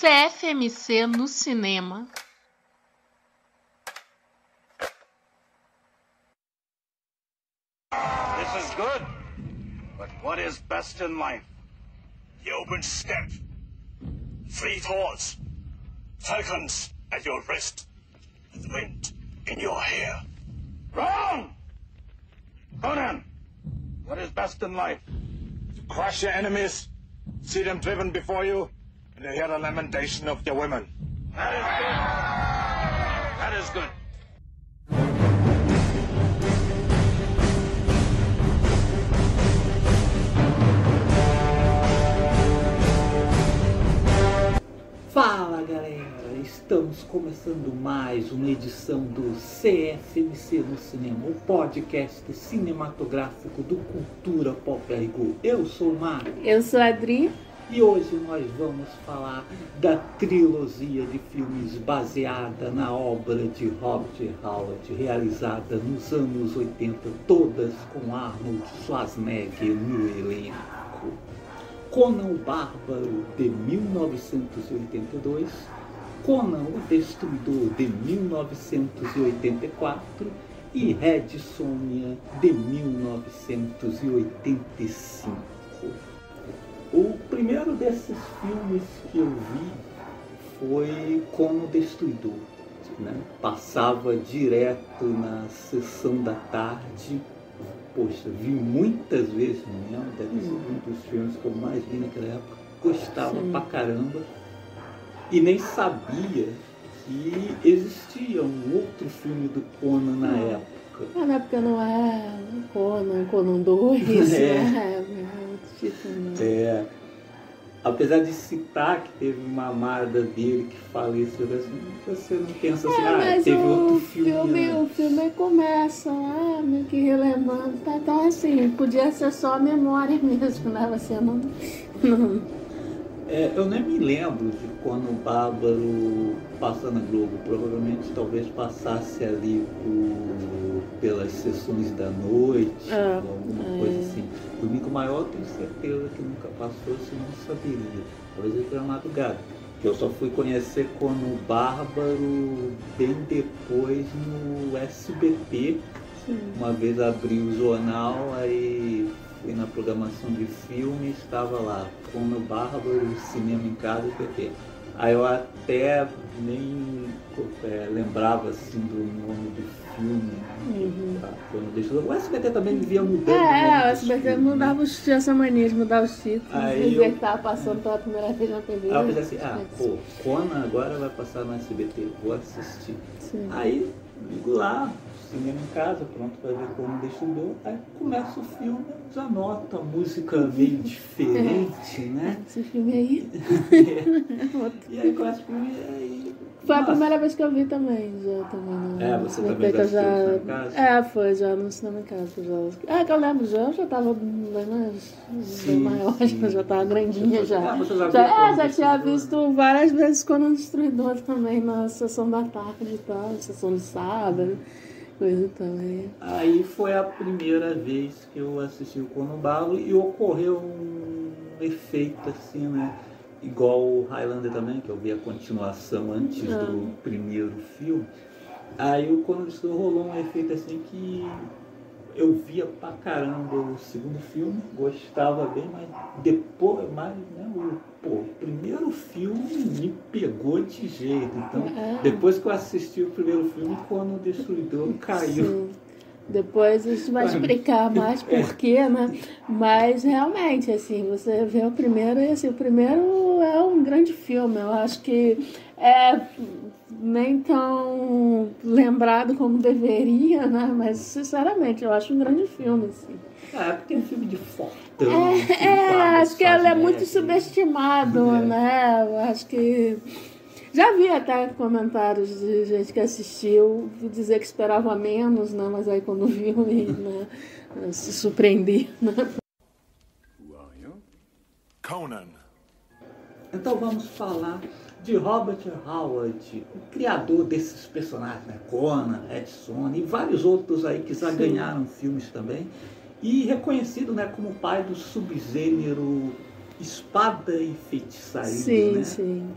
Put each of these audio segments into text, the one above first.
CFMC no cinema. This is good. But what is best in life? The open step, Free thoughts. Falcons at your wrist. And the wind in your hair. Wrong! Conan, what is best in life? To crush your enemies, see them driven before you, to hear the lamentation of your women. That is good. That is good. Fala galera, estamos começando mais uma edição do CFMC no Cinema, o podcast cinematográfico do Cultura Pop RGO. Eu sou o Mário Eu sou a Adri. E hoje nós vamos falar da trilogia de filmes baseada na obra de Robert Howard, realizada nos anos 80, todas com Arnold Schwarzenegger no elenco. Conan o Bárbaro de 1982, Conan o Destruidor de 1984 e Red Sonja de 1985. O primeiro desses filmes que eu vi foi Conan o Destruidor. Né? Passava direto na sessão da tarde poxa, vi muitas vezes mesmo, deve ser um dos filmes que eu mais vi naquela época, gostava Sim. pra caramba e nem sabia que existia um outro filme do Conan na época. Ah, na época não é Conan, Conan 2, É. é, é outro título. né? É, apesar de citar que teve uma amada dele que faleceu, você não pensa assim, É, ah, mas teve o outro filme. filme, né? o filme começa lá, meio que relembrando. Tá, então, assim, podia ser só a memória mesmo, né? Você não. não É, eu nem me lembro de quando o Bárbaro passa na Globo. Provavelmente talvez passasse ali por, pelas sessões da noite, É, alguma é. coisa assim. Domingo Maior tenho certeza que nunca passou, se não saberia. Talvez ele tenha madrugada. Que eu só fui conhecer quando o Bárbaro bem depois no SBT. Sim. Uma vez abri o jornal, aí fui na programação de filme, estava lá, como Bárbaro, Cinema em Casa e PT. Aí eu até nem é, lembrava assim do nome do filme. Uhum. tá? O SBT também vivia mudando. o É, o dos SBT filmes, mudava né? os, essa mania de mudar os títulos. Aí eu- que tava passando pela primeira vez na TV. Aí eu pensei assim, ah, pô, Conan agora vai passar no SBT, vou assistir. Sim. Aí ligo lá, cinema em casa, pronto para ver como destruidor. Aí começa o filme, já nota a música meio diferente, né? Esse filme aí. e aí começa o filme e aí. Foi a nossa, primeira vez que eu vi também, já também. no- É, você também que já já no cinema em casa? É, foi já no cinema em casa. Já. É, que eu lembro, já eu já tava bem, mais, Sim, bem maior, sim. já tava grandinha já. Ah, você já Já, viu é, já tinha né? visto várias vezes Conan Destruidor também na sessão da tarde e tal, sessão de sábado, coisa também. Aí foi a primeira vez que eu assisti o Conan Balo e ocorreu um efeito assim, né? Igual o Highlander também, que eu vi a continuação antes Ah. do primeiro filme. Aí o Destruidor rolou um efeito assim que eu via pra caramba o segundo filme, gostava bem, mas depois, mais, né, o, pô, o primeiro filme me pegou de jeito. Então, É. depois que eu assisti o primeiro filme, quando o Destruidor caiu. Sim. Depois a gente vai explicar mais porquê, né? Mas realmente, assim, você vê o primeiro e assim, o primeiro é um grande filme. Eu acho que é nem tão lembrado como deveria, né? Mas sinceramente, eu acho um grande filme, assim. É, porque tem filme de fortão. É, Arnold acho que ele é muito Schwarzenegger. subestimado, É. né? Eu acho que. Já vi até comentários de gente que assistiu dizer que esperava menos, né? Mas aí quando viu, e, né, se surpreendeu. Né? Conan. Então vamos falar de Robert Howard, o criador desses personagens, né? Conan, Edson e vários outros aí que já Sim. ganharam filmes também. E reconhecido né, como pai do subgênero espada e feitiçaria, Sim, né? sim.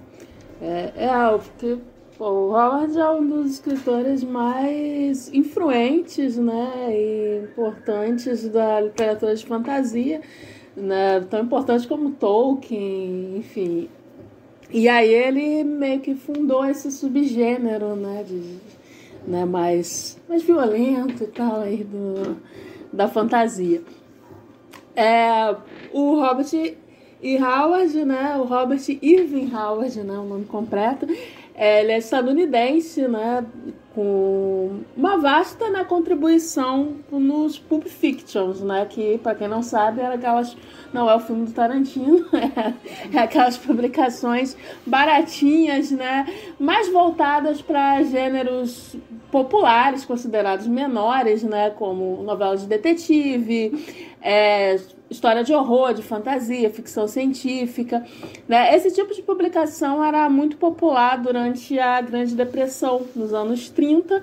É, é porque o Howard é um dos escritores mais influentes né, e importantes da literatura de fantasia, né, tão importante como Tolkien, enfim. E aí ele meio que fundou esse subgênero né, de, né, mais, mais violento e tal aí do, da fantasia. É, o Robert e Howard, né? O Robert Irving Howard, né? O nome completo. É, ele é estadunidense, né? Com uma vasta né, contribuição nos Pulp Fictions, né? Que, para quem não sabe, era aquelas. Não é o filme do Tarantino, é, é aquelas publicações baratinhas, né? Mais voltadas para gêneros populares, considerados menores, né? Como novelas de detetive, é, história de horror, de fantasia, ficção científica. Né? Esse tipo de publicação era muito popular durante a Grande Depressão, nos anos 30,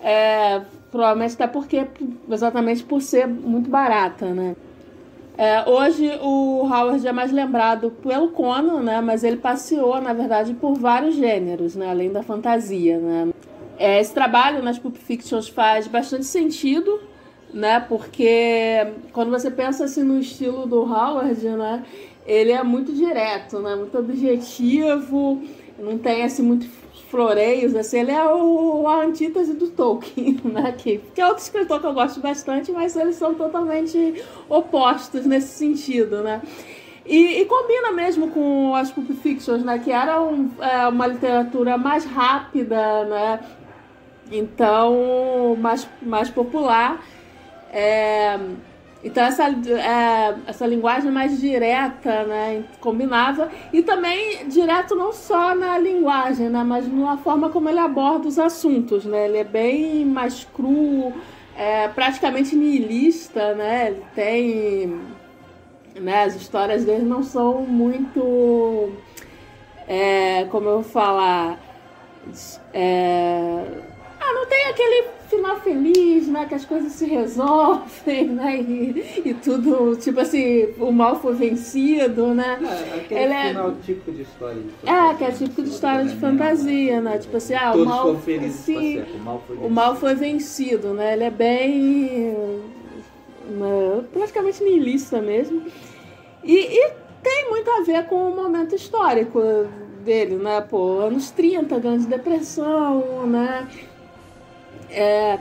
é, provavelmente até porque, exatamente por ser muito barata. Né? É, hoje o Howard é mais lembrado pelo Conan, né? mas ele passeou, na verdade, por vários gêneros, né? além da fantasia. Né? É, esse trabalho nas Pulp Fictions faz bastante sentido, né? Porque quando você pensa assim no estilo do Howard, né? Ele é muito direto, né? Muito objetivo, não tem assim muito floreios, assim, ele é o, a antítese do Tolkien, né? Que, que é outro escritor que eu gosto bastante, mas eles são totalmente opostos nesse sentido, né? E, e, combina mesmo com as Pulp Fictions, né? Que era um, é, uma literatura mais rápida, né? Então, mais, mais popular. É, então essa, é, essa linguagem mais direta, né, combinava. E também direto não só na linguagem, né, mas na forma como ele aborda os assuntos, né, ele é bem mais cru, é, praticamente nihilista, né, ele tem, né, as histórias dele não são muito, é, como eu vou falar, é, ah, não tem aquele final feliz, né? Que as coisas se resolvem, né? E, e tudo, tipo assim, o mal foi vencido, né? É, aquele Ele é final é... típico de história de fantasia. É, que é típico de história de fantasia, né? Tipo assim, ah, Todos o mal. Felizes, assim, o mal foi vencido. O mal foi vencido, né? Ele é bem. Né, praticamente niilista mesmo. E, e tem muito a ver com o momento histórico dele, né? Pô, anos 30, Grande Depressão, né? É,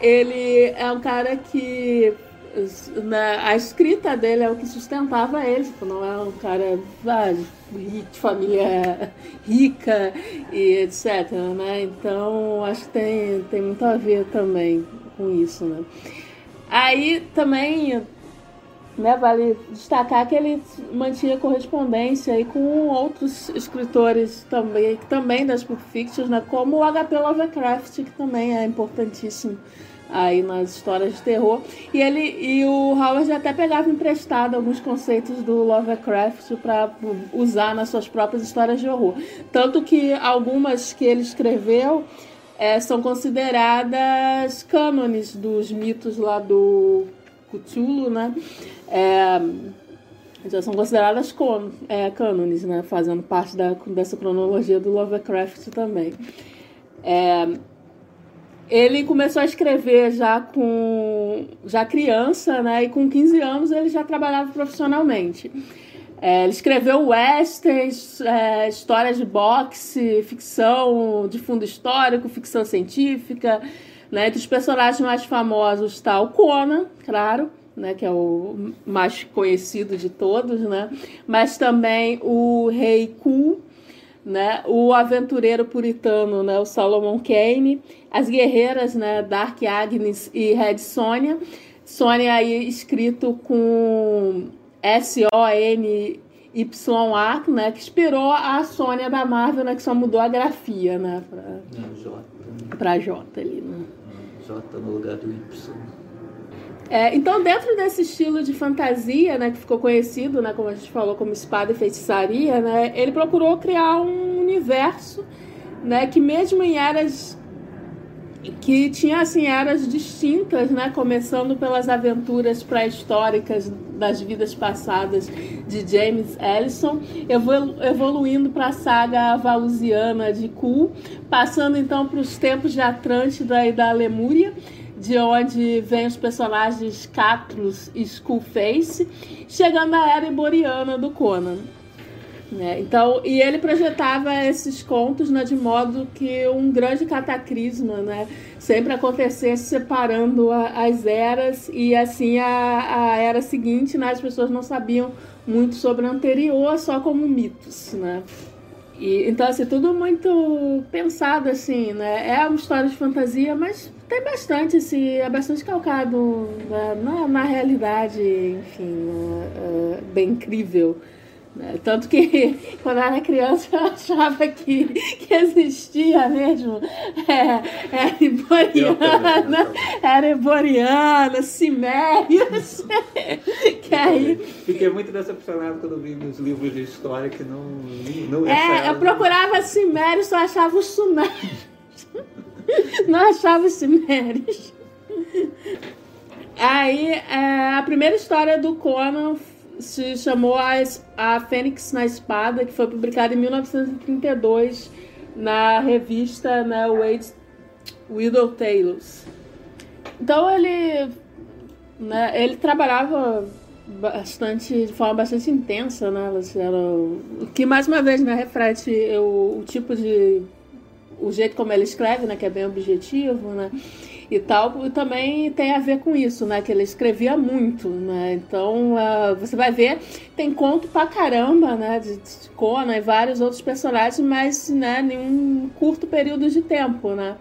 ele é um cara que né, a escrita dele é o que sustentava ele, tipo, não é um cara ah, de família rica e etc. Né? Então acho que tem, tem muito a ver também com isso. Né? Aí também né, vale destacar que ele mantinha correspondência aí com outros escritores também, também das Pulp Fictions, né, como o H.P. Lovecraft, que também é importantíssimo aí nas histórias de terror. E ele e o Howard até pegava emprestado alguns conceitos do Lovecraft para usar nas suas próprias histórias de horror. Tanto que algumas que ele escreveu é, são consideradas cânones dos mitos lá do Cthulhu, né? É, já são consideradas con, é, cânones, né? Fazendo parte da, dessa cronologia do Lovecraft também. É, ele começou a escrever já com já criança, né? E com 15 anos ele já trabalhava profissionalmente. É, ele escreveu westerns, é, histórias de boxe, ficção de fundo histórico, ficção científica. Né? Entre os personagens mais famosos está o Conan, claro, né? que é o mais conhecido de todos, né? mas também o Rei Ku, né? o aventureiro puritano, né? o Solomon Kane, as guerreiras né? Dark Agnes e Red Sonja. Sonja aí escrito com S-O-N YA, né, que inspirou a Sônia da Marvel, né, que só mudou a grafia, né, Não, J. pra J ali, né. J no lugar do Y. É, então, dentro desse estilo de fantasia, né, que ficou conhecido, né, como a gente falou, como espada e feitiçaria, né, ele procurou criar um universo, né, que mesmo em eras que tinha assim eras distintas, né? Começando pelas aventuras pré-históricas das vidas passadas de James Ellison, evolu evoluindo para a saga valusiana de Ku, passando então para os tempos de Atlântida e da Lemúria, de onde vêm os personagens Catrus e Skullface, chegando à era iboriana do Conan. Né? Então, e ele projetava esses contos né, de modo que um grande cataclisma né, sempre acontecesse separando a, as eras e assim a, a era seguinte né, as pessoas não sabiam muito sobre a anterior, só como mitos. Né? E, então, assim, tudo muito pensado, assim, né? É uma história de fantasia, mas tem bastante, assim, é bastante calcado né? na, na realidade, enfim, é, é bem incrível. Né? Tanto que quando eu era criança eu achava que, que existia mesmo é, era iboriana, era iboriana, cimérios. que aí... Fiquei muito decepcionado quando vi nos livros de história que não. não é, eu procurava cimérios, só achava os sumérios. Não achava os cimérios. Aí, é, a primeira história do Conan se chamou a, a Fênix na Espada, que foi publicada em 1932 na revista né, Wade Widow Tales. Então ele, né, ele trabalhava bastante de forma bastante intensa, né? O que mais uma vez né, reflete o, o tipo de o jeito como ele escreve, né, que é bem objetivo, né? e tal, também tem a ver com isso, né? Que ele escrevia muito, né? Então uh, você vai ver, tem conto pra caramba, né? De, de Conan e vários outros personagens, mas né, em um curto período de tempo, né?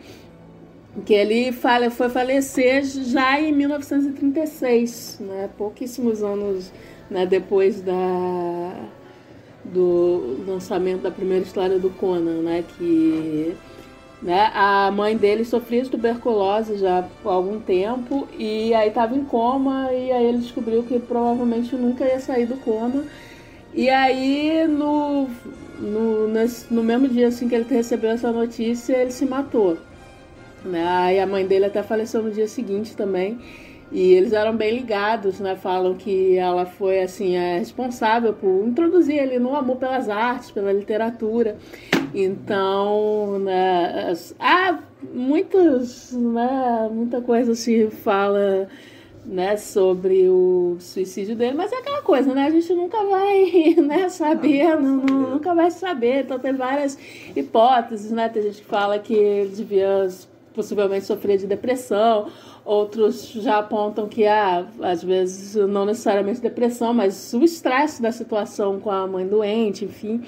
Que ele fale, foi falecer já em 1936, né? Pouquíssimos anos né, depois da, do lançamento da primeira história do Conan, né? Que né? A mãe dele sofria de tuberculose já há algum tempo e aí estava em coma e aí ele descobriu que provavelmente nunca ia sair do coma. E aí no, no, nesse, no mesmo dia assim que ele recebeu essa notícia, ele se matou. Né? Aí a mãe dele até faleceu no dia seguinte também. E eles eram bem ligados, né? Falam que ela foi assim a responsável por introduzir ele no amor pelas artes, pela literatura. Então, né, há muitos, né, muita coisa se fala né, sobre o suicídio dele, mas é aquela coisa, né? A gente nunca vai né, saber, não, não, nunca vai saber. Então tem várias hipóteses, né? Tem gente que fala que ele devia possivelmente sofrer de depressão, outros já apontam que ah, às vezes não necessariamente depressão, mas o estresse da situação com a mãe doente, enfim.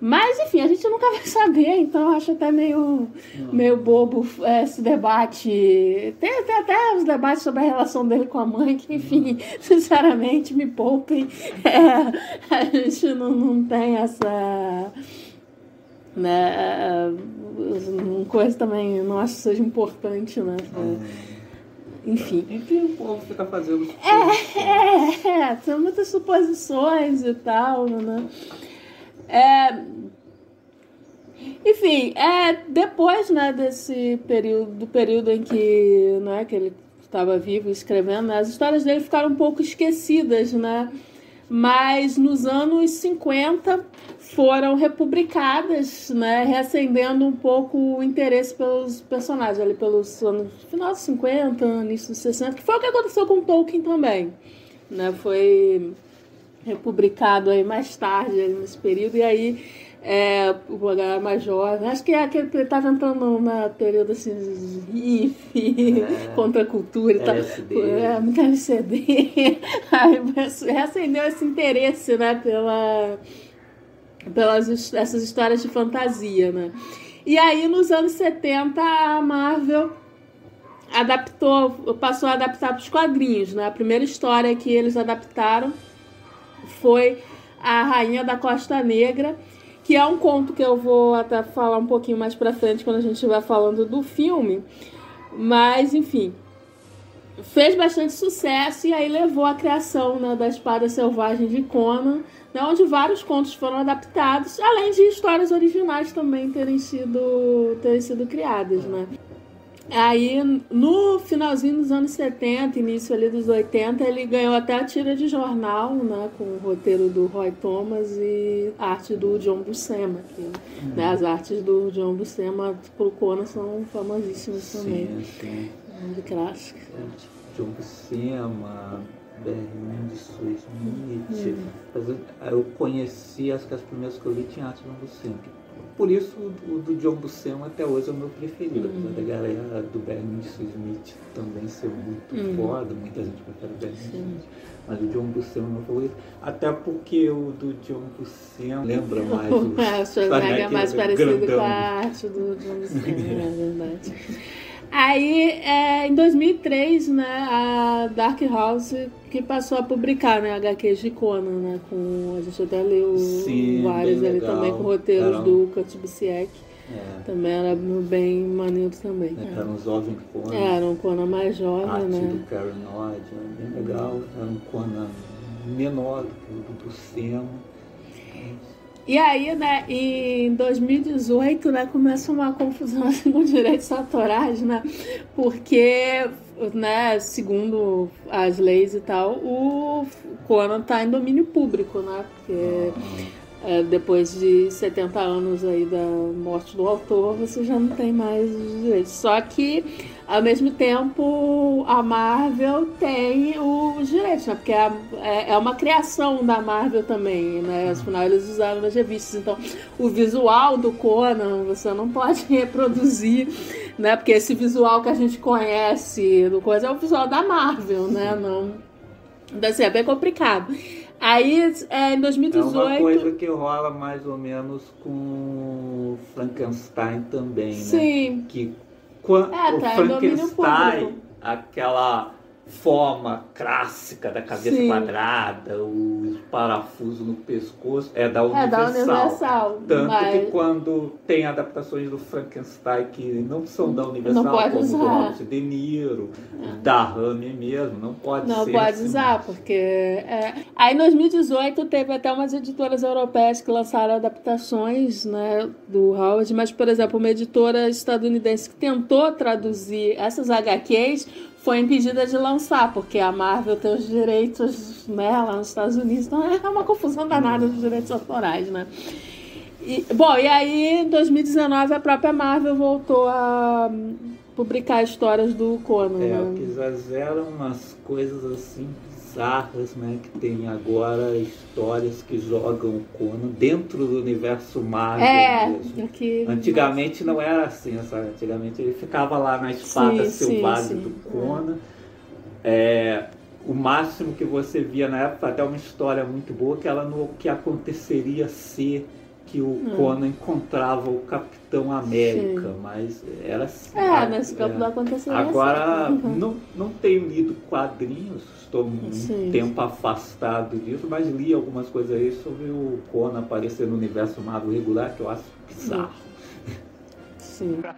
Mas, enfim, a gente nunca vai saber, então acho até meio, meio bobo é, esse debate. Tem, tem, até os debates sobre a relação dele com a mãe, que, enfim, sinceramente, me poupem. É, a gente não, não tem essa. Né, uma coisa também, não acho que seja importante, né? É, enfim. Enfim, o povo fica fazendo. É, é, é, são muitas suposições e tal, né? É, enfim, é, depois né, desse período, do período em que, né, que ele estava vivo escrevendo, né, as histórias dele ficaram um pouco esquecidas, né? Mas nos anos 50 foram republicadas, né, reacendendo um pouco o interesse pelos personagens, ali pelos anos final dos 50, início dos 60, que foi o que aconteceu com Tolkien também. Né, foi republicado aí mais tarde, nesse período, e aí é, o H mais jovem, acho que é aquele que estava entrando numa período assim, hippie, é, contra a cultura e tal. É, muito LCD. Aí reacendeu esse interesse, né, pela, pelas essas histórias de fantasia, né. E aí, nos anos 70, a Marvel adaptou, passou a adaptar para os quadrinhos, né. A primeira história que eles adaptaram foi a Rainha da Costa Negra, que é um conto que eu vou até falar um pouquinho mais pra frente quando a gente estiver falando do filme. Mas, enfim, fez bastante sucesso e aí levou à criação né, da Espada Selvagem de Conan, né, onde vários contos foram adaptados, além de histórias originais também terem sido, terem sido criadas, né? Aí, no finalzinho dos anos 70, início ali dos 80, ele ganhou até a tira de jornal, né? Com o roteiro do Roy Thomas e arte do John Buscema. Que, hum. né, as artes do John Buscema pro Conan são famosíssimas sim, também. Sim, De clássica. John Buscema, Berlim de Suíça, Nietzsche. Hum. Eu conheci, acho que as primeiras que eu li tinha arte John Buscema por isso o do John Buscema até hoje é o meu preferido, uhum. apesar da galera do Bernie Smith também ser muito uhum. foda, muita gente prefere o Bernie Smith. Mas o John Buscema é meu favorito. Até porque o do John Buscema lembra mais o. o Schwarzenegger é mais parecido grandão. com a arte do John Buscema, é verdade. Aí, é, em 2003, né, a Dark House que passou a publicar, né, HQs de Conan, né, com, a gente até leu Sim, vários ali também, com roteiros era... do Kurt Busiek. É. Também era bem maneiro também. É, era um jovem Conan. É, era um Conan mais jovem, arte né. do Paranoid, bem legal. Era um Conan menor do que o do Sema. E aí, né, em 2018, né, começa uma confusão assim, com direitos autorais, né? Porque, né, segundo as leis e tal, o Conan tá em domínio público, né? Porque é, depois de 70 anos aí da morte do autor, você já não tem mais os direitos. Só que, ao mesmo tempo, a Marvel tem os direitos, né? Porque é, é, é uma criação da Marvel também, né? Afinal, eles usaram nas revistas. Então, o visual do Conan, você não pode reproduzir, né? Porque esse visual que a gente conhece do coisa é o visual da Marvel, né? Não... Então, assim, é bem complicado. Aí, é, em 2018. É uma coisa que rola mais ou menos com Frankenstein também, né? Sim. Que é, tá, o Frankenstein, aquela forma clássica da cabeça Sim. quadrada, os parafusos no pescoço, é da Universal. É da Universal. Tanto mas... que quando tem adaptações do Frankenstein que não são da Universal, como usar. do Robert De Niro, é. da Rami mesmo, não pode não ser. Não pode assim, usar, porque. É... Aí em 2018 teve até umas editoras europeias que lançaram adaptações né, do Howard, mas, por exemplo, uma editora estadunidense que tentou traduzir essas HQs foi impedida de lançar, porque a Marvel tem os direitos né, lá nos Estados Unidos, então é uma confusão danada dos direitos autorais, né? E, bom, e aí em 2019 a própria Marvel voltou a publicar histórias do Conan. É, né? que exageram umas coisas assim bizarras, né? Que tem agora histórias que jogam o Conan dentro do universo Marvel. É, aqui, Antigamente não era assim, sabe? Antigamente ele ficava lá na espada sim, selvagem sim, sim. do Conan. É, o máximo que você via na época, até uma história muito boa, que ela no que aconteceria se que o hum. Conan encontrava o Capitão América, Sim. mas era assim. É, nesse campo é. não aconteceria Agora, assim. não, não tenho lido quadrinhos, estou um tempo afastado disso, mas li algumas coisas aí sobre o Conan aparecer no universo Marvel regular, que eu acho bizarro. Sim.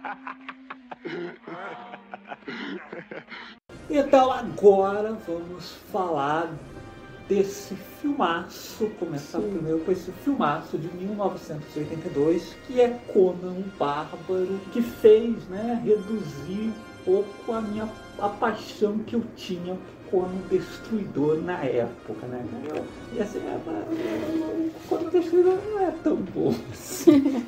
então agora vamos falar desse filmaço, começar Sim. primeiro com esse filmaço de 1982, que é Conan o Bárbaro, que fez né, reduzir um pouco a minha a paixão que eu tinha Conan Destruidor na época, né? E assim, é, o Conan Destruidor não é tão bom assim.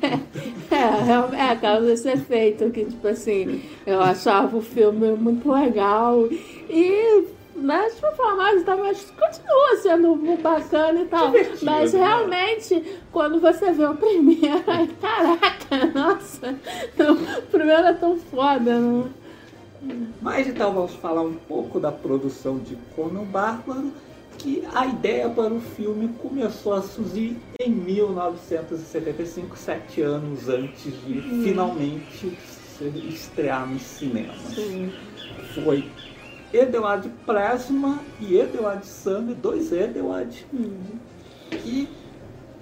é, é, é, causa desse efeito que, tipo assim, eu achava o filme muito legal e né? De uma forma mais, tá, mas continua sendo bacana e tal. Divertido, mas né? realmente, né? quando você vê o primeiro, caraca, nossa, o primeiro é tão foda, né? Mas então vamos falar um pouco da produção de Conan Bárbaro, que a ideia para o filme começou a surgir em 1975, sete anos antes de hum. finalmente estrear no cinema. Sim. Foi Eduard Plasma e Eduard Sandler, dois Eduard, uhum. que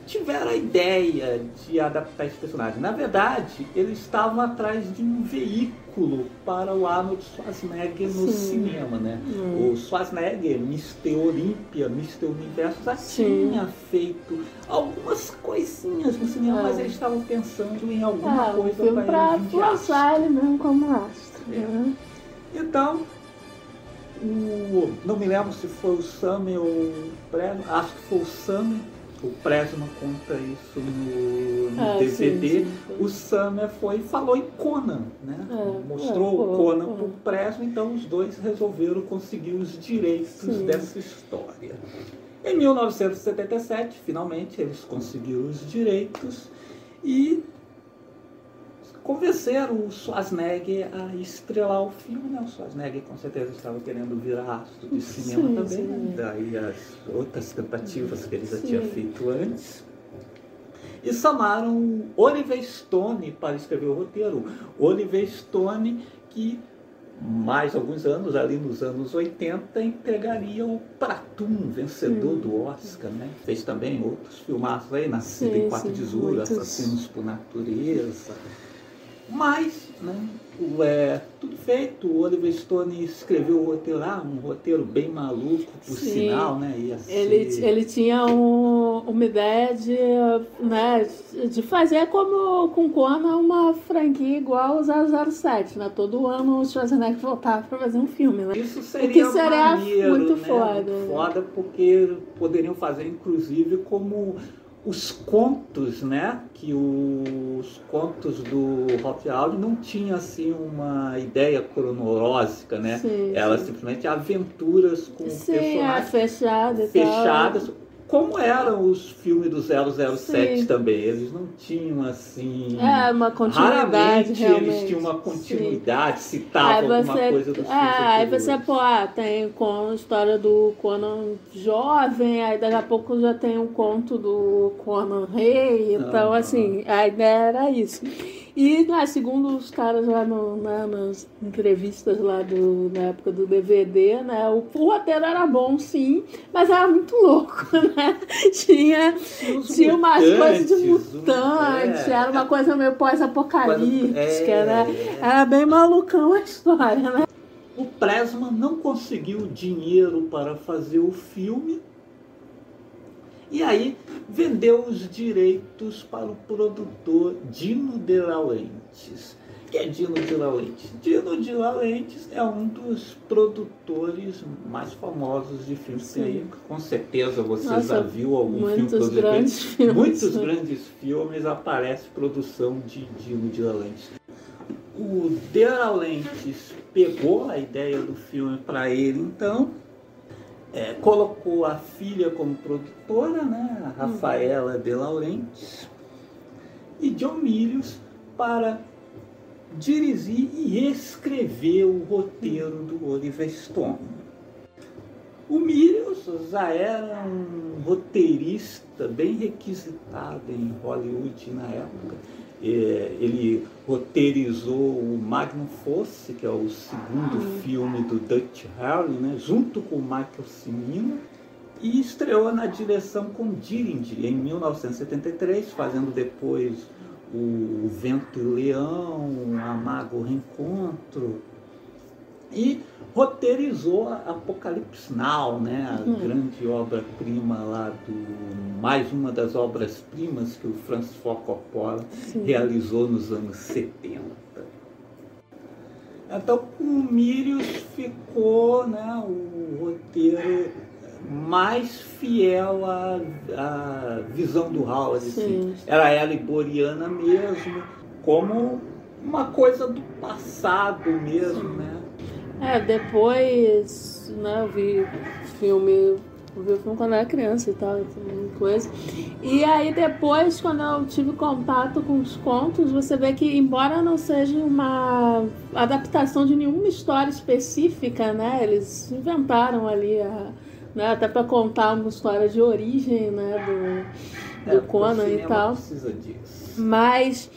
tiveram a ideia de adaptar esse personagem. Na verdade, eles estavam atrás de um veículo para o Arnold Schwarzenegger no Sim. cinema, né? Hum. O Schwarzenegger, Mr. Olímpia, Mr. Universo, já Sim. tinha feito algumas coisinhas no cinema, Ah. mas eles estavam pensando em alguma Ah, coisa pra ele aço. lançar ele mesmo como astro. É. né? Então, o, não me lembro se foi o Summer ou o Presma, acho que foi o Summer, o Presma conta isso no, no Ah, DVD. sim, sim, foi. o Summer foi e falou em Conan, né? É, Mostrou é, o pô, Conan pô. pro Presma, então os dois resolveram conseguir os direitos Sim. dessa história. Em 1977, finalmente, eles conseguiram os direitos e convenceram o Schwarzenegger a estrelar o filme. Né? O Schwarzenegger com certeza estava querendo virar astro de cinema Sim, também, sim. né? daí as outras tentativas que ele já Sim. tinha feito antes. E chamaram o Oliver Stone para escrever o roteiro. Oliver Stone que mais alguns anos, ali nos anos 80, entregaria o Pratum, vencedor Sim. do Oscar, né? Fez também outros filmaços aí, Nascido Sim, em Quatro sim, Tesouros, muitos. Assassinos por Natureza. Mas, né, o, é, tudo feito, o Oliver Stone escreveu o roteiro, ah, um roteiro bem maluco, por Sim. sinal, né? Ia Ele, ser- ele tinha um- uma ideia de, né, de fazer como com Conan uma franquia igual ao 007, né? Todo ano o Schwarzenegger voltava para fazer um filme, né? Isso seria, que seria maneiro, muito né? foda. Muito foda, porque poderiam fazer, inclusive, como os contos, né? Que os contos do Out não tinham, assim, uma ideia cronológica, né? Sim, Elas sim. simplesmente aventuras com Sim, é personagens fechado e fechadas. Como eram os filmes do 007 Sim. também. Eles não tinham, assim... É, uma continuidade, Raramente realmente. eles tinham uma Sim. continuidade, Aí citavam alguma coisa dos filmes é, aí você, pô, ah, tem com a história do Conan jovem, aí daqui a pouco já tem um conto do Conan rei, então Aham. assim, a ideia era isso. E né, segundo os caras lá no, né, nas entrevistas lá do, na época do DVD, né, o, o roteiro era bom sim, mas era muito louco, né? Tinha, os tinha umas coisas de mutantes, mutante, é. era uma coisa meio pós-apocalíptica, É, né? é. Era bem malucão a história, né? O Presma não conseguiu dinheiro para fazer o filme e aí vendeu os direitos para o produtor Dino de Laurentiis. Que é Dino de Laurentiis? Dino de Laurentiis é um dos produtores mais famosos de filmes. Tem aí, com certeza você Nossa, já viu algum filme muitos produzido. grandes filmes. Muitos grandes filmes aparece produção de Dino de Laurentiis. O De Laurentiis pegou a ideia do filme para ele, então, é, colocou a filha como produtora, né, a Rafaela De Laurentiis, e John Milius para dirigir e escrever o roteiro do Oliver Stone. O Milius já era um roteirista bem requisitado em Hollywood na época. É, Ele roteirizou o Magnum Force, que é o segundo filme do Dutch Harry, né, junto com o Michael Cimino, e estreou na direção com Dillinger em 1973, fazendo depois o Vento e o Leão, Amago Reencontro, e roteirizou a Apocalipse Now, né, a Uhum. grande obra-prima lá do mais uma das obras-primas que o Francis Ford Coppola Sim. realizou nos anos 70. Então, com o Mirius ficou né, o roteiro mais fiel à, à visão do Howard. assim. Sim. Era ela iboriana mesmo, como uma coisa do passado mesmo, né? É, depois, né, eu vi filme, eu vi o filme quando eu era criança e tal, coisa. E aí depois, quando eu tive contato com os contos, você vê que, embora não seja uma adaptação de nenhuma história específica, né, eles inventaram ali a, né, até para contar uma história de origem, né, do, do É, porque o Conan e tal. precisa disso. Mas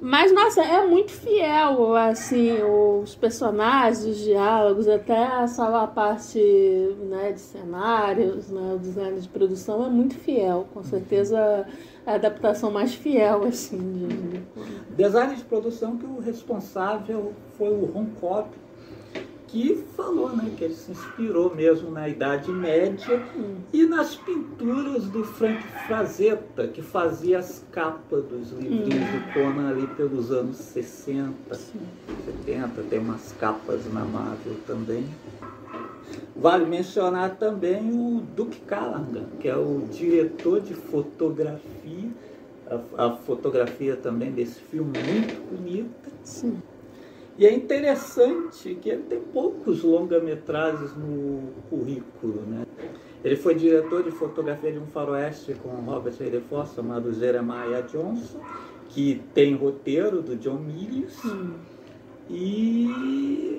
Mas, nossa, é muito fiel, assim, os personagens, os diálogos, até essa parte né, de cenários, né, o design de produção é muito fiel. Com certeza a adaptação mais fiel, assim. De... Design de produção que o responsável foi o Ron Cobb, que falou né, que ele se inspirou mesmo na Idade Média hum. e nas pinturas do Frank Frazetta, que fazia as capas dos livrinhos hum. do Conan ali pelos anos 60, Sim. 70, tem umas capas na Marvel também. Vale mencionar também o Duke Callaghan, que é o diretor de fotografia, a, a fotografia também desse filme muito bonita. Sim. E é interessante que ele tem poucos longa-metragens no currículo. Né? Ele foi diretor de fotografia de um faroeste com Robert Redford chamado Jeremiah Johnson, que tem roteiro do John Milius. Hum. E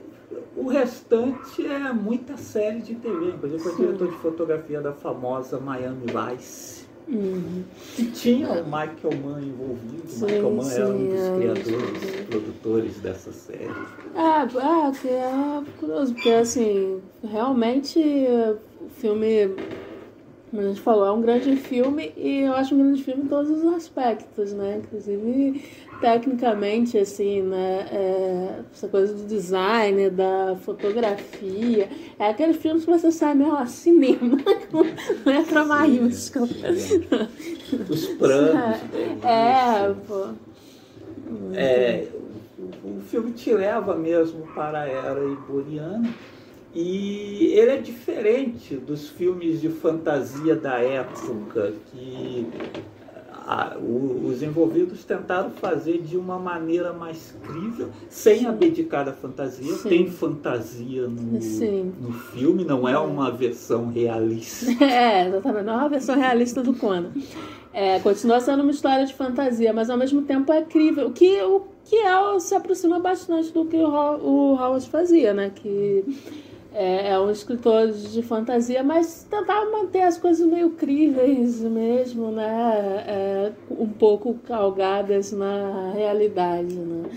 o restante é muita série de TV. Inclusive foi diretor de fotografia da famosa Miami Vice. Uhum. E tinha o Michael Mann envolvido. Sim, Michael Mann sim, era um dos é, criadores, sim. produtores dessa série. Ah, ah, que é curioso, porque assim, realmente o filme, como a gente falou, é um grande filme e eu acho um grande filme em todos os aspectos, né? Inclusive tecnicamente, assim, né? É, essa coisa do design, da fotografia. É aquele filme que você sai meio lá, cinema, com letra maiúscula. Os planos. É, é, pô. É, o filme te leva mesmo para a era iboriana. E ele é diferente dos filmes de fantasia da época, que a, o, os envolvidos tentaram fazer de uma maneira mais crível, sem abdicar da fantasia. Sim. Tem fantasia no, no filme, não é uma versão realista. É, exatamente, não é uma versão realista do Conan. É, continua sendo uma história de fantasia, mas ao mesmo tempo é crível. O que, o que é, se aproxima bastante do que o, o Howard fazia, né? Que é, é, um escritor de fantasia, mas tentava manter as coisas meio críveis mesmo, né? É, um pouco calgadas na realidade, né?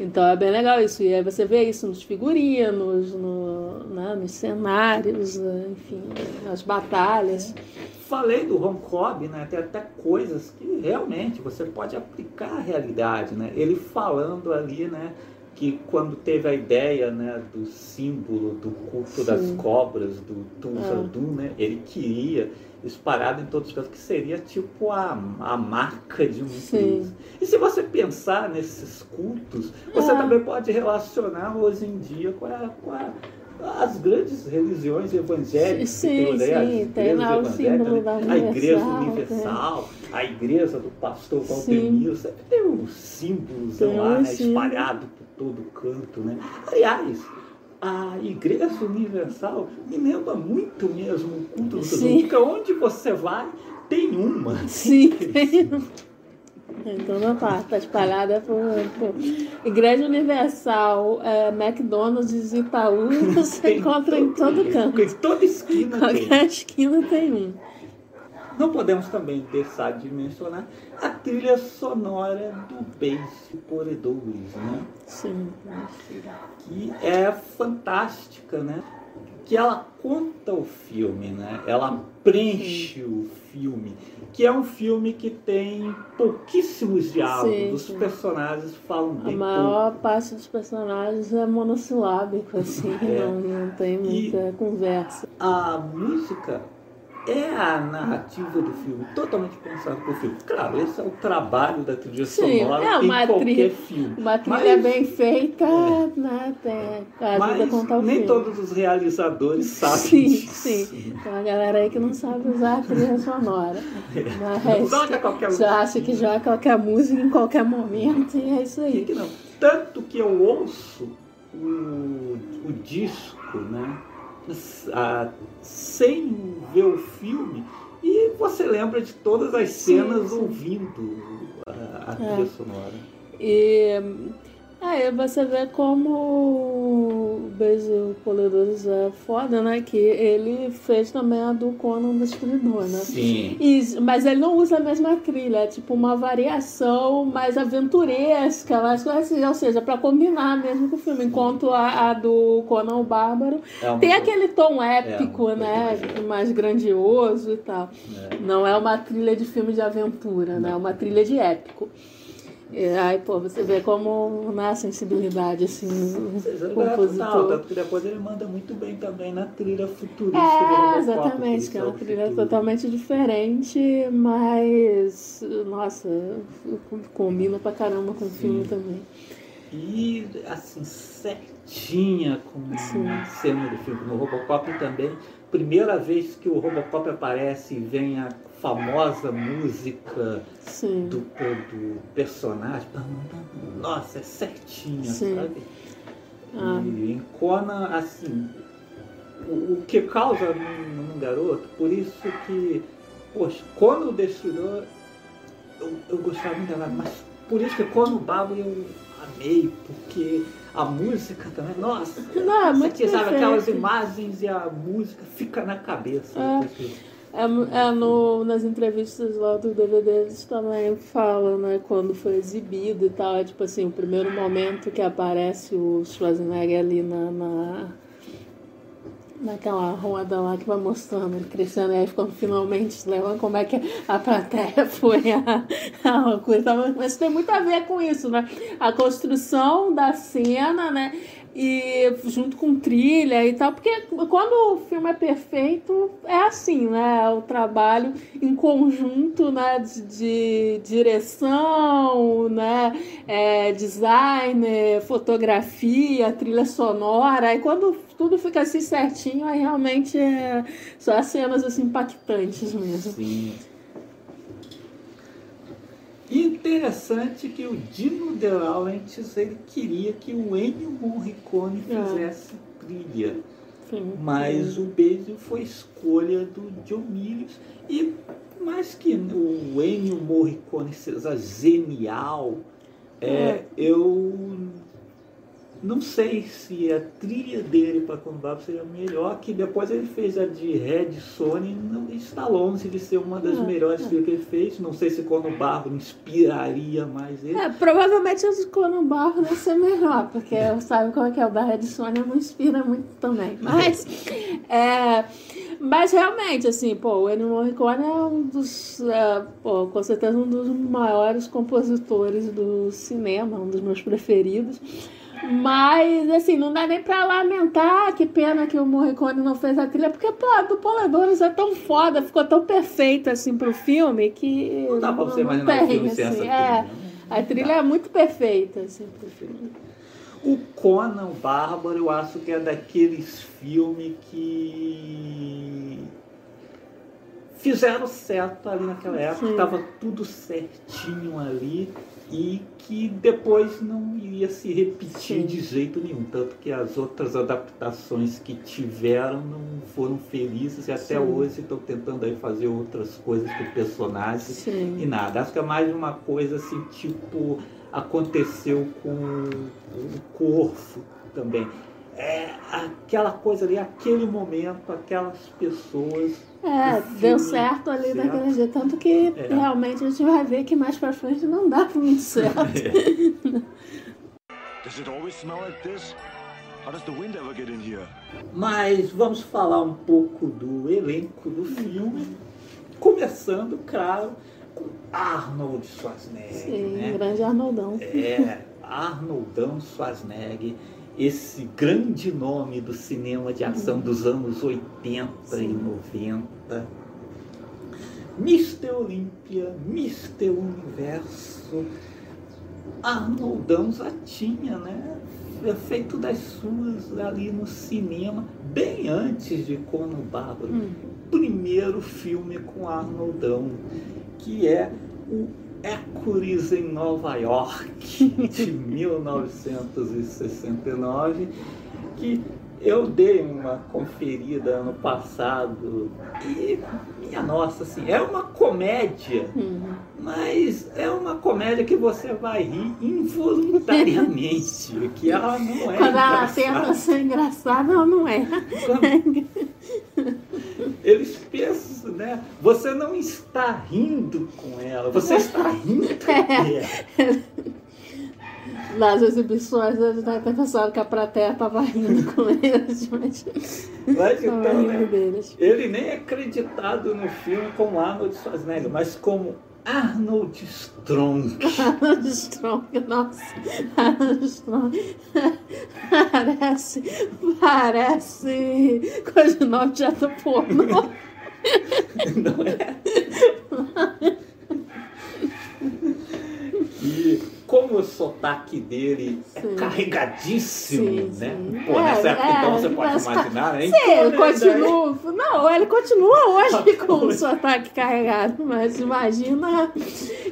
Então é bem legal isso. E aí você vê isso nos figurinos, no, né, nos cenários, enfim, nas batalhas. Falei do Ron Cobb, né? Tem até coisas que realmente você pode aplicar à realidade, né? Ele falando ali, né? Que quando teve a ideia né, do símbolo do culto Sim. das cobras, do Tunzandu, é. né, ele queria espalhado em todos os cantos, que seria tipo a, a marca de um empresa. E se você pensar nesses cultos, você é. também pode relacionar hoje em dia com, a, com a, as grandes religiões evangélicas. Sim, sim, tem lá o símbolo né? da. A Igreja Universal, a Igreja do Pastor Valdemiro, sempre tem um símbolo lá, né, espalhado todo canto, né? Aliás, a Igreja Universal me lembra muito mesmo o culto do Sim. porque onde você vai tem uma. Sim, tem Então não tá, tá espalhada por, por, Igreja Universal, é, McDonald's e Itaú, você tem encontra todo, em todo canto. Em toda esquina Qualquer tem. esquina tem um. Não podemos também deixar de mencionar a trilha sonora do Base Corredores, né? Sim. Que é fantástica, né? Que ela conta o filme, né? Ela preenche sim. o filme. Que é um filme que tem pouquíssimos diálogos. Sim, Os personagens falam bem A maior pouco. parte dos personagens é monossilábico, assim. É. Não, não tem muita e conversa. A música é a narrativa do filme, totalmente pensado para o filme. Claro, esse é o trabalho da trilha Sim, sonora é em qualquer filme. Uma trilha Mas, bem feita, é. né, ajuda a contar o nem filme. todos os realizadores sabem sim, disso. Sim, tem uma galera aí que não sabe usar a trilha sonora. Mas não qualquer já acha que joga qualquer música em qualquer momento e é isso aí. Que não. Tanto que eu ouço o, o disco, né? Sem ver o filme e você lembra de todas as cenas sim, sim. ouvindo a, a trilha é. sonora. E Aí você vê como o Basil Poledores é foda, né? Que ele fez também a do Conan Destruidor, né? Sim. E- mas ele não usa a mesma trilha, é tipo uma variação mais aventuresca, mais assim, ou seja, pra combinar mesmo com o filme. Enquanto a, a do Conan o Bárbaro É tem coisa- aquele tom épico, É, né? mais- Mais grandioso e tal. Não é uma trilha de filme de aventura, né? É uma trilha de épico. E aí, pô, você vê como na sensibilidade, assim, do Não, total, compositor. tanto que depois ele manda muito bem também na trilha futurista. É, exatamente, que é uma o trilha futuro. totalmente diferente, mas, nossa, combina pra caramba com o filme também. E, assim, certinha com a cena do filme. No Robocop também, primeira vez que o Robocop aparece e vem a famosa música do, do personagem. Nossa, é certinha, Sim. sabe? Ah. E em Conan, assim, o, o que causa num, num garoto, por isso que, poxa, Conan o Destruidor, eu, eu gostava muito dela, mas por isso que Conan o Babo eu amei, porque a música também, nossa, Não, é muito aqui, sabe, aquelas imagens e a música fica na cabeça. É. É, é no, nas entrevistas lá do DVD eles também falam, né, quando foi exibido e tal, é tipo assim, o primeiro momento que aparece o Schwarzenegger ali na, na naquela roda lá que vai mostrando ele crescendo, e aí quando finalmente leva como é que a plateia foi a, a coisa. Mas tem muito a ver com isso, né? A construção da cena, né? E junto com trilha e tal, porque quando o filme é perfeito, é assim, né? O trabalho em conjunto, né? De, de direção, né? É, design, fotografia, trilha sonora. E quando tudo fica assim certinho, aí realmente é só as cenas assim impactantes mesmo. Sim. E interessante que o Dino De Laurentiis ele queria que o Ennio Morricone Ah. fizesse trilha, Enfim, mas o Basil foi escolha do John Milius e mais que o Ennio Morricone seja genial, é, eu não sei se a trilha dele para Combab seria melhor, que depois ele fez a de Red Sony, não está longe de ser uma das É, melhores é. trilhas que ele fez. Não sei se Cono Barro inspiraria mais ele. É, provavelmente o Conan Barro deve ser melhor, porque sabe como é que é o da Red Sônia não inspira muito também. Mas, é, mas realmente, assim, pô, o Ennio Morricone é um dos, é, pô, com certeza um dos maiores compositores do cinema, um dos meus preferidos. Mas, assim, não dá nem pra lamentar, que pena que o Morricone não fez a trilha, porque, pô, a do Poledores é tão foda, ficou tão perfeita, assim, pro filme, que Não dá pra você imaginar o filme sem essa trilha, É, né? a trilha é muito perfeita, assim, pro filme. O Conan Bárbaro, eu acho que é daqueles filmes que fizeram certo ali naquela época, estava tudo certinho ali e que depois não iria se repetir Sim. de jeito nenhum. Tanto que as outras adaptações que tiveram não foram felizes e até Sim. hoje estão tentando aí fazer outras coisas com o personagem Sim. e nada. Acho que é mais uma coisa assim, tipo, aconteceu com o Corfo também. É aquela coisa ali, aquele momento, aquelas pessoas. É, deu certo ali certo. daquele jeito. Tanto que É. realmente a gente vai ver que mais pra frente não dá muito certo. Does it always smell like this? How does the wind ever get in here? Mas vamos falar um pouco do elenco do filme, começando, claro, com Arnold Schwarzenegger. Sim, né? grande Arnoldão. É, Arnoldão Schwarzenegger, esse grande nome do cinema de ação dos anos 80 e 90. Mr. Olímpia, Mr. Universo. Arnoldão já tinha, né? Feito das suas ali no cinema, bem antes de Conan Bárbaro. Hum. Primeiro filme com Arnoldão, que é o Hércules em Nova York, de 1969, que eu dei uma conferida ano passado e, minha nossa, assim, é uma comédia, Uhum. mas é uma comédia que você vai rir involuntariamente, que ela não é Quando ela tenta ser engraçada, ela não é. Eles pensam, né? Você não está rindo com ela, você está rindo dela. Nas exibições, eles ter pensado que a plateia estava rindo com eles, mas Mas então, né? deles. Ele nem é acreditado no filme como Arnold Schwarzenegger, mas como Arnold Strong. Arnold Strong, nossa, Arnold Strong. Parece, parece coisa de nome de ator pornô. Não é? E como o sotaque dele é Sim. carregadíssimo, Sim, né? sim. Pô, nessa É, época então é, você pode mas- imaginar, né? Sim, Então, ele né, continua. Não, ele continua hoje com Hoje. o seu ataque carregado, mas imagina,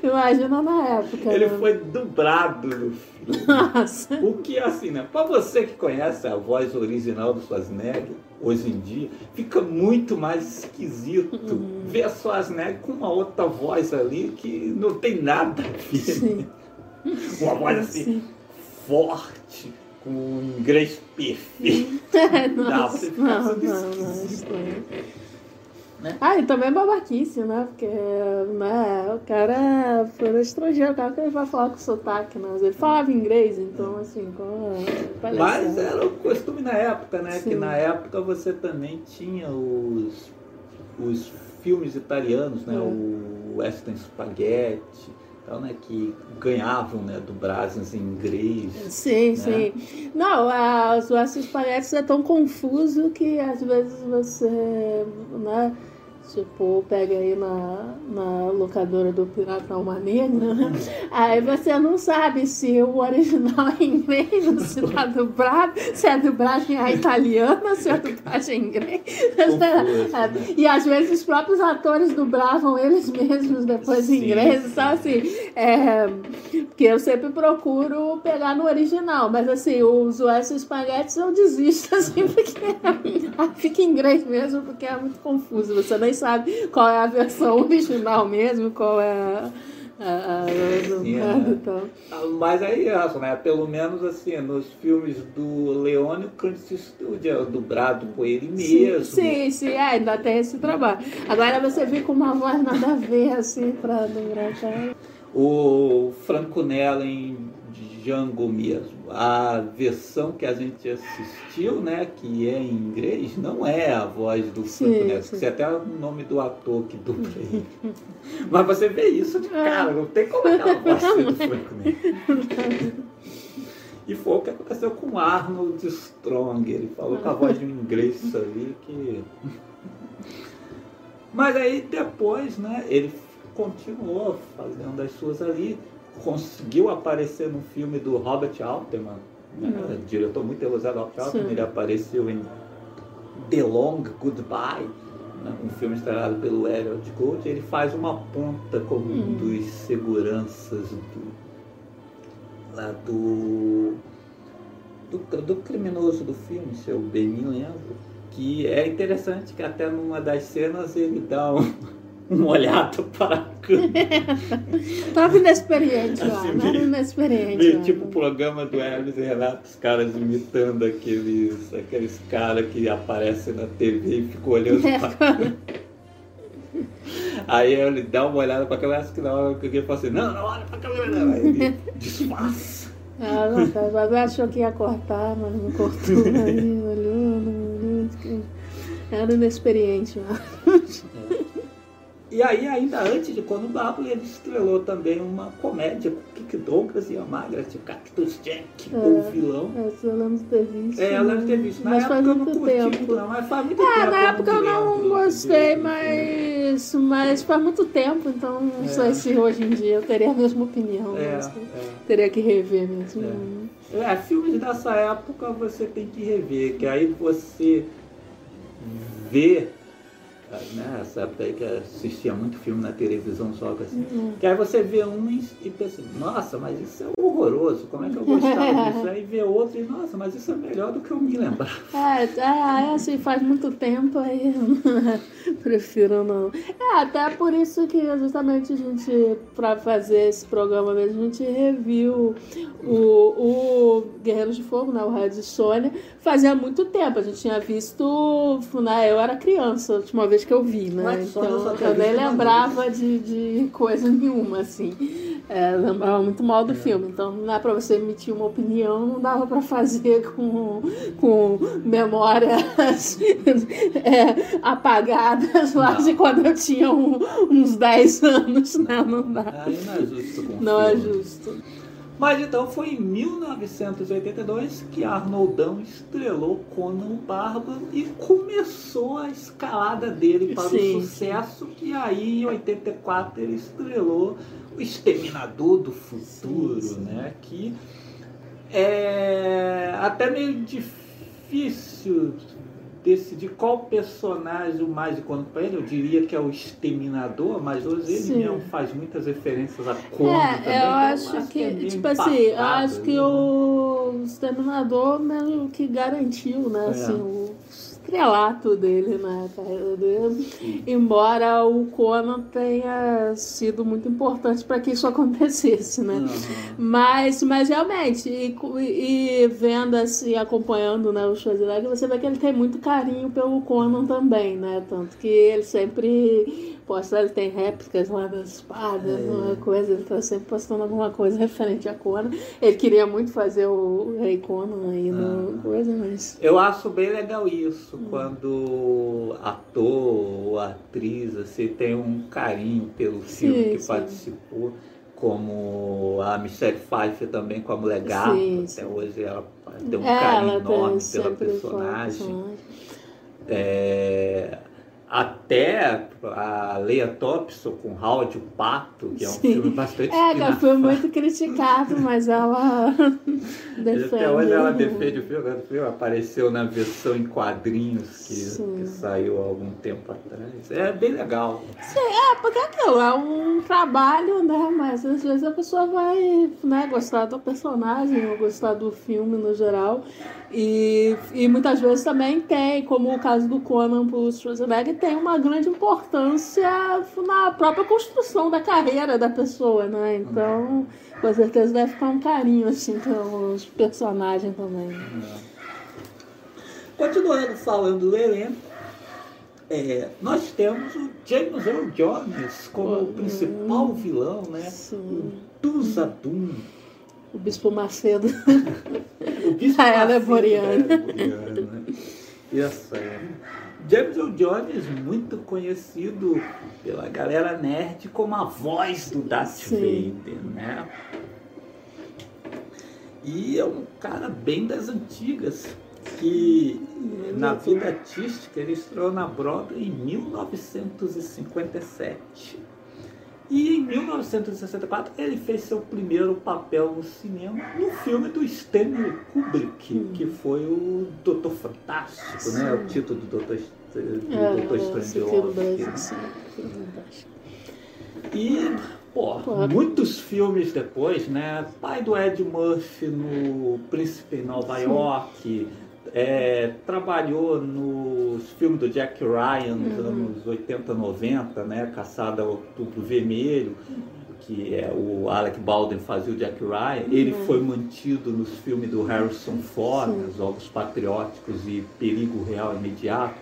imagina na época. Ele né? foi dublado no filme. Nossa. O que assim, né? Pra você que conhece a voz original do Schwarzenegger, hoje em dia, fica muito mais esquisito Uhum. ver a Schwarzenegger com uma outra voz ali que não tem nada a ver. Sim. Uma voz assim, Sim. forte, com um inglês perfeito. Nossa, você fica não, tudo não, não, estranho. Né? Ah, e também é babaquice, né? Porque né, o cara foi estrangeiro, o cara que ele vai falar com sotaque, né? Ele falava inglês, então assim, com Mas era o costume na época, né? Sim. Que na época você também tinha os, os filmes italianos, né? É. O Western Spaghetti, tal, né? Que ganhavam, né? Dublagens em inglês. Sim, né? sim. Não, a- os ossos palhetes é tão confuso que às vezes você, né? Tipo, pega aí na, na locadora do Pirata Alma Negra, né? Aí você não sabe se o original é em inglês, se tá dublado, se a dublagem é italiana, se a dublagem é em inglês. Confuso, É, né? E às vezes os próprios atores dublavam eles mesmos depois em Sim, inglês. sim. Então, assim, é, porque eu sempre procuro pegar no original, mas assim, os US Spaghetti eu desisto, assim, porque fica em inglês mesmo, porque é muito confuso. Você nem sabe qual é a versão original mesmo, qual é a. a, a, a Sim, é. então. Mas aí, acho, né? Pelo menos assim, nos filmes do Leone, o Eastwood é dublado por ele mesmo. Sim, sim, é, ainda tem esse trabalho. Agora você vê com uma voz nada a ver, assim, pra não engraçar. O Franco Nella em Django mesmo. A versão que a gente assistiu, né, que é em inglês, não é a voz do Franco Nella. sim. Esqueci até o nome do ator que dubla ele. Mas você vê isso de cara, não tem como aquela voz ser do Franco Nella. E foi o que aconteceu com Arnold Strong. Ele falou com a voz de um inglês ali que. Mas aí depois, né, ele continuou fazendo as suas ali, conseguiu aparecer no filme do Robert Altman, né, Uhum. diretor muito elogiado Robert Altman, Sim. ele apareceu em The Long Goodbye, né, um filme estrelado pelo Elliot Gould, ele faz uma ponta como um Uhum. dos seguranças do, lá do, do, do criminoso do filme, se eu bem me lembro, que é interessante que até numa das cenas ele dá um, uma olhada para a câmera, Tava inexperiente lá, Assim, né? Meio- inexperiente. meio lá. tipo o programa do Hermes e Renato, os caras imitando aqueles, aqueles caras que aparecem na TV e ficam olhando para a câmera. Aí ele dá uma olhada para a câmera, acho que na hora que ele fala assim, não, não olha para a câmera não, aí ele disfarça. Ah, não, mas achou que ia cortar, mas não cortou. Aí olhou, não olhou. Era inexperiente lá. E aí, ainda antes de Quando Babo, ele estrelou também uma comédia com Kik Douglas e a Margaret Cactus Jack, o vilão. Essa eu lembro de ter visto. É, eu lembro de ter visto. Na Mas época faz eu não curti tempo. não, mas faz muito É, tempo. na época eu não gostei, de- mas, mas faz muito tempo, então não É. sei se hoje em dia eu teria a mesma opinião. É, mas é. Teria que rever mesmo. É, filmes dessa época você tem que rever, que aí você vê né? Essa época aí que assistia muito filme na televisão só assim. Uhum. Que aí você vê um e pensa, nossa, mas isso é horroroso, como é que eu gostava disso? Aí vê outro e, nossa, mas isso é melhor do que eu me lembrava. É, é, é assim, faz muito tempo aí prefiro não. É, até por isso que justamente a gente, pra fazer esse programa mesmo, a gente reviu o, o Guerreiros de Fogo, né? O Red Sônia, fazia muito tempo. A gente tinha visto, né? Eu era criança, a última vez que eu vi, né? Então eu nem lembrava de, de coisa nenhuma, assim. É, lembrava muito mal do é. filme, então não dá pra você emitir uma opinião, não dava pra fazer com, com memórias é, apagadas lá não. de quando eu tinha um, uns 10 anos, né? Não dá. Aí não é justo. Não é justo. Mas então foi em 1982 que Arnoldão estrelou Conan o Bárbaro e começou a escalada dele para Sim. o sucesso, que aí em 84 ele estrelou o Exterminador do Futuro, sim, sim. né? Que é até meio difícil decidir qual personagem o mais icônico para ele. Eu diria que é o Exterminador, mas hoje ele sim. mesmo faz muitas referências a Conan é, também. Eu acho, eu acho que, que é tipo assim, eu acho que o Exterminador meio que garantiu, né? É. Assim, o estrelato dele na carreira dele, embora o Conan tenha sido muito importante para que isso acontecesse, né? Uhum. Mas, mas realmente, e, e, vendo assim, acompanhando né, o Schwarzenegger, você vê que ele tem muito carinho pelo Conan também, né? Tanto que ele sempre posta, ele tem réplicas lá das espadas, é. uma coisa, ele tá sempre postando alguma coisa referente a Conan. Ele queria muito fazer o Rei Conan aí no ah. coisa, mas. Eu acho bem legal isso, hum. quando ator ou atriz assim, tem um carinho pelo filme sim, que sim. participou. Como a Michelle Pfeiffer também com a Mulher sim, até hoje ela tem um é, carinho enorme pela personagem. É, até a Leia Thompson com Howard o Pato, que é um Sim. filme bastante É, que foi muito criticado, mas ela defende. Até hoje ela defende o filme, o filme apareceu na versão em quadrinhos que, que, saiu há algum tempo atrás. É bem legal. Sim, é, porque aquilo é um trabalho, né? Mas às vezes a pessoa vai né, gostar do personagem ou gostar do filme no geral. E, e muitas vezes também tem, como o caso do Conan pro Schwarzenegger, tem uma grande importância na própria construção da carreira da pessoa, né? Então, com certeza deve ficar um carinho, assim, pelos personagens também. É. Continuando falando do elenco, é, nós temos o James Earl Jones como o principal vilão, né? Sim. O Tuzadum o Bispo Macedo. o Bispo ah, ela é boreana. É, né? Isso aí. James Earl Jones, muito conhecido pela galera nerd como a voz do Darth Sim. Vader, né? E é um cara bem das antigas, que na vida artística ele estreou na Broadway em 1957. E em 1964 ele fez seu primeiro papel no cinema no filme do Stanley Kubrick, hum. que foi o Doutor Fantástico, sim. né? O título do Doutor, do é, Doutor Strangelove. Né? E, pô, muitos filmes depois, né? Pai do Ed Murphy no Príncipe em Nova sim. York é, trabalhou nos filmes do Jack Ryan nos uhum. anos 80, 90, né? Caçada ao Outubro Vermelho, que é o Alec Baldwin fazia o Jack Ryan. Uhum. Ele foi mantido nos filmes do Harrison Ford, Os Jogos Patrióticos e Perigo Real Imediato.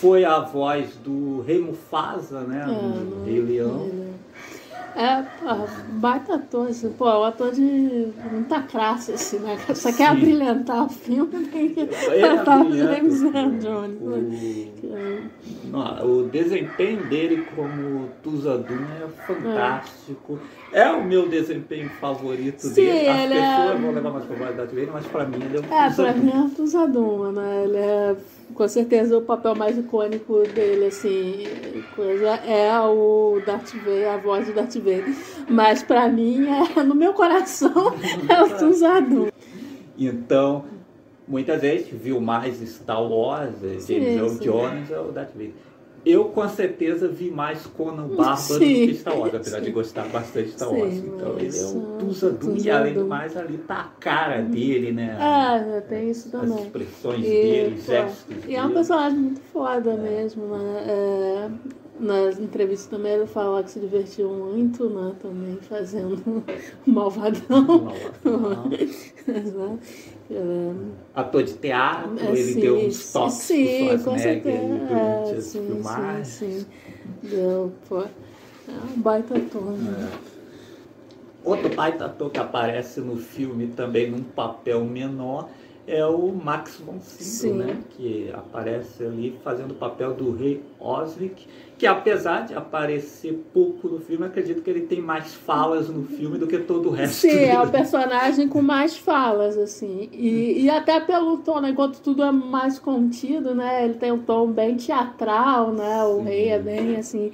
Foi a voz do Rei Mufasa, né? No Rei Leão. É, pô, baita ator, assim, pô, é um ator de muita classe, assim, né? Só quer abrilhantar o filme, tem que botar o James Jones. O, o desempenho dele como Tuzadum é fantástico. É. é. o meu desempenho favorito Sim, dele. As pessoas é... vão levar mais probabilidade dele, mas pra mim ele é o É, pra mim é o Tuzadum, né? Ele é com certeza o papel mais icônico dele, assim, coisa é o Darth Vader, a voz do Darth Vader. Mas para mim, é, no meu coração, é o Tuzadu. Então, muitas vezes viu mais Star Wars, James Earl Jones é o Darth Vader. Eu com certeza vi mais Conan Bárbaro do que Star Wars, apesar de gostar bastante de Star Wars. Sim, então ele é um ah, Tusa Doom e além do mais ali tá a cara dele, né? É, tem isso As também. expressões E, dele, os gestos e é um personagem muito foda mesmo, né? É, nas entrevistas também ele fala que se divertiu muito, né? Também fazendo o malvadão. né? É, Ator de teatro, é, ele sim, deu uns toques sim, pro Schwarzenegger durante É, as sim, filmagens. sim. Deu, pô. É um baita ator, né? Outro baita ator que aparece no filme também num papel menor é o Max von Sydow, né? Que aparece ali fazendo o papel do rei Osric, que apesar de aparecer pouco no filme, acredito que ele tem mais falas no filme do que todo o resto. Sim, é o dele. personagem com mais falas, assim. E, e até pelo tom, né? Enquanto tudo é mais contido, né? Ele tem um tom bem teatral, né? O Sim. rei é bem, assim,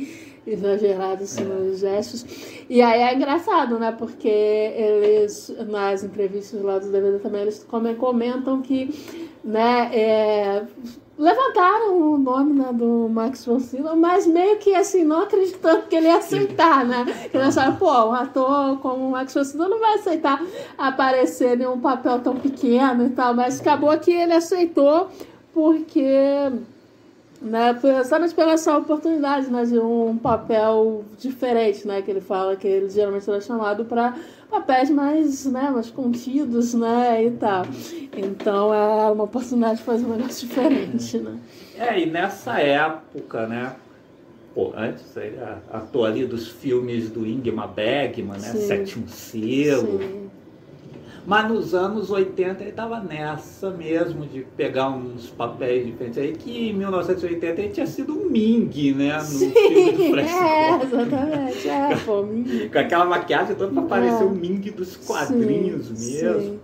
exagerado assim, nos gestos. E aí é engraçado, né? Porque eles, nas entrevistas lá do DVD também, eles come- comentam que, né? é, levantaram o nome né, do Max von Sydow, mas meio que assim, não acreditando que ele ia aceitar, né? Que eles acharam, pô, um ator como o Max von Sydow não vai aceitar aparecer em um papel tão pequeno e tal, mas acabou que ele aceitou porque né, justamente pela essa oportunidade né, de um papel diferente, né, que ele fala que ele geralmente era chamado para papéis mais, né, mais contidos, né, e tal. Então é uma oportunidade de fazer um negócio diferente, né. É, e nessa época, né? Pô, antes era ator ali dos filmes do Ingmar Bergman, né? Sim. Sétimo Selo. Sim. Mas nos anos 80 ele estava nessa mesmo de pegar uns papéis diferentes aí, que em 1980 ele tinha sido um Ming, né? No filme do é, exatamente. É, pô, me- Com aquela maquiagem toda pra parecer É. o Ming dos quadrinhos sim, mesmo. sim.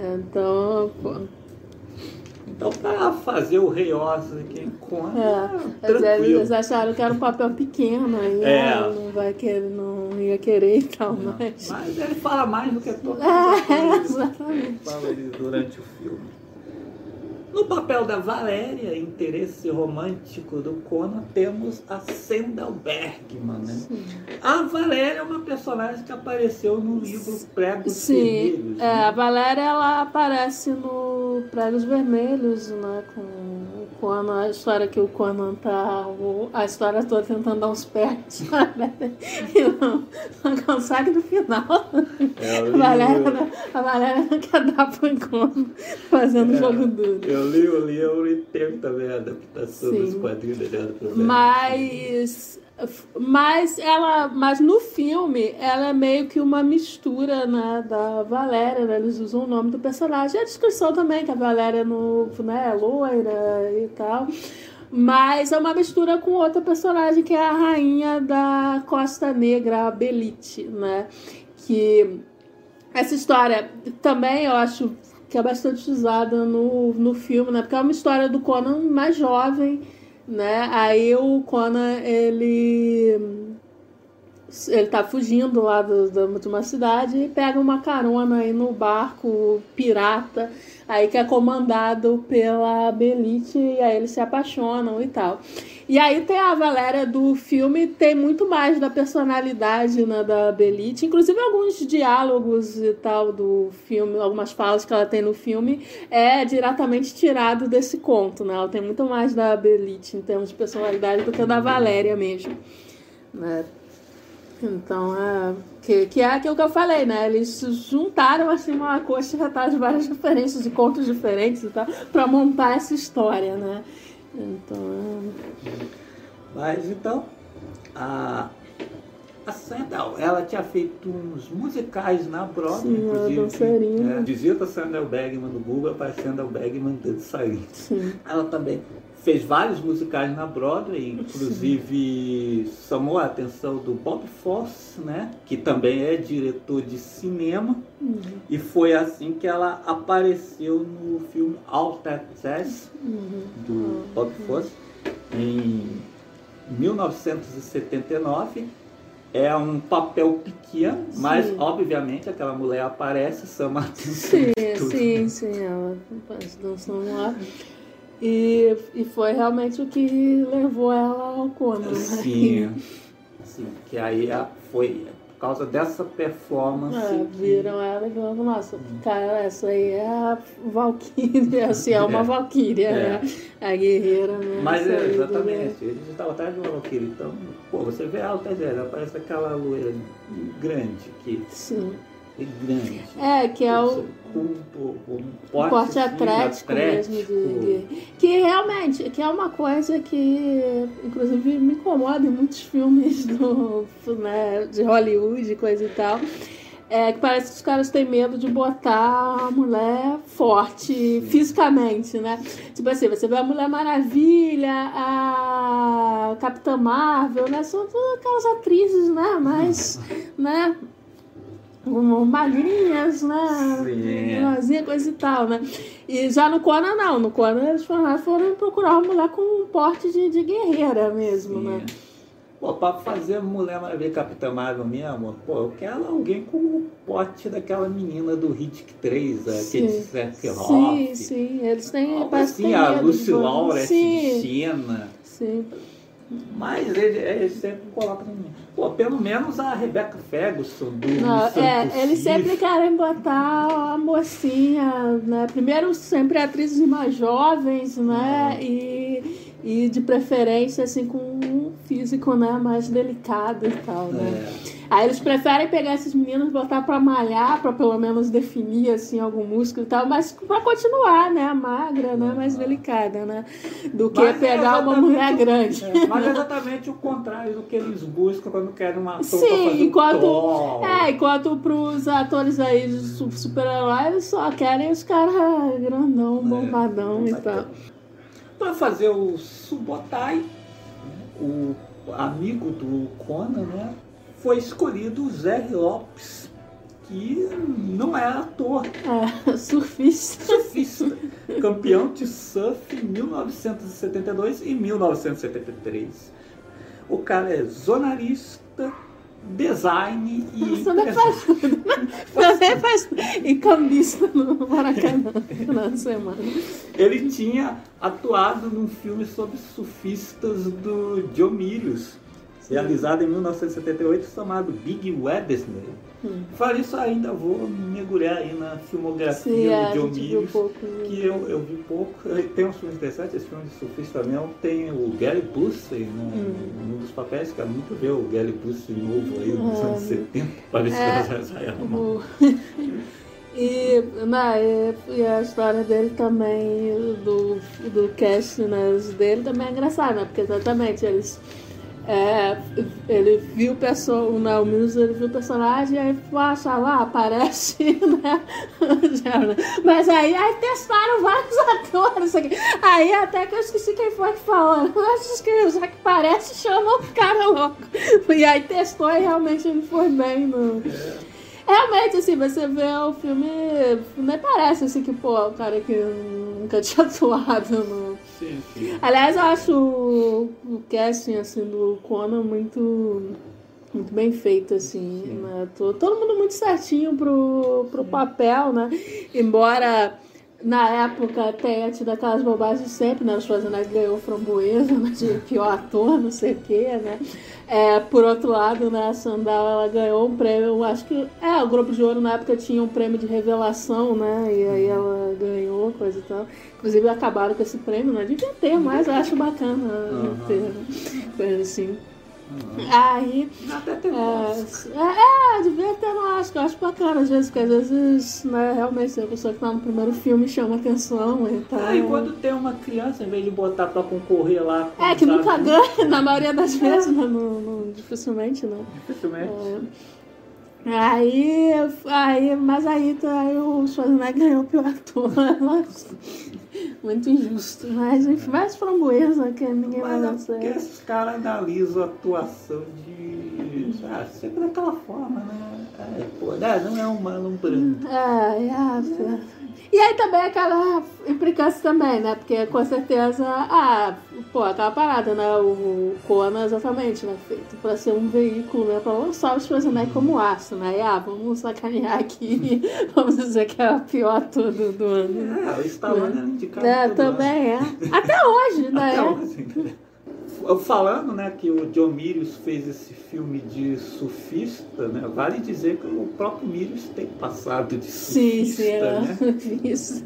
É, Então, pô, Então, pra fazer o Rei Osric em Conan, É, tranquilo. Eles acharam que era um papel pequeno, aí É. não vai querer, não ia querer e tal, mas. Mas ele fala mais do que todos os É, exatamente. fala ele durante o filme. No papel da Valéria, interesse romântico do Conan, temos a Sendel Bergman, né? A Valéria é uma personagem que apareceu no livro Pregos Sim, Vermelhos. é, a né? Valéria ela aparece no Pregos Vermelhos, né? Com o Conan, a história que o Conan tá. o- a história toda tentando dar uns pés e não, não consegue no final. É, A Valéria, a Valéria não quer dar pro Conan fazendo É. jogo duro. eu li o livro e teve também a adaptação Sim. dos quadrinhos da Helena Provera. Mas, mas ela, mas no filme ela é meio que uma mistura né, da Valéria, né? eles usam o nome do personagem. A descrição também, que a Valéria é no, né, é loira e tal. Mas é uma mistura com outra personagem que é a rainha da Costa Negra, a Belite, né? Que essa história também eu acho que é bastante usada no, no filme, né? Porque é uma história do Conan mais jovem, né? Aí o Conan, ele ele tá fugindo lá do, do- de uma cidade e pega uma carona aí no barco pirata, aí que é comandado pela Belite, e aí eles se apaixonam e tal. E aí tem a Valéria do filme, tem muito mais da personalidade né, da Belite, inclusive alguns diálogos e tal do filme, algumas falas que ela tem no filme, é diretamente tirado desse conto, né? Ela tem muito mais da Belite em termos de personalidade do que da Valéria mesmo. Né? Então, é, que, que é aquilo que eu falei, né? Eles juntaram assim uma coxa de várias referências, de contos diferentes e tal, pra montar essa história, né? Então, é... Mas então, a, a Sandel, ela tinha feito uns musicais na Broadway, Sim, ela inclusive. dançarina. É, digita Sandel Bergman no Google, aparece Sandel Bergman dançarina. sim. Ela também fez vários musicais na Broadway, inclusive chamou a atenção do Bob Fosse, né, que também é diretor de cinema, Uhum. e foi assim que ela apareceu no filme Alter Jazz, Uhum. do Bob Fosse, em 1979. É um papel pequeno, mas Sim. obviamente aquela mulher aparece, chama a atenção Sim, sim, sim, ela faz dançando lá. E, e foi realmente o que levou ela ao Conan. né? Sim, sim, que aí foi por causa dessa performance. É, que- viram ela e falaram, nossa, cara, essa aí é a Valkyria, assim, é uma É. Valkyria, É. né? A guerreira, né? Mas é, né? exatamente, eles estavam atrás de uma Valkyrie. Então, pô, você vê ela atrás dela, parece aquela loira grande, que Sim. é grande. É, que é o, Com um, porte, porte assim, atlético mesmo de, de- Que realmente, que é uma coisa que, inclusive, me incomoda em muitos filmes do, né, de Hollywood, coisa e tal. É que parece que os caras têm medo de botar a mulher forte fisicamente, né? Tipo assim, você vê a Mulher Maravilha, a Capitã Marvel, né? São todas aquelas atrizes, né? Mas, né? Magrinhas, né? Sim. Fazia coisa e tal, né? E já no Conan, não. No Conan, eles foram, foram procurar uma mulher com um porte de, de guerreira mesmo, Sim. né? Pô, pra fazer Mulher Maravilha Capitã Marvel mesmo, pô, eu quero alguém com o pote daquela menina do Hit 3, aquele Sim. Seth Sim, Roth. sim. Eles têm. Que assim, a Lucy Sim, de Xena. sim. Mas ele, eles sempre colocam. Pô, pelo menos a Rebecca Ferguson do Não, é, eles sempre querem botar a mocinha, né? Primeiro sempre atrizes mais jovens, né? E, e de preferência assim com um físico né? mais delicado e tal, né? É. Aí eles preferem pegar esses meninos e botar pra malhar, pra pelo menos definir assim algum músculo e tal, mas pra continuar, né? Magra, né? Mais delicada, né? Do que Mas é pegar uma exatamente mulher grande. é, mas é exatamente o contrário do que eles buscam quando querem uma Sim, fazer enquanto. o Thor. É, enquanto pros atores aí de su- super-herói, eles só querem os caras grandão, bombadão e tal. Para fazer o Subotai, o amigo do Conan, né, foi escolhido o Zé Lopes, que não é ator, É, surfista. surfista, campeão de surf em 1972 e 1973. O cara é zonarista, design e Você também faz tudo? Também faz E cambista no Maracanã de semana. Ele tinha atuado num filme sobre surfistas do Joe Milius, realizado em 1978, chamado Big Wednesday. Hum. Fora isso, ainda vou mergulhar aí na filmografia Sim, é, do viu Milius, pouco. que eu, eu vi pouco. Tem uns filmes interessantes, esse filme de surfista mesmo. Tem o Gary Busey né, Hum. num dos papéis, quero muito ver o Gary Busey novo aí nos Ah, anos 70, para ver se é. arrumado. O- E, né, e, e a história dele também, do, do cast né, dele também é engraçada, né? Porque exatamente eles. É, ele viu né, o Mills, ele viu o personagem e aí acha lá, aparece, né? Mas aí, aí testaram vários atores aqui. Aí até que eu esqueci quem foi que falou. Eu acho que já que parece, chama o cara louco. E aí testou e realmente ele foi bem no. Realmente, assim, você vê o filme, nem parece assim que, pô, o cara que nunca tinha atuado no. Sim, sim. Aliás, eu acho o, casting assim, do Conan muito, muito bem feito, assim. Né? Todo, todo mundo muito certinho pro, pro papel, né? Embora na época tenha tido aquelas bobagens sempre, né? O Schwarzenegger ganhou framboesa né? de pior ator, não sei o quê, né? É, por outro lado, né, a Sandal ela ganhou um prêmio, acho que é, o Globo de Ouro na época tinha um prêmio de revelação, né? E aí ela ganhou, coisa e tal. Inclusive acabaram com esse prêmio, né? Devia ter, mas eu acho bacana Uhum. ter, né? coisa assim. Aí, Até tem é, é, é, devia ter no Oscar, eu acho bacana às vezes, porque às vezes, né, realmente a pessoa que tá no primeiro filme chama atenção e tal. Ah, e quando tem uma criança, em vez de botar pra concorrer lá É, que os nunca ganha, na maioria das vezes, né? Não, não- dificilmente não. dificilmente. Aí, aí, mas aí, aí o Schwarzenegger ganhou o pior ator. Muito injusto. Mas, enfim, mais framboesa que ninguém vai Mas dar é porque esses caras analisam a atuação de. Ah, sempre daquela forma, né? É, pô, né? não é um mano branco. É, é, e aí também aquela implicância também, né? Porque com certeza, ah, pô, aquela parada, né? O Conan, exatamente, né? Feito pra ser um veículo, né? Pra lançar o Schwarzenegger como aço, né? E, ah, vamos sacanear aqui, vamos dizer que é a pior tudo do ano. É, o Stallone era indicado É, também é. Até hoje, né? Até hoje, né? Falando né, que o John Milius fez esse filme de surfista, né, vale dizer que o próprio Milius tem passado de Sim, surfista. sim, é. né? isso.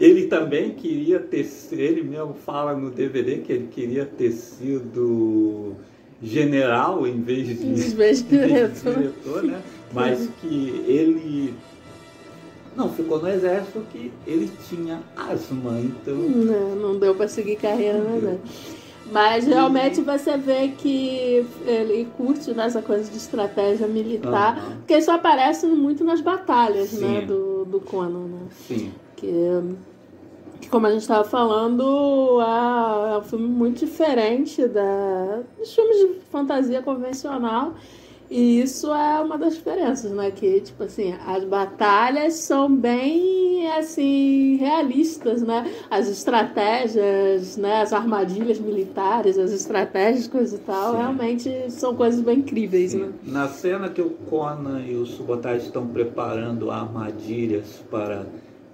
Ele também queria ter, ele mesmo fala no DVD que ele queria ter sido general em vez de, Em vez de diretor. diretor, né? Mas que ele não ficou no exército que ele tinha asma, então Não, não deu pra seguir carreira, né? Mas realmente você vê que ele curte nessa coisa de estratégia militar, porque isso aparece muito nas batalhas, Sim. né, do, do Conan, né? sim. Que, que como a gente estava falando, é, é um filme muito diferente da, dos filmes de fantasia convencional. E isso é uma das diferenças, né? Que, tipo assim, as batalhas são bem, assim, realistas, né? As estratégias, né? As armadilhas militares, as estratégias, coisa e tal, Sim. realmente são coisas bem incríveis, né? Na cena que o Conan e o Subotage estão preparando armadilhas para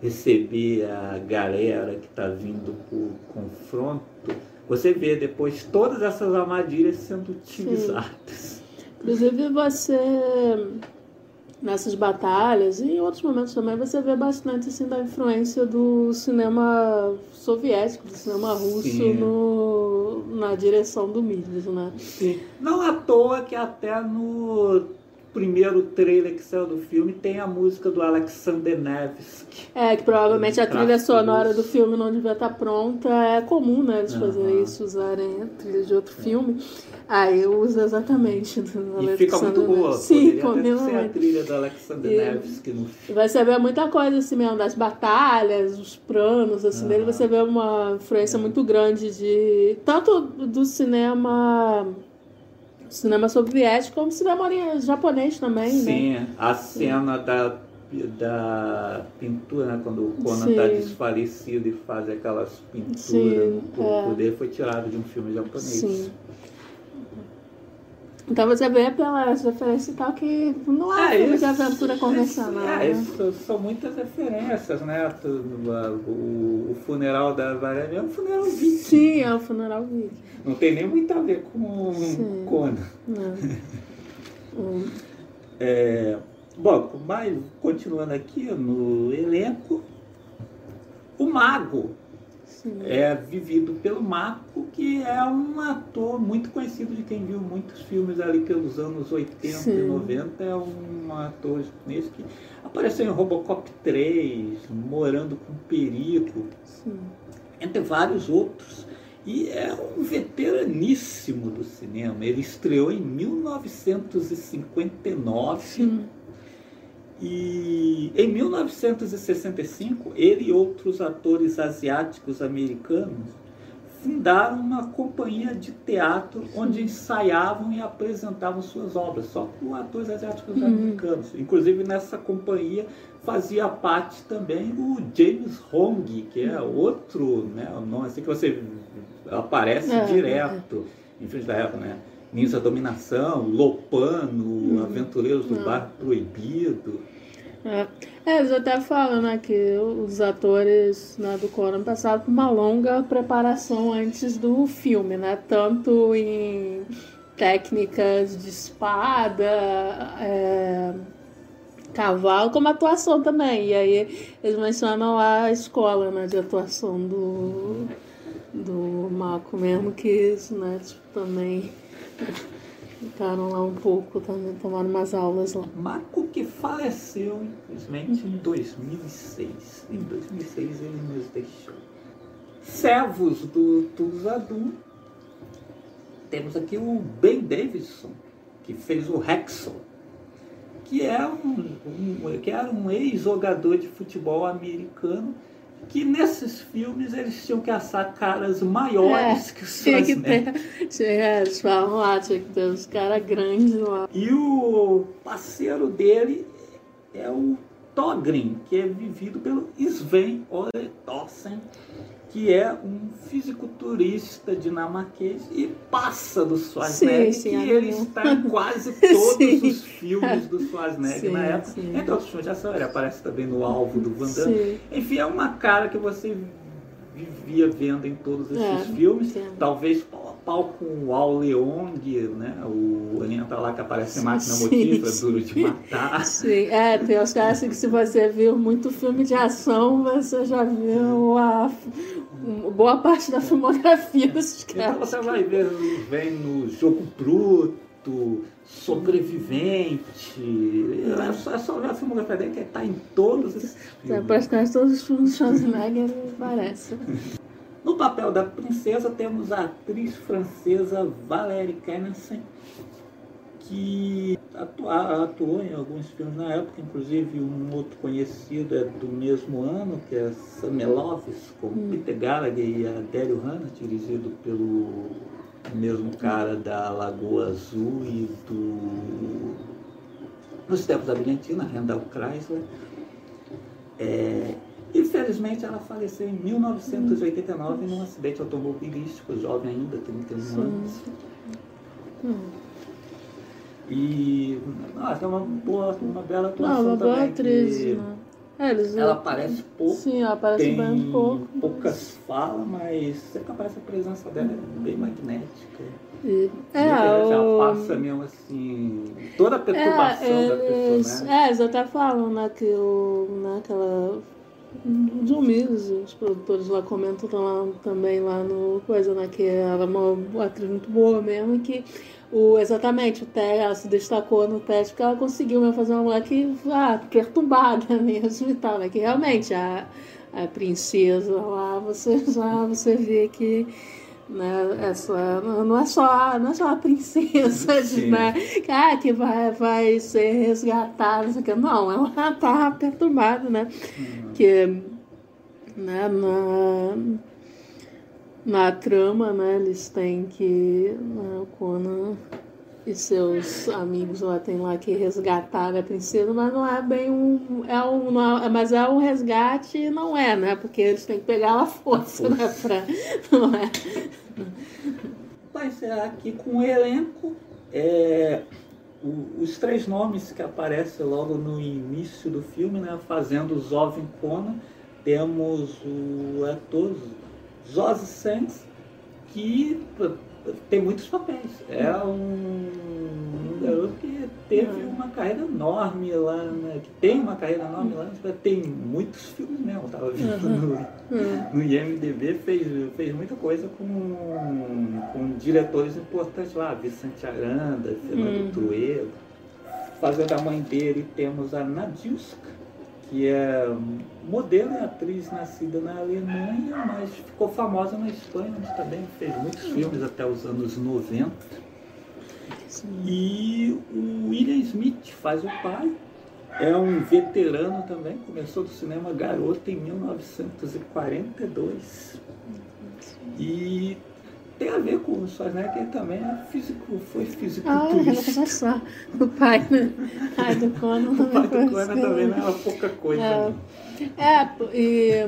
receber a galera que está vindo por confronto, você vê depois todas essas armadilhas sendo utilizadas. Inclusive você nessas batalhas e em outros momentos também você vê bastante assim da influência do cinema soviético, do cinema russo no, na direção do Milius, né? Sim. Não à toa que até no primeiro trailer que saiu do filme tem a música do Alexander Nevsky. É, que provavelmente a trilha sonora do filme não devia estar pronta. É comum, né, eles Aham. fazerem isso, usarem a trilha de outro filme. Aí usa exatamente do E fica muito boa. Sim, combina ser a muito. trilha do Alexander E- Nevsky no E vai vê muita coisa assim mesmo, das batalhas, os planos, assim, dele Aham. você vê uma influência muito grande de. tanto do cinema. Cinema soviético como cinema japonês também, né? Sim, a cena da, da pintura, né? quando o Conan está desfalecido e faz aquelas pinturas Sim, no corpo é. dele, foi tirado de um filme japonês. Sim. Então você vê pelas referências e tal que não é um filme de aventura convencional. isso- é, né? isso são muitas referências, né? O, o funeral da Valéria é um funeral viking. Sim, é o funeral vídeo. Não tem nem muito a ver com Sim. Conan. Né? É, bom, mas continuando aqui no elenco, o Mago sim. é vivido pelo Marco, que é um ator muito conhecido de quem viu muitos filmes ali pelos anos 80 e Sim. 90. É um ator japonês que apareceu em Robocop 3, Morando com Perigo, sim. entre vários outros. E é um veteraníssimo do cinema. Ele estreou em 1959. Sim. E em 1965, ele e outros atores asiáticos americanos fundaram uma companhia de teatro onde ensaiavam e apresentavam suas obras, só com atores asiáticos americanos. Inclusive nessa companhia fazia parte também o James Hong, que é outro né, nome assim que você aparece É, direto em filmes da época, né? Ninja Dominação, Lopano, Aventureiros do Uhum. Bar Proibido. É. É, eles até falam né, que os atores né, do Conan passaram por uma longa preparação antes do filme, né? Tanto em técnicas de espada, é, cavalo, como atuação também. E aí eles mencionam a escola né, de atuação do, do Marco mesmo, que isso, né, tipo, também ficaram lá um pouco, tomaram umas aulas lá. Marco que faleceu, infelizmente, Uhum. em 2006. Em 2006 ele nos deixou. Servos do Tuzadu. Temos aqui o Ben Davidson, que fez o Hexel, que, é um, um- que era um ex-jogador de futebol americano, que nesses filmes eles tinham que assar caras maiores que os É, Tinha que ter. Tinha, eles falam lá, tinha que ter uns caras grandes lá. E o parceiro dele é o Togrin, que é vivido pelo Sven Ole Thorsen, que é um fisiculturista dinamarquês e passa do Schwarzenegger, sim, sim, que ele está em quase todos sim. os filmes do Schwarzenegger na época. Entre outros filmes de ação, ele aparece também no Alvo do Van Damme. Enfim, é uma cara que você vivia vendo em todos esses é, filmes. Talvez pau com o Al Leong, né? O elenco lá que aparece em Máquina Motiva, Duro de Matar. Sim, é, tem os caras assim que se você viu muito filme de ação, você já viu a boa parte da filmografia desses então caras. Então você vai ver, vem no Jogo Bruto, Sobrevivente. É só, é só ver a filmografia dele que está em todos esses filmes. Praticamente todos os filmes de Schwarzenegger parece. No papel da princesa temos a atriz francesa Valérie Kennison, que atua, atuou em alguns filmes na época, inclusive um outro conhecido é do mesmo ano, que é Sameloves, com hum. Peter Gallagher e Adélio Hanna, dirigido pelo mesmo cara da Lagoa Azul e do Nos Tempos da Brilhantina, Randall Chrysler. É, Infelizmente, ela faleceu em 1989 hum. num acidente automobilístico, jovem ainda, 31 Sim. anos. Hum. E ah, é uma boa, uma bela atuação Não, uma boa também. Atriz, né? é, eles, ela aparece pouco. Sim, ela aparece bem pouco. poucas falas, mas sempre aparece a presença dela é bem magnética. E, é, ela já o... passa mesmo assim, toda a perturbação é, da personagem. É, eles até falam naquilo, naquela os humildes, os produtores lá comentam lá, também lá no coisa, né? Que ela é uma atriz muito boa mesmo, que o, exatamente, o teste, ela se destacou no teste porque ela conseguiu mesmo fazer uma mulher que, ah, perturbada mesmo e tal, né? Que realmente a, a princesa lá, você já você vê que né? Essa não é só não é só a princesa né? ah, que vai, vai ser resgatada, não, ela tá perturbada, né? Uhum. Que né, na, na trama, né, eles têm que né, o Conan e seus amigos lá tem lá que resgatar a princesa, mas não é bem um. É um não é, mas é um resgate não é, né? Porque eles têm que pegar ela à força, né? Pra, não é. Vai ser aqui com o elenco. É, o, os três nomes que aparecem logo no início do filme, né? Fazendo Jovem Conan, temos o ator Josi Sands, que tem muitos papéis. É um, um garoto que teve uma carreira enorme lá, né? que tem uma carreira enorme lá, tem muitos filmes mesmo, eu tava vendo no, no IMDB, fez, fez muita coisa com, com diretores importantes lá, Vicente Aranda, Fernando uhum. Trueiro. Fazendo a mãe dele temos a Nadiuska, que é modelo e atriz nascida na Alemanha, mas ficou famosa na Espanha, mas também fez muitos filmes até os anos 90. E o William Smith faz o pai, é um veterano também, começou do cinema garoto em 1942. E tem a ver com o Schwarzenegger também é físico, foi físico ah, olha só, o pai né? Ai, do Conan o pai do Conan também não era pouca coisa. É, é e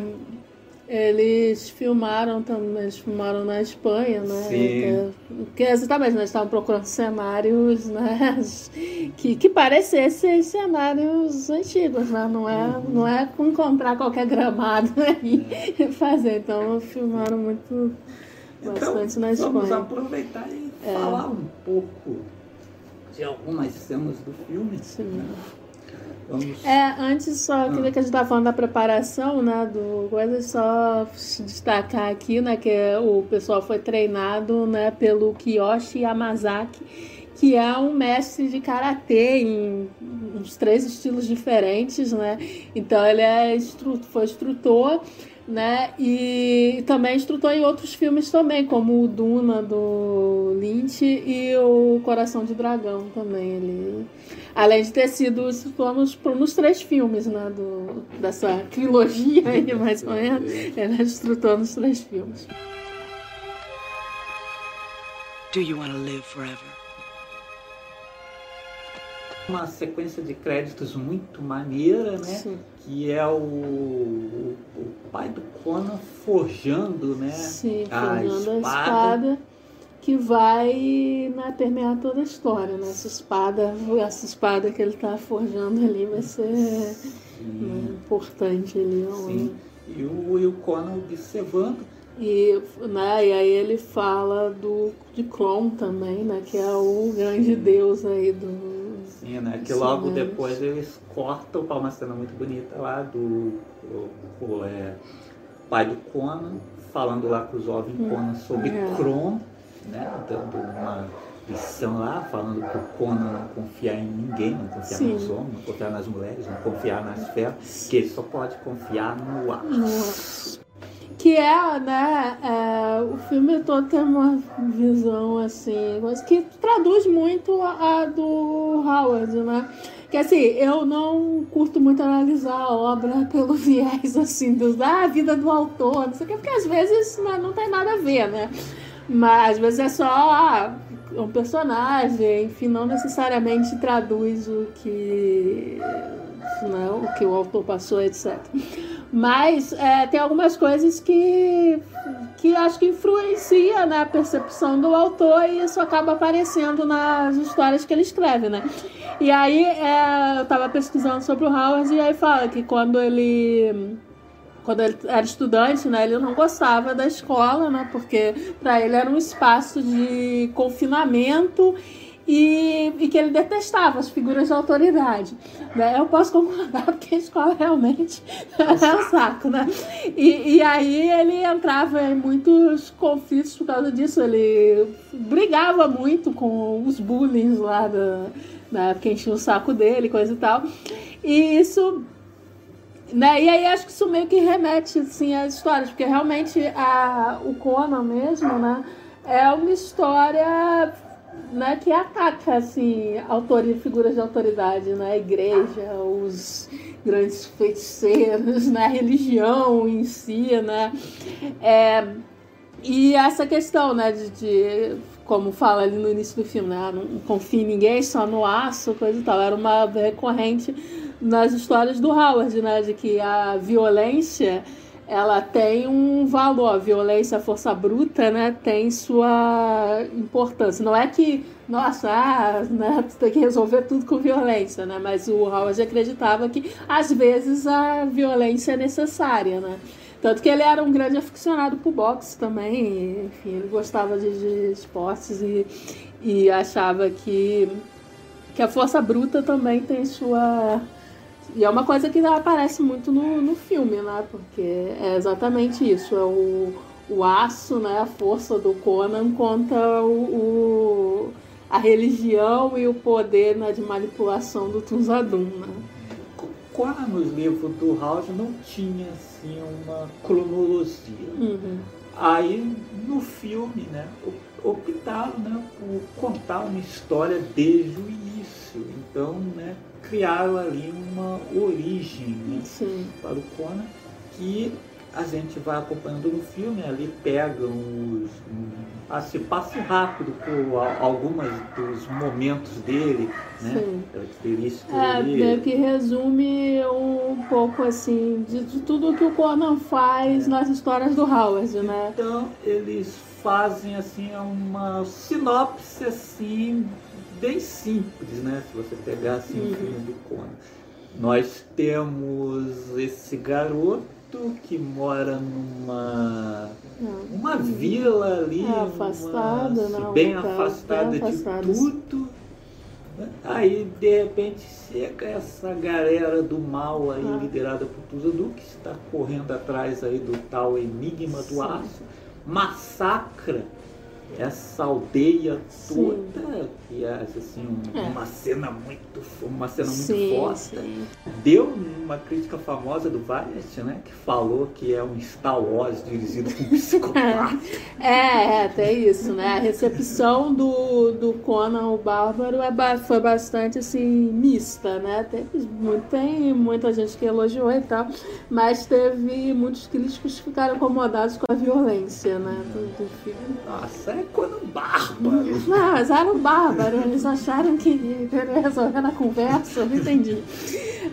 eles filmaram também, eles filmaram na Espanha, né? Sim. Que, exatamente, nós estávamos procurando cenários, né? Que, que parecessem cenários antigos, né? Não é, uhum. não é encontrar qualquer gramado aí e fazer. Então filmaram muito então. Vamos aproveitar e é. falar um pouco de algumas cenas do filme. Sim. Né? Vamos... É, antes só ah. queria que a gente estava falando da preparação, né, do coisa, só destacar aqui, né, que o pessoal foi treinado, né, pelo Kiyoshi Yamazaki, que é um mestre de karatê em uns três estilos diferentes, né? Então ele é foi instrutor né? E também instrutor em outros filmes também, como o Duna do Lynch e o Coração de Dragão também. Ele, além de ter sido instrutor nos, nos três filmes, né? Do, dessa trilogia aí, mais ou menos. Ele é instrutor nos três filmes. Do you want to live forever? Uma sequência de créditos muito maneira, né? Sim. Que é o, o, o pai do Conan forjando, né? Sim, a forjando a espada. espada que vai né, permear toda a história, né? Essa espada, essa espada que ele está forjando ali vai ser né, importante ali. sim. E o, e o Conan observando. E, né, e aí ele fala do, de Clon também, né? Que é o grande deus aí do. Sim, né? Que logo depois eles cortam para uma cena muito bonita lá do o, o, é, pai do Conan, falando lá com o jovem Conan sobre é. Kron, né? Dando uma lição lá, falando pro Conan não confiar em ninguém, não confiar Sim. nos homens, não confiar nas mulheres, não confiar nas feras, que ele só pode confiar no ar. Nossa. Que é, né? é, o filme todo tem uma visão assim, que traduz muito a, a do Howard, né? Que assim, eu não curto muito analisar a obra pelo viés assim, do, da vida do autor, não sei o quê, porque às vezes né, não tem nada a ver, né? Mas às vezes é só ah, um personagem, enfim, não necessariamente traduz o que, né, o que o autor passou, etc. Mas é, tem algumas coisas que, que acho que influencia na percepção do autor e isso acaba aparecendo nas histórias que ele escreve, né? E aí é, eu estava pesquisando sobre o Howard e aí fala que quando ele quando ele era estudante, né, ele não gostava da escola, né, porque para ele era um espaço de confinamento e, e que ele detestava as figuras de autoridade. Né? Eu posso concordar porque a escola realmente é um saco, né? E, e aí ele entrava em muitos conflitos por causa disso. Ele brigava muito com os bullies lá da, da que enchiam o saco dele, coisa e tal. E isso né? E aí acho que isso meio que remete assim, às histórias, porque realmente a, o Conan mesmo, né, é uma história né, que ataca assim, figuras de autoridade, né, a igreja, os grandes feiticeiros, né, a religião em si, né, é, e essa questão, né, de, de como fala ali no início do filme, né, não confia em ninguém, só no aço, coisa e tal, era uma recorrente nas histórias do Howard, né, de que a violência ela tem um valor, a violência, a força bruta, né, tem sua importância. Não é que, nossa, ah, né, você tem que resolver tudo com violência, né, mas o Howard acreditava que às vezes a violência é necessária, né. Tanto que ele era um grande aficionado por boxe também, enfim, ele gostava de, de esportes e, e achava que, que a força bruta também tem sua e é uma coisa que aparece muito no, no filme, né? Porque é exatamente isso. É o, o aço, né? A força do Conan contra o, o a religião e o poder né, de manipulação do Tuzadum, né? Conan nos livros do House não tinha assim uma cronologia. Uhum. Aí no filme, né, optaram né, por contar uma história desde o início. Então, né, criaram ali uma origem né, para o Conan que a gente vai acompanhando no filme, ali pegam os. Assim, passa rápido por algumas dos momentos dele, né? Sim. Características É, dele. que resume um pouco assim de, de tudo que o Conan faz nas histórias do Howard, né? Então eles fazem assim uma sinopse assim bem simples, né? Se você pegar assim o Uhum. filme do Conan. Nós temos esse garoto que mora numa Não. uma vila ali, É, afastada, uma- né? bem lugar afastada bem de afastado. tudo. Aí de repente chega essa galera do mal aí, Ah. liderada por Tuzadu, que está correndo atrás aí do tal enigma do Sim. aço, massacra essa aldeia toda, que é assim, um- É. uma cena muito, uma cena muito Sim, forte. sim. Deu uma crítica famosa do Variety, né? Que falou que é um Star Wars dirigido por um psicopata. É, é, tem isso, né? A recepção do, do Conan o Bárbaro é, foi bastante assim, mista, né? Teve, tem muita gente que elogiou e tal, mas teve muitos críticos que ficaram incomodados com a violência, né? Do, do filme. Nossa, é Conan Bárbaro. Não, mas era um bárbaro. Eles acharam que resolver na conversa, eu não entendi.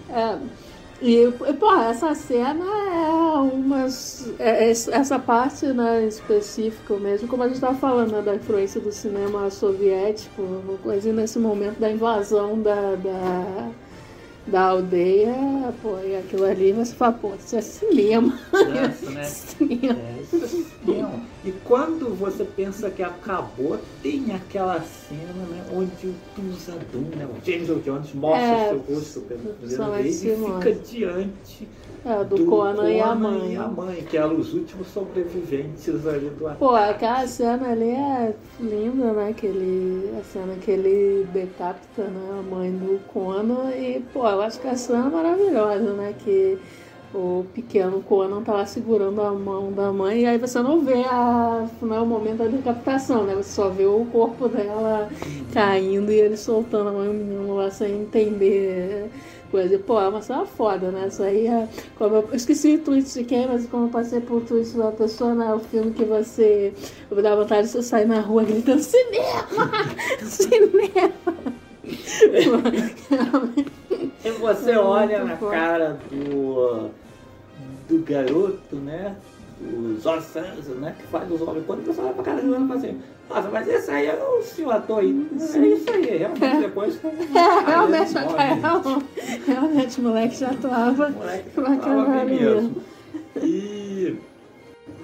É, e, pô, essa cena é uma. É, essa parte né, específica mesmo, como a gente estava falando né, da influência do cinema soviético, coisa nesse momento da invasão da, da da aldeia, e aquilo ali você fala, pô, isso é cinema. Né? cinema. É, isso é cinema. E quando você pensa que acabou, tem aquela cena né, onde o Tuzadum, né, o James Earl Jones mostra É, o seu rosto pela primeira somente vez e fica diante É, do, Conan, e a mãe. e a mãe, que eram os últimos sobreviventes ali do ataque. Pô, aquela cena ali é linda, né? Que ele, a cena que ele decapita né, a mãe do Conan e, pô, eu acho que a cena é maravilhosa, né? Que o pequeno Conan tá lá segurando a mão da mãe e aí você não vê a, né, o momento da decapitação, né? Você só vê o corpo dela caindo e ele soltando a mãe do menino lá sem entender coisa. Pô, é uma cena foda, né? Isso aí é. Como eu, eu esqueci o tweet de quem, mas como eu passei por tweet da pessoa, né? O filme que você. Eu dá vontade de você sair na rua gritando cinema! cinema! E você olha na cara do, do garoto, né? O Zor Sanza, né? Que faz os olhos. Quando você olha pra cara dele, você fala assim, nossa, mas esse aí é o senhor ator aí. É isso aí, realmente depois. É, realmente, morre. cara, realmente, o moleque já atuava. O moleque caralho bem mesmo. E.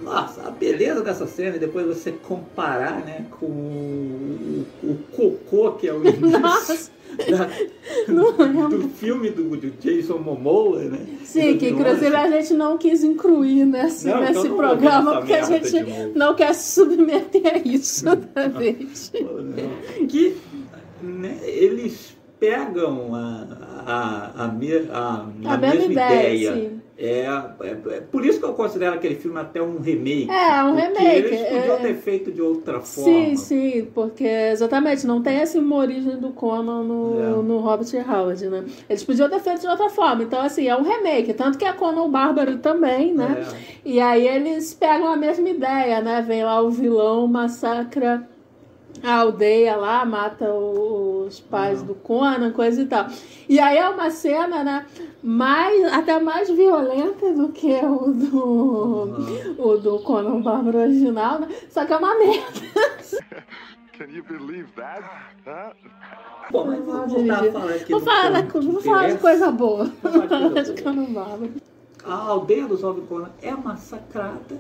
Nossa, a beleza dessa cena, e depois você comparar, né, com o, o cocô que é o início Nossa, da- do, filme do, do Jason Momoa, né? Sim, que inclusive a gente não quis incluir nesse, Não, então nesse vou programa, porque a gente não quer se submeter a isso outra vez. que né, eles pegam a, a, a, me- a, a A mesma ideia, sim. É, é, é por isso que eu considero aquele filme até um remake. É, um remake, Eles podiam é. ter feito de outra forma. Sim, sim, porque exatamente, não tem essa origem do Conan no, É. no Robert Howard, né? Eles podiam ter feito de outra forma, então assim, é um remake, tanto que é Conan o Bárbaro também, né? É. E aí eles pegam a mesma ideia, né? Vem lá o vilão, massacra a aldeia lá, mata os pais do Conan, coisa e tal. E aí é uma cena, né? Mais, até mais violenta do que o do, o do Conan Bárbaro original, né? Só que é uma merda. Can you believe that? Huh? Bom, mas vamos voltar a falar aqui do falar, vou falar de coisa boa. Vamos falar de coisa de boa. Conan Bárbaro. A aldeia dos Jovem Conan é massacrada,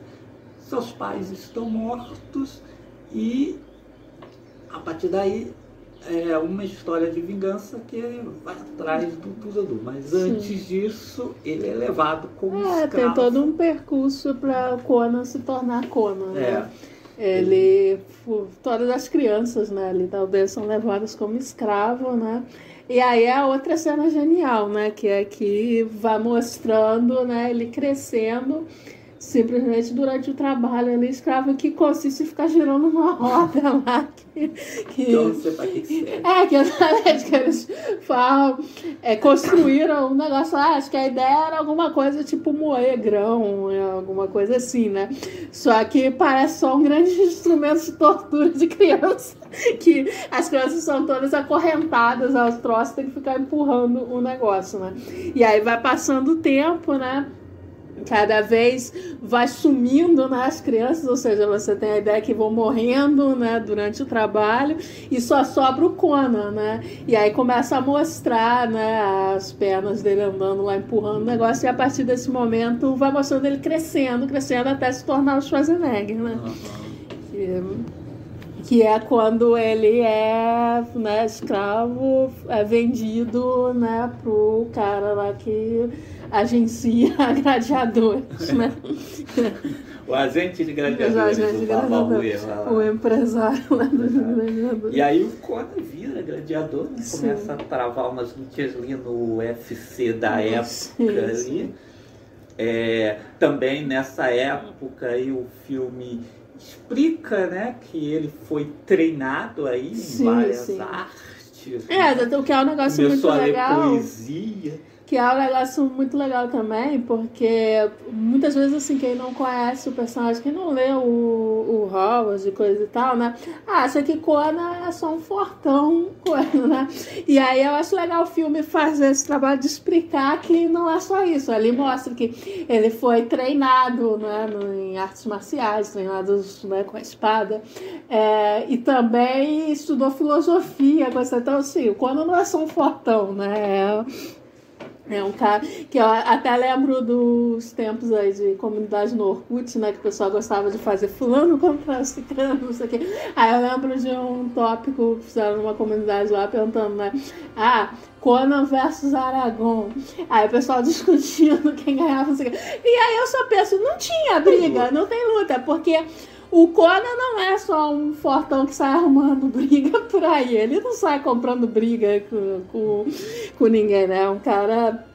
seus pais estão mortos e a partir daí é uma história de vingança que vai atrás do Tuzadu. Mas Sim. antes disso, ele é levado como É, escravo. tem todo um percurso para Conan se tornar Conan, né? É. Ele, fu- todas as crianças, né, ali da aldeia são levadas como escravo, né? E aí é outra cena genial, né, que é que vai mostrando, né, ele crescendo simplesmente durante o trabalho ali escravo que consiste em ficar girando uma roda lá que, que Então, vai ter que ser. é, que exatamente que eles falam, é, construíram um negócio lá, acho que a ideia era alguma coisa tipo moer grão, é, alguma coisa assim, né? Só que parece só um grande instrumento de tortura de criança, que as crianças são todas acorrentadas aos troços, tem que ficar empurrando o negócio, né? E aí vai passando o tempo, né? Cada vez vai sumindo né, as crianças, ou seja, você tem a ideia que vão morrendo né, durante o trabalho e só sobra o Conan, né? E aí começa a mostrar né, as pernas dele andando lá, empurrando o negócio, e a partir desse momento vai mostrando ele crescendo, crescendo até se tornar o Schwarzenegger, né? Que, que é quando ele é né, escravo, é vendido né, pro cara lá que agencia gladiadores, né? O agente de gladiadores, agentes de o gladiadores, o empresário lá dos gladiadores. E aí o Conan vira gladiador, né? Sim. começa a travar umas lutas ali no UFC da época Sim, ali. sim. É, também nessa época aí o filme explica né, que ele foi treinado aí em Sim, várias sim. artes. É, o que é um negócio muito Começou a ler legal. poesia. Que é um negócio muito legal também, porque muitas vezes, assim, quem não conhece o personagem, quem não lê o, o Howard e coisa e tal, né, acha que Conan é só um fortão, né? E aí eu acho legal o filme fazer esse trabalho de explicar que não é só isso. Ali mostra que ele foi treinado, né, em artes marciais, treinado né, com a espada, é, e também estudou filosofia, coisa. Então, assim, o Conan não é só um fortão, né? É, é um cara que eu até lembro dos tempos aí de comunidade no Orkut, né? Que o pessoal gostava de fazer fulano contra ciclano, não sei o quê. Aí eu lembro de um tópico que fizeram numa comunidade lá perguntando, né? Ah, Conan versus Aragorn. Aí o pessoal discutindo quem ganhava, não sei o quê. E aí eu só penso, não tinha briga, não tem luta, porque o Conan não é só um fortão que sai arrumando briga por aí. Ele não sai comprando briga com, com, com ninguém, né? É um cara.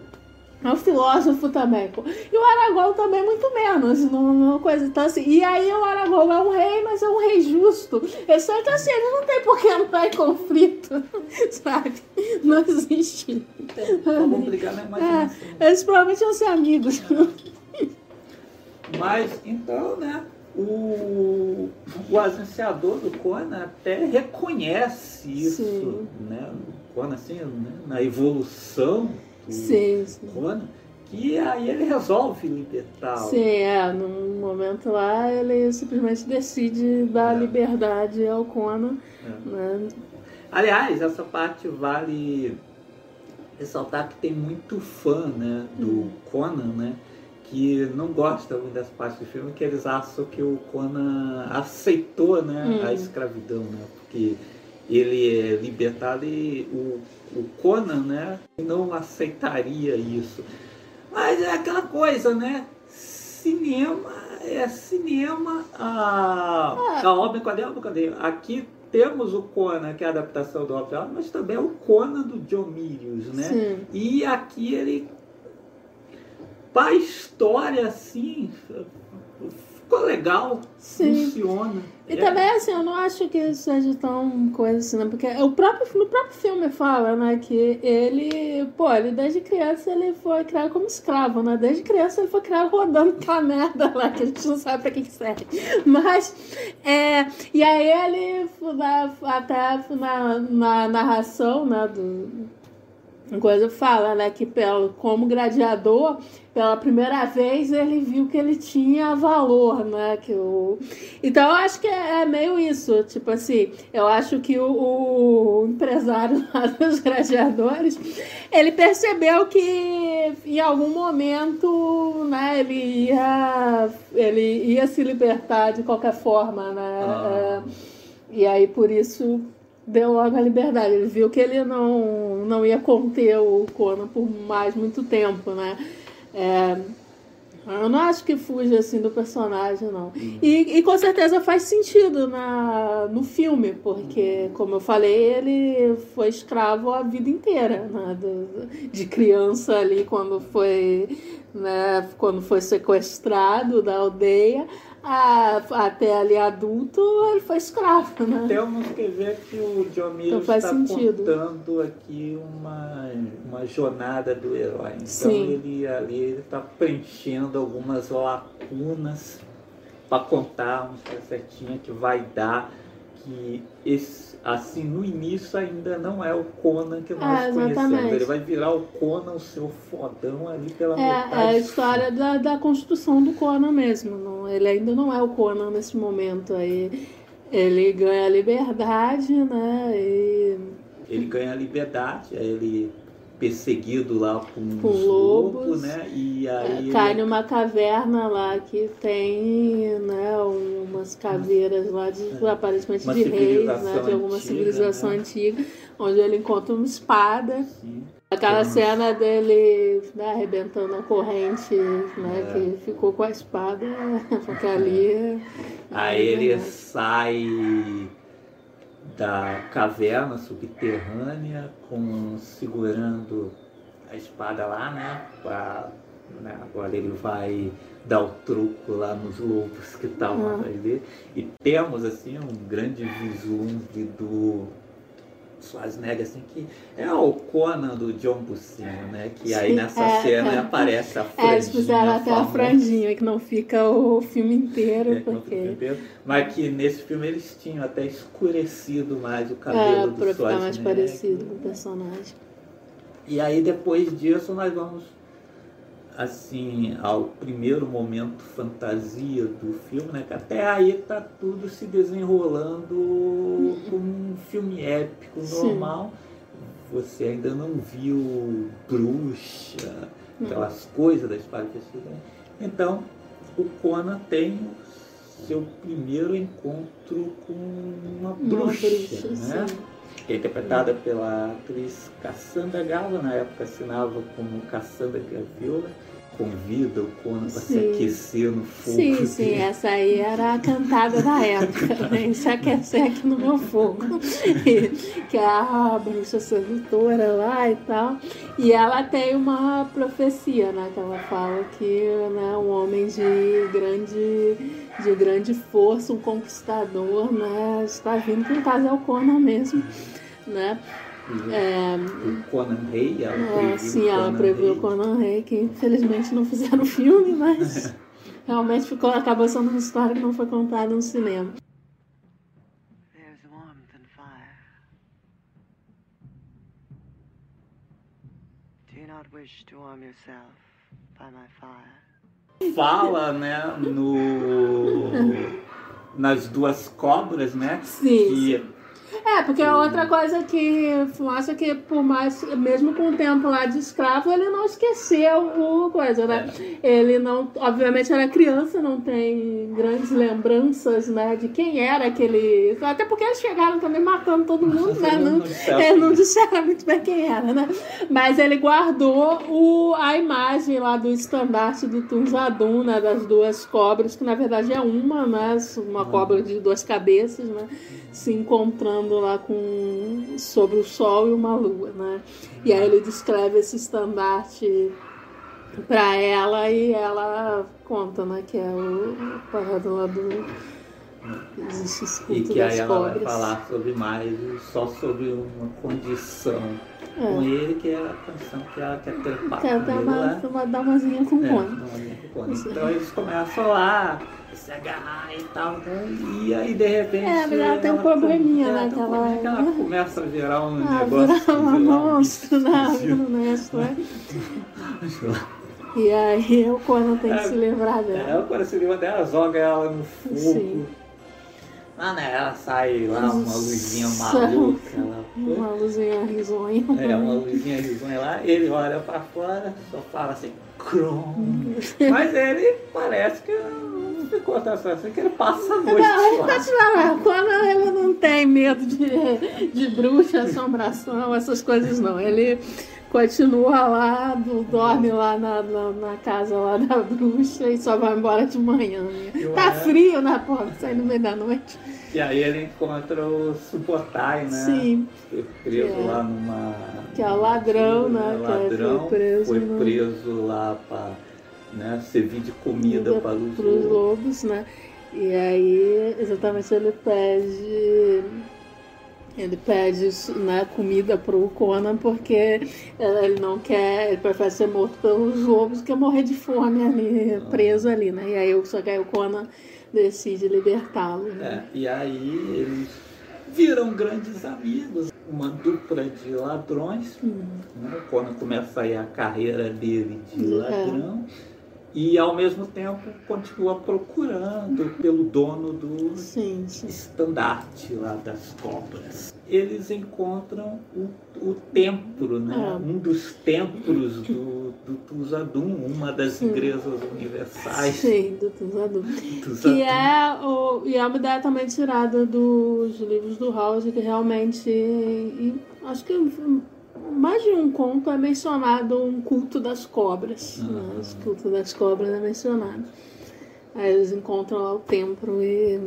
É um filósofo também. E o Aragorn também, muito menos. Não, coisa então, assim. E aí o Aragorn é um rei, mas é um rei justo. Só que assim, ele não tem por que entrar em conflito. Sabe? Não existe. Vamos brigar na imaginação. É, eles provavelmente vão ser amigos. Mas, então, né? O, o agenciador do Conan até reconhece isso, sim. né? O Conan, assim, né? na evolução do sim, sim. Conan, que aí ele resolve libertá-lo. Sim, é, num momento lá ele simplesmente decide dar é. liberdade ao Conan. É. Né? Aliás, essa parte vale ressaltar que tem muito fã né, do hum. Conan, né? Que não gostam das partes do filme que eles acham que o Conan aceitou né, hum. a escravidão, né? Porque ele é libertado e o, o Conan né, não aceitaria isso. Mas é aquela coisa, né? Cinema é cinema, a, ah. a obra cadê a obra cadê? Aqui temos o Conan, que é a adaptação do Opera, mas também é o Conan do John Milius, né? Sim. E aqui ele a história, assim, ficou legal, Sim. funciona. E é. também, assim, eu não acho que seja tão coisa assim, né? Porque o próprio, no próprio filme fala, né, que ele, pô, ele desde criança ele foi criado como escravo, né? Desde criança ele foi criado rodando aquela merda lá, que a gente não sabe pra que, que serve. Mas, é, e aí ele, até na, na narração, né, do coisa fala, né, que pelo, como gladiador, pela primeira vez ele viu que ele tinha valor, né, que o... Então eu acho que é, é meio isso, tipo assim, eu acho que o, o empresário lá dos gladiadores, ele percebeu que em algum momento, né, ele ia, ele ia se libertar de qualquer forma, né, ah. é, e aí por isso deu logo a liberdade. Ele viu que ele não, não ia conter o Conan por mais muito tempo, né? É, eu não acho que fuja assim do personagem, não. Uhum. E, e, com certeza faz sentido na, no filme, porque, como eu falei, ele foi escravo a vida inteira, né? Do, de criança ali, quando foi, né, quando foi sequestrado da aldeia, a, até ali adulto, ele foi escravo, né? Temos que ver que o Mills então está sentido. contando aqui uma, uma jornada do herói. Então Sim. ele ali está preenchendo algumas lacunas para contar uma certinha que vai dar que esse, assim no início ainda não é o Conan que nós é, conhecemos. Ele vai virar o Conan, o seu fodão ali pela é, metade. É a história da, da construção do Conan mesmo. Não, ele ainda não é o Conan nesse momento aí. Ele ganha liberdade, né? E... Ele ganha liberdade, ele perseguido lá por uns com lobos, lobos, né? E aí é, cai ele... numa caverna lá que tem, né, umas caveiras lá de é. aparentemente uma de reis, né, de alguma antiga, civilização né? antiga, onde ele encontra uma espada. Sim. Aquela cena dele né, arrebentando a corrente, né, é. que ficou com a espada, porque ali. Aí ele sai da caverna subterrânea, com segurando a espada lá, né? Pra, né? Agora ele vai dar o truco lá nos lobos que estavam uhum. atrás dele. E temos assim um grande vislumbre do Schwarzenegger, assim, que é o Conan do John Bucino, né? Que aí nessa é, cena é. aparece a franjinha. É, eles puseram até a famosa. franjinha, que não fica o filme inteiro, É, porque. fica inteiro. Mas que nesse filme eles tinham até escurecido mais o É, cabelo do pra ficar mais Schwarzenegger. parecido com o personagem. E aí depois disso nós vamos assim ao primeiro momento fantasia do filme, né? Que até aí tá tudo se desenrolando como um filme épico Sim. normal. Você ainda não viu bruxa, aquelas coisas da espada né? Então o Conan tem seu primeiro encontro com uma bruxa, bruxa, né? sim. Que é interpretada pela atriz Cassandra Gala, na época assinava como Cassandra Gaviola, convida o Conan para se aquecer no fogo. Sim, sim, essa aí era a cantada da época, né? Se aquecer aqui no meu fogo. Que é a bruxa sedutora lá e tal. E ela tem uma profecia, né? Que ela fala que né, um homem de grande, de grande força, um conquistador, né? Está vindo, que no caso é o Conan mesmo, né? É, O Conan Rei, ela é, previu sim, o ela Conan previu o Rei. Conan Rey, que infelizmente não fizeram o filme, mas realmente ficou, acabou sendo uma história que não foi contada no cinema. There's warmth and fire. Do you not wish to warm yourself by my fire? Fala, né, no... nas duas cobras, né? Sim, que É, porque é outra coisa que mostra que, por mais, mesmo com o tempo lá de escravo, ele não esqueceu o coisa, né? Ele não, obviamente era criança, não tem grandes lembranças, né, de quem era aquele. Até porque eles chegaram também matando todo mundo, né? Não eles não disseram muito bem quem era, né? Mas ele guardou o, a imagem lá do estandarte do Tunjadum, né? Das duas cobras, que na verdade é uma, né? Uma cobra de duas cabeças, né? Se encontrando lá com sobre o sol e uma lua, né? E aí ele descreve esse estandarte pra ela e ela conta, né? Que é o, o parado lá do. Existe E que aí ela vai falar sobre mais, só sobre uma condição com ele, que é a canção que ela quer trepar Quer dar ele uma, lá. uma damazinha com É, com Conan. Então eles começam lá, se agarrar e tal, né? e aí de repente. É, mas ela tem um probleminha, né, é, que tem um ela- que ela começa a virar um Ah, negócio. virar um monstro, né? nest, né? E aí o Conan tem que É, se livrar É, dela. ela quando se livra dela, joga ela no fogo. Sim. Né? Ela sai lá, uma luzinha maluca. Ela, Uma luzinha risonha. É, uma luzinha risonha lá, ele olha pra fora, só fala assim, Kron. Mas ele parece que não ficou tão assim, que ele passa a noite Não, lá. quando ele não tem medo de, de bruxa, assombração, essas coisas não. Ele continua lá, do- dorme lá na, na, na casa lá da bruxa e só vai embora de manhã. né? Tá frio, né, pô? Sai no meio da noite. E aí ele encontra o Subotai, né? Sim. Foi preso é- lá numa. que é o ladrão, né, que aí foi Ladrão, preso foi no- preso lá pra né, servir de comida para os lobos. lobos, né? E aí, exatamente, ele pede. Ele pede né, comida pro Conan porque ele não quer, ele prefere ser morto pelos lobos que morrer de fome ali, preso ali, né? E aí, só que aí o Conan decide libertá-lo. Né? É, e aí eles viram grandes amigos, uma dupla de ladrões. Né? Quando começa aí a carreira dele de É. E ao mesmo tempo continua procurando pelo dono do Sim, sim. estandarte lá das cobras. Eles encontram o, o templo, né? É. um dos templos do, do Tuzadum, uma das igrejas universais. Sim, do Tuzadu. Tuzadum. Que é, o, e é uma ideia também tirada dos livros do Howard, que realmente. e acho que mais de um conto é mencionado um culto das cobras. Né? O culto das cobras é mencionado. Aí eles encontram lá o templo e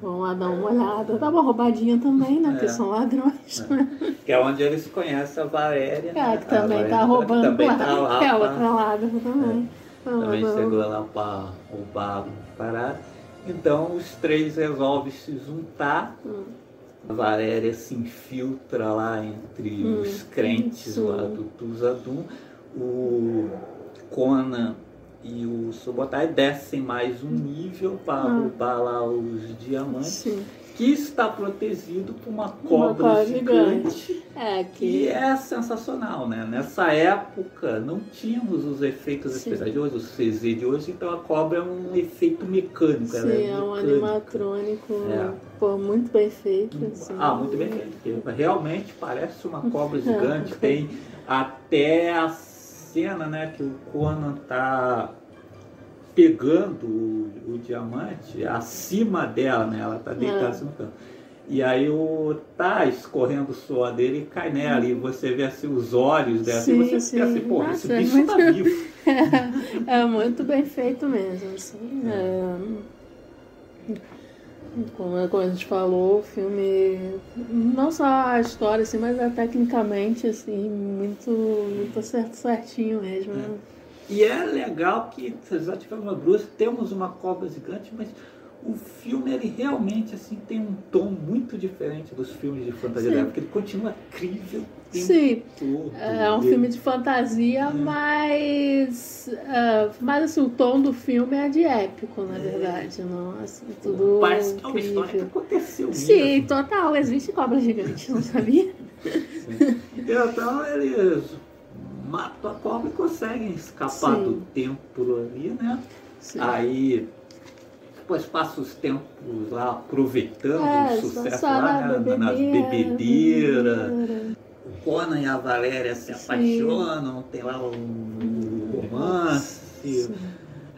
vão lá dar uma olhada. Dá uma roubadinha também, né? Porque É. são ladrões. né? Que é onde eles conhecem a Valéria. né? É, que também Valéria tá roubando também lá. tá lá é outra ladra também. Também Roubando. chegou lá para roubar a parada. Então os três resolvem se juntar A Valéria se infiltra lá entre Hum, os crentes lá do Tuzadum. O Conan e o Subotai descem mais um nível para Ah. roubar lá os diamantes, Sim. Que está protegido por uma cobra, cobra gigante. É, Que que. é sensacional, né? Nessa época não tínhamos os efeitos Sim. especiais de hoje, os CZ de hoje, então a cobra é um efeito mecânico. ela Sim, é um animatrônico É. pô, muito bem feito. Assim. Ah, muito bem feito. Realmente parece uma cobra É. gigante. Tem até a cena, né, que o Conan tá pegando o, o diamante acima dela, né? Ela tá deitada É. assim no canto. E aí o tá escorrendo o suor dele e cai nela. E você vê assim os olhos dela. Sim, e você sim. fica assim, pô, Nossa, esse é bicho muito- tá vivo. é muito bem feito mesmo. Assim, é, como, como a gente falou, o filme, não só a história, assim, mas é tecnicamente assim, muito, muito certo, certinho mesmo. né? E é legal que já tivemos uma bruxa, temos uma cobra gigante, mas o filme ele realmente assim tem um tom muito diferente dos filmes de fantasia Sim. da época. Ele continua crível Sim, todo. é um Ele- filme de fantasia, mas, é, mas assim, o tom do filme é de épico, na verdade. Não, assim, tudo Parece que é uma história que aconteceu Sim, mesmo. total. Existe cobra gigante, não sabia? Sim. Então eles matam a cobra e conseguem escapar Sim. do templo ali, né? Sim. Aí depois passa os tempos lá aproveitando É, o sucesso lá, na né? nas bebedeira, bebedeiras. bebedeira. O Conan e a Valéria se Sim. apaixonam, tem lá um romance,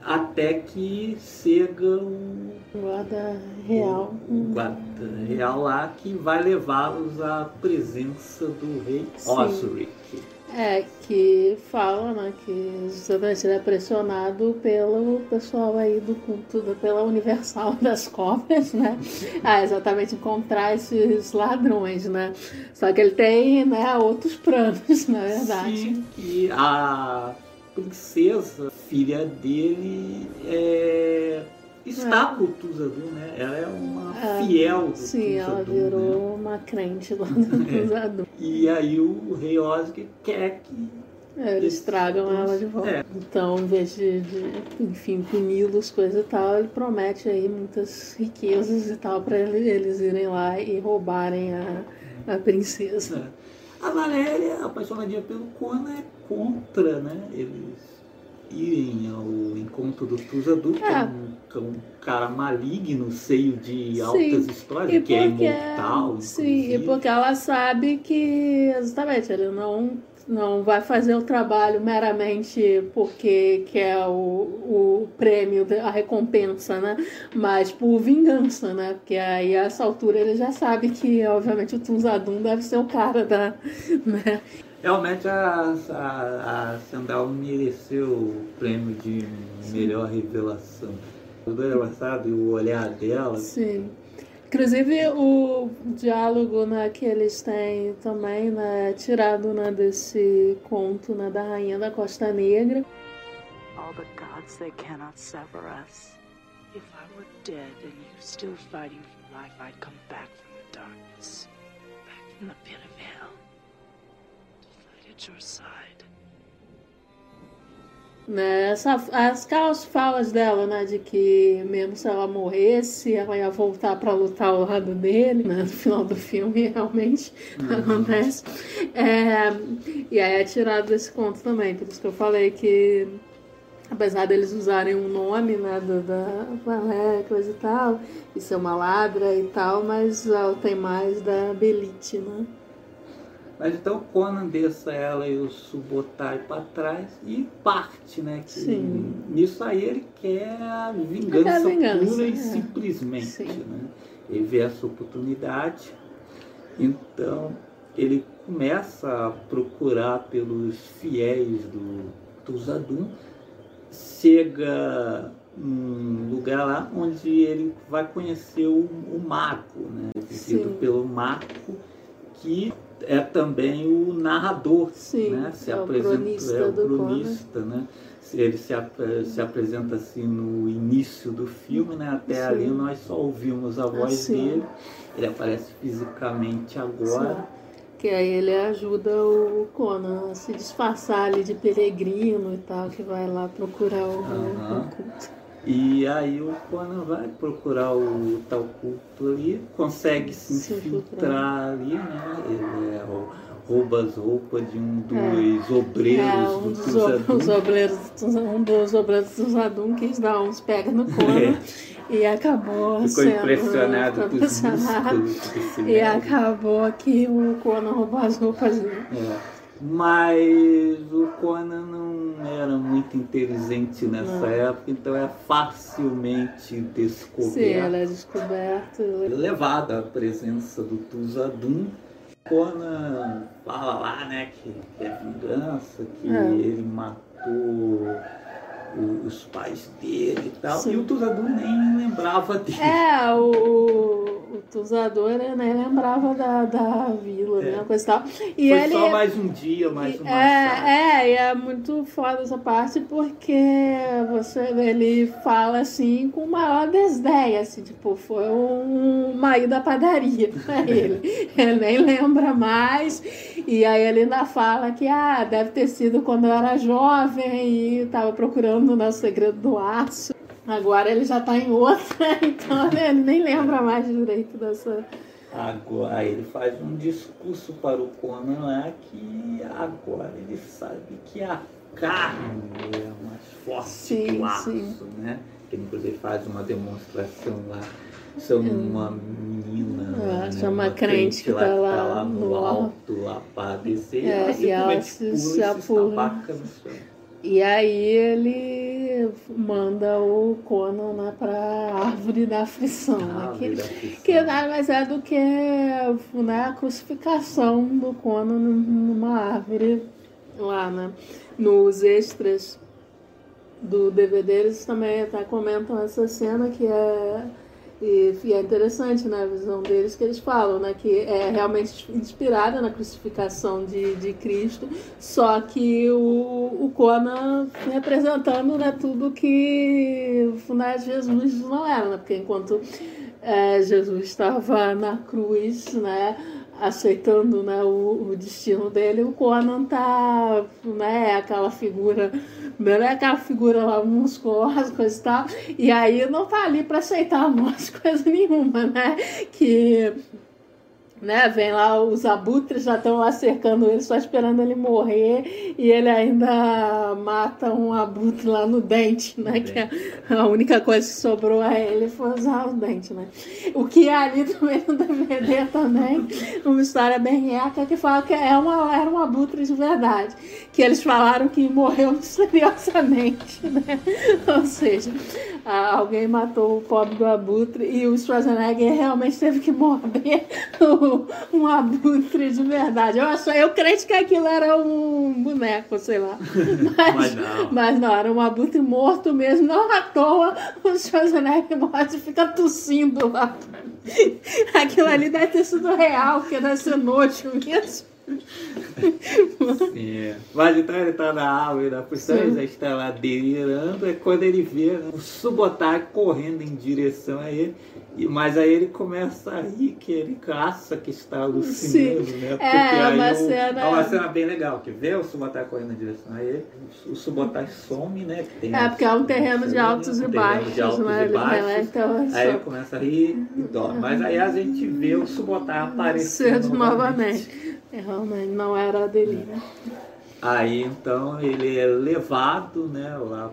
até que chega o Guarda real. o guarda real lá que vai levá-los à presença do rei. Osric. É, que fala, né, que justamente é pressionado pelo pessoal aí do culto, pela Universal das Cobras, né? Ah, exatamente, encontrar esses ladrões, né? Só que ele tem, né, outros planos, na verdade. Sim, que a princesa, filha dele, é, está É. com o Tuzadu, né? Ela é uma É. fiel do Sim, ela né? virou uma crente lá do usador. E aí o rei Osric quer que É, eles tragam ela de volta. É. Então, em vez de, de, enfim, puni-los, coisa e tal, ele promete aí muitas riquezas e tal para eles irem lá e roubarem a, a princesa. É. A Valéria, apaixonadinha pelo Conan, é contra, né? Eles irem ao encontro do Tuzadu, que é É. um, que é um cara maligno, cheio de Sim. altas histórias, que é imortal, sim, e porque ela sabe que exatamente ele não não vai fazer o trabalho meramente porque quer o, o prêmio, a recompensa, né? Mas por vingança, né? Porque aí a essa altura ele já sabe que, obviamente, o Tunzadum deve ser o cara da. Né? Realmente a, a, a Sandal mereceu o prêmio de melhor revelação. O do engraçado o olhar dela. Sim. Inclusive o diálogo né, que eles têm também, né, tirado né, desse conto né, da Rainha da Costa Negra. All the gods, they cannot sever us. If I were dead and you still fighting for life, I'd come back from the darkness, back from the pit Né, essa, as, aquelas falas dela, né, de que mesmo se ela morresse, ela ia voltar para lutar ao lado dele, né, no final do filme realmente acontece. É, e aí é tirado desse conto também, por isso que eu falei que apesar deles usarem um nome, né, do, da Valéria, coisa e tal, e ser uma ladra e tal, mas ela tem mais da Belite, né? Mas então Conan desça ela e o Subotai para trás e parte, né? Que Sim. Nisso aí ele quer a vingança, a vingança, pura e é. simplesmente. Sim. Né? Ele vê essa oportunidade, então ele começa a procurar pelos fiéis do Tuzadum, chega num lugar lá onde ele vai conhecer o, o mago, né? Vivido pelo mago que é também o narrador, Sim, né? Se é o apresenta, cronista é o cronista, né? Ele se, ap- se apresenta assim no início do filme, né? Até Sim. ali nós só ouvimos a voz sim. dele. Ele aparece fisicamente agora. Sim. Que aí ele ajuda o Conan a se disfarçar ali de peregrino e tal, que vai lá procurar o, Aham. o culto. E aí o Conan vai procurar o tal culto ali, consegue se Se infiltrar ali, né? Ele é rouba as roupas de um É. dos obreiros É, um do dos, Tuzadu. os obreiros, um dos obreiros do Zadum quis dar uns pega no Conan e acabou É. Ficou sendo impressionado com os músculos E acabou que o Conan roubou as roupas dele. É. Mas o Conan não era muito inteligente nessa Não. época, então é facilmente descoberto. Sim, ele é descoberto. levado à presença do Tuzadum. Conan fala lá, né, que é vingança, que É. ele matou os pais dele e tal. Sim. E o Tuzadum nem lembrava dele. É, o, o Tuzador, né, nem lembrava da, da vila, É. né, coisa e tal. E Foi ele, só mais um dia, mais um massacre. É, é, e é muito foda essa parte porque você, ele fala assim com o maior desdém, assim, tipo, foi um marido da padaria pra ele. Ele nem lembra mais. E aí ele ainda fala que ah, deve ter sido quando eu era jovem e tava procurando né, o segredo do aço. Agora ele já tá em outra, então ele nem lembra mais direito dessa. Agora ele faz um discurso para o Conan lá que agora ele sabe que a carne é mais forte Sim, que o aço, sim. né? Que ele inclusive faz uma demonstração lá. São uma menina, É, né, chama crente que lá, tá lá no alto, lá para descer, É, e ela se- pula se e E aí ele manda o Conan né, pra árvore da aflição, né, que, aflição. que nada mais é do que né, a crucificação do Conan numa árvore lá, né? Nos extras do DVD eles também até comentam essa cena que é e, é interessante né, a visão deles que eles falam, né, que é realmente inspirada na crucificação de, de Cristo, só que o, o Conan representando né, tudo que né, Jesus não era, né, porque enquanto é, Jesus estava na cruz, né, aceitando né, o, o destino dele, o Conan tá, né, aquela figura, não é aquela figura lá musculosa, coisa e tal, e aí não tá ali para aceitar morte, coisa nenhuma, né, que né, vem lá os abutres já estão lá cercando ele, só esperando ele morrer, e ele ainda mata um abutre lá no dente, né, que é a única coisa que sobrou a ele foi usar o dente, né. O que é ali também no DVD também, uma história bem épica que fala que é uma, era um abutre de verdade, que eles falaram que morreu misteriosamente, né, ou seja, alguém matou o pobre do abutre e o Schwarzenegger realmente teve que morder o- um abutre de verdade. Eu acho, eu crente que aquilo era um boneco, sei lá. Mas, Mas não. mas não, era um abutre morto mesmo. Não à toa o Schwarzenegger morre e fica tossindo lá. Aquilo ali deve ter sido real, porque deve ser nojo mesmo. É. Mas então ele tá na árvore da Sim. ele já está lá delirando, é quando ele vê o subotário correndo em direção a ele, mas aí ele começa a rir que ele caça que está alucinando, Sim. né? Porque É, aí uma o- cena- é uma cena bem legal, que vê o subotário correndo em direção a ele, o subotário some, né? que tem É, porque é um terreno de altos e terreno baixos, de altos né? e baixos. então é Aí ele começa a rir e dorme. Mas aí a gente vê o subotário aparecer Cedo novamente. É, Realmente, não era delírio. Aí então ele é levado né, lá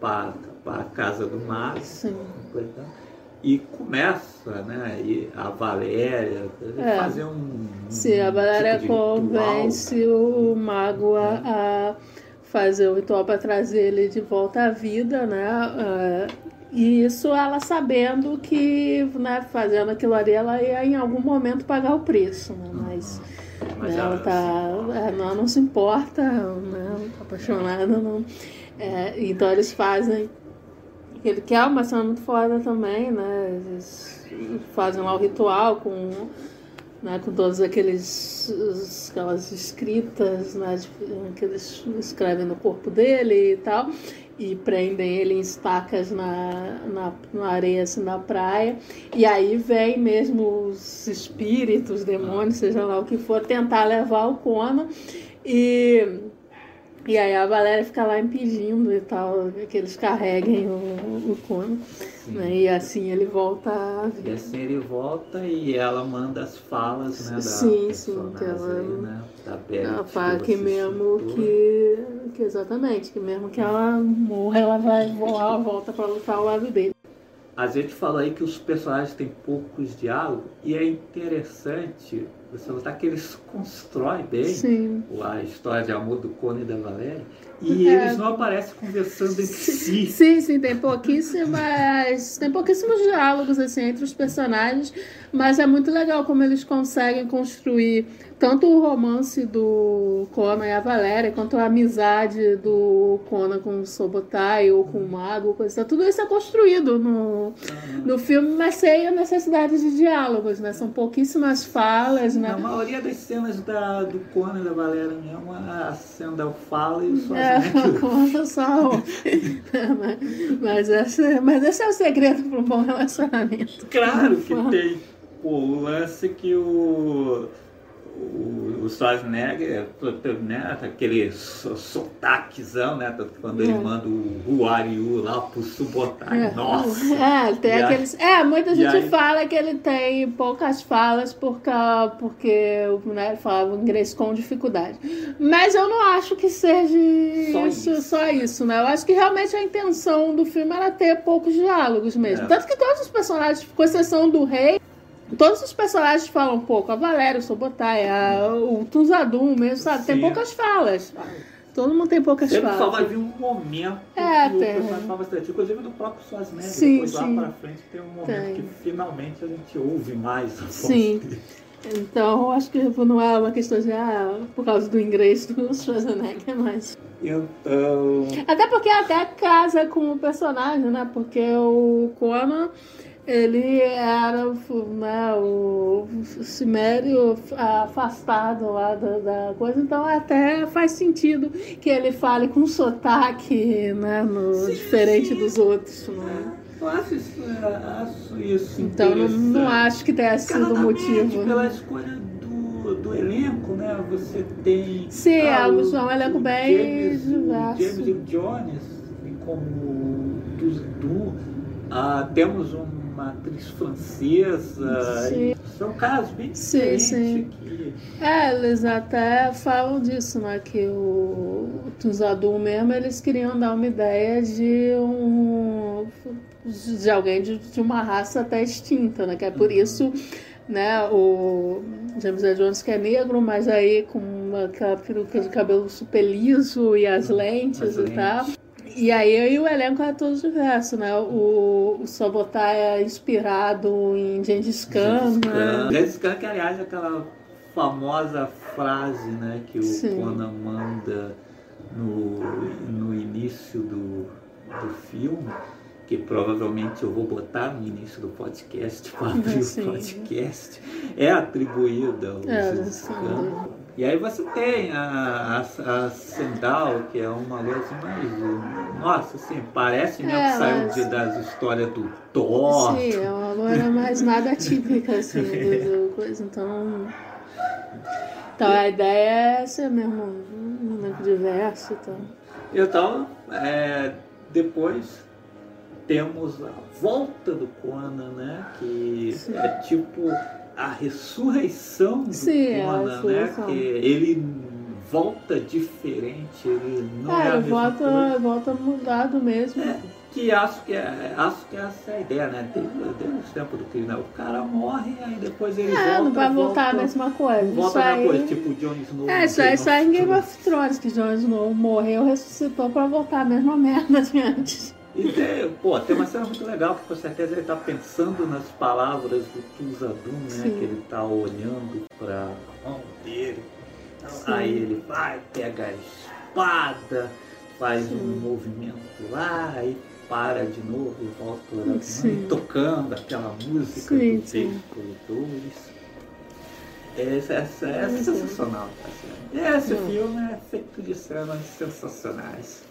para a casa do Mago Sim. E começa né, e a Valéria É. fazer um. Sim, a um Valéria tipo de ritual. convence o mago a, a fazer o ritual para trazer ele de volta à vida, né? Ah, e isso ela sabendo que, né, fazendo aquilo ali, ela ia em algum momento pagar o preço, né? Mas, Mas né, ela ela tá. é, não, não se importa, né? Não tá apaixonada, não. É, então eles fazem. Ele quer uma cena muito foda também, né? Eles fazem lá o ritual com né, com todas aqueles, aquelas escritas né, que eles escrevem no corpo dele e tal, e prendem ele em estacas na, na, na areia, assim, na praia. E aí vem mesmo os espíritos, demônios, seja lá o que for, tentar levar o Conan. E e aí a Valéria fica lá impedindo e tal, que eles carreguem o, o Conan. Né? E assim ele volta a vida. E assim ele volta e ela manda as falas, né? Da sim, sim, que ela. Aí, né, da Beth, ela fala que, que mesmo que, que. Exatamente, que mesmo que ela morra, ela vai voar, volta para lutar ao lado dele. A gente fala aí que os personagens têm poucos diálogos e é interessante você notar que eles constroem bem Sim. a história de amor do Cone e da Valéria e é. eles não aparecem conversando entre si. Sim, sim, tem pouquíssimas, tem pouquíssimos diálogos assim entre os personagens, mas é muito legal como eles conseguem construir tanto o romance do Conan e a Valéria, quanto a amizade do Conan com o Sobotai ou com o Mago, coisa, tudo isso é construído no, no filme, mas sem a necessidade de diálogos, né? São pouquíssimas falas, né? A maioria das cenas da, do Conan e da Valéria mesmo, a cena da fala e só é, conta só. mas, mas, esse, mas esse é o segredo para um bom relacionamento. Claro que tem o lance que o o, o Schwarzenegger, né, aquele sotaquezão, né, quando ele é. manda o Ruariu lá pro Subotai, é. nossa! É, tem e aqueles... Aí, é, muita gente aí, fala que ele tem poucas falas porque, porque né, falava inglês com dificuldade. Mas eu não acho que seja só isso, isso, só isso, né? Eu acho que realmente a intenção do filme era ter poucos diálogos mesmo. É. Tanto que todos os personagens, com exceção do rei, Todos os personagens falam um pouco. A Valéria, o Sobotai, a, o Tuzadum mesmo, sabe? Sim. Tem poucas falas. Todo mundo tem poucas Sempre falas. só vai vir um momento é, que tem. o personagem fala bastante. Inclusive do próprio Schwarzenegger. Sim, depois sim. lá pra frente tem um momento tem. que finalmente a gente ouve mais a voz Sim. dele. Então, acho que não é uma questão de, ah, por causa do inglês do Schwarzenegger, mas... Então... Até porque até casa com o personagem, né? Porque o Conan ele era né, o Cimério afastado lá da, da, coisa, então até faz sentido que ele fale com sotaque né, no, sim, diferente sim. dos outros. Né? Eu acho isso, acho isso Então não, não, acho que tenha sido o motivo. Pela escolha do, do elenco, né? Você tem. Sim, ah, é o, um elenco bem James, diverso. James Jones como do, ah, temos um uma atriz francesa. Sim. São casos bem diferentes. Sim, sim. Que... É, eles até falam disso, né? Que o, o mesmo, eles queriam dar uma ideia de um de alguém de, de uma raça até extinta, né? Que é por uhum. isso né, o James Earl Jones que é negro, mas aí com uma peruca de cabelo super liso e as lentes as e lentes. tal. E aí o elenco é todo diverso, né? O, o Sobotai é inspirado em Gengis Khan, Gengis Khan. né? Khan, que aliás é aquela famosa frase, né? Que o Sim. Conan manda no, no início do, do filme que provavelmente eu vou botar no início do podcast para abrir o podcast, é atribuída ao é, Gengis Khan. E aí você tem a, a, a Sendal, que é uma luz mais. Nossa, assim, parece mesmo é, que saiu de, das histórias do Thor. Sim, é uma loira mais nada típica, assim, do, do coisa. Então. Então a ideia é ser mesmo um diverso. Então, então é, depois temos a volta do Conan, né? Que Sim. é tipo a ressurreição do Sim, Conan, né? Que ele volta diferente, ele não é, é a volta, coisa. volta mudado mesmo. É, que acho que, é, acho que essa é a ideia, né? Desde, desde o tempo do crime, né? O cara morre, aí depois ele é, volta. não vai voltar volta, a mesma coisa. Volta a mesma coisa, tipo o Jon Snow. É, isso aí sai em Game of Thrones, que Jon Snow morreu, ressuscitou pra voltar a mesma merda de antes. E tem, pô, tem uma cena muito legal que com certeza ele está pensando nas palavras do Tuzadum, né? Sim. Que ele está olhando para a mão dele. Sim. Aí ele vai, pega a espada, faz Sim. um movimento lá, aí para de novo e volta tocando aquela música sim, do Corredores. Esse, esse é sensacional. Tá esse filme é feito de cenas sensacionais.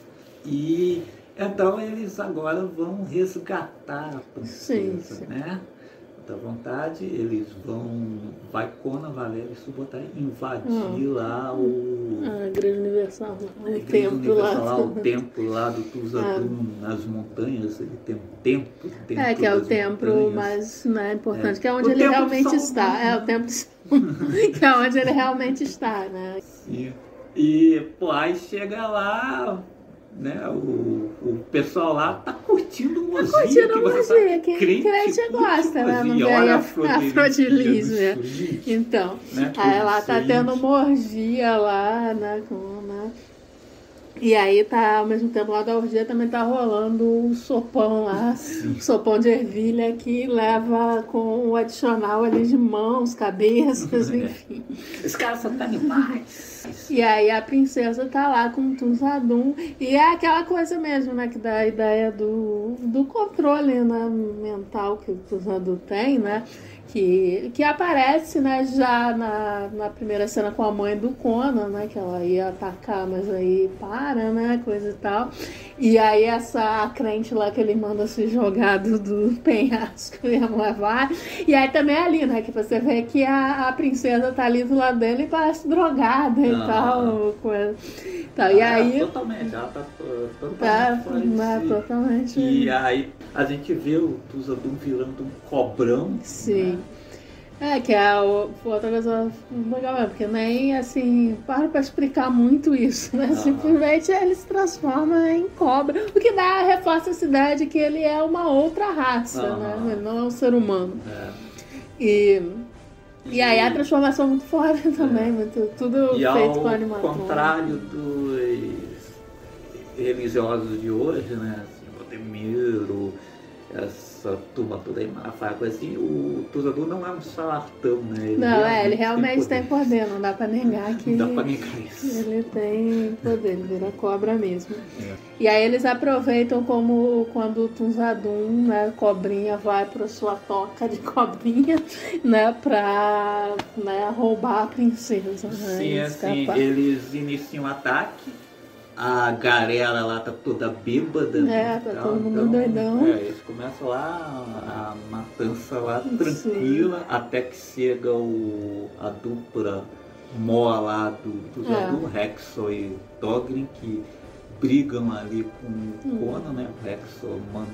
E então eles agora vão resgatar a princesa, sim, sim. né? Da vontade, eles vão. Vai Conan, Valério e Subotai invadir hum. lá o. A Igreja Universal, o templo Universal, lá. O templo lá do Tuzadum, é. nas montanhas, ele tem um templo. É, que é o templo mais né, importante, é. que é onde o ele realmente está. É o templo que é onde ele realmente está, né? Sim. E, pô, aí chega lá, né? O, o pessoal lá tá curtindo música. Tá curtindo que música, que crente, crente gosta, né? Não vem a afrodilísio. Então, né? aí ela tá tendo uma orgia lá, né? Com, né? E aí tá, ao mesmo tempo lá da orgia também tá rolando o sopão lá, o sopão de ervilha que leva com o adicional ali de mãos, cabeças, enfim. Os caras são animais. E aí a princesa tá lá com o Tuzadum. E é aquela coisa mesmo, né? Que dá a ideia do, do controle né, mental que o Tuzadum tem, né? Que, que aparece né, já na, na primeira cena com a mãe do Conan, né, que ela ia atacar, mas aí para, né, coisa e tal. E aí essa crente lá que ele manda se jogar do, do penhasco e a mulher vai. E aí também é ali, né, que você vê que a, a princesa tá ali do lado dele e parece drogada e tal. Coisa. Então, e aí, totalmente, ela tá totalmente. Tá, né, totalmente. E aí a gente vê o Tuzadum virando um cobrão. Sim. Né? É, que é o, outra coisa legal, é porque nem assim, para pra explicar muito isso, né? Ah. Simplesmente ele se transforma em cobra, o que dá, reforça essa ideia de que ele é uma outra raça, ah. né? Ele não é um ser humano. É. E, e aí a transformação é muito fora também, é. muito, tudo e feito com animação. Ao contrário dos religiosos de hoje, né? Assim, o Demiro, essa turma toda aí, Malafaia, coisa assim, o Tuzadu não é um charlatão, né? Ele não, é, ele realmente tem poder. tem poder. não dá pra negar que. Não dá pra negar isso. Ele tem poder, ele vira cobra mesmo. É. E aí eles aproveitam como quando o Tuzadum, né, cobrinha, vai pra sua toca de cobrinha, né, pra né, roubar a princesa. Né, Sim, assim, eles iniciam o ataque a galera lá tá toda bêbada. Né, é, tá todo mundo então, doidão. É, eles começam lá, a matança lá tranquila, Sim. até que chega o, a dupla mó lá do, do, é. do Rexo e Dogrin, que brigam ali com o hum. Conan, né? O Rexo manda,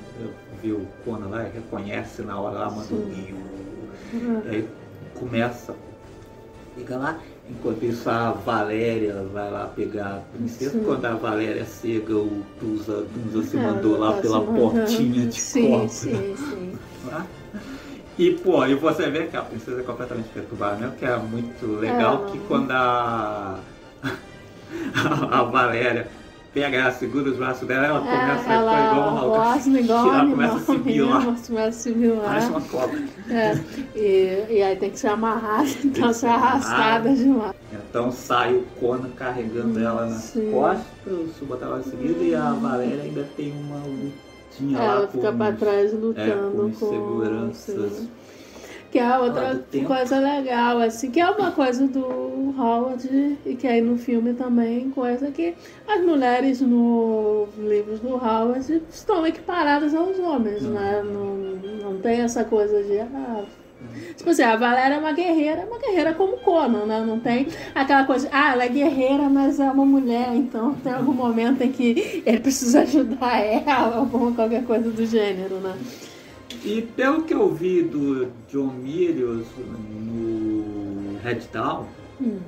viu o Conan lá, reconhece na hora lá, manda um guio. Uhum. Aí começa, liga lá, Enquanto isso, a Valéria vai lá pegar a princesa. Sim. Quando a Valéria cega, o Tusa, Tusa se é, mandou lá pela portinha de sim, cobra. Sim, sim. E, pô, e você vê que a princesa é completamente perturbada, né? Que é muito legal é. que quando a, a Valéria pega segura os braços dela, ela é, começa ela a igual uma igual ela começa a sibilar. Começa a sibilar. Parece uma cobra. É, e, e aí tem que ser amarrada, então ser arrastada de lá. Então sai o Conan carregando ela nas Sim. costas, o Suba lá em seguida, e a Valéria ainda tem uma lutinha ela lá. Ela fica pra trás lutando é, com, com seguranças. Sim que é outra coisa legal, assim, que é uma coisa do Howard e que aí no filme também, coisa que as mulheres nos livros do Howard estão equiparadas aos homens, uhum. né? Não, não tem essa coisa de. Ah, Tipo assim, a Valéria é uma guerreira, é uma guerreira como Conan, né? Não tem aquela coisa, ah, ela é guerreira, mas é uma mulher, então tem algum momento em que ele precisa ajudar ela, ou qualquer coisa do gênero, né? E pelo que eu vi do John Milius no Red Down, hum.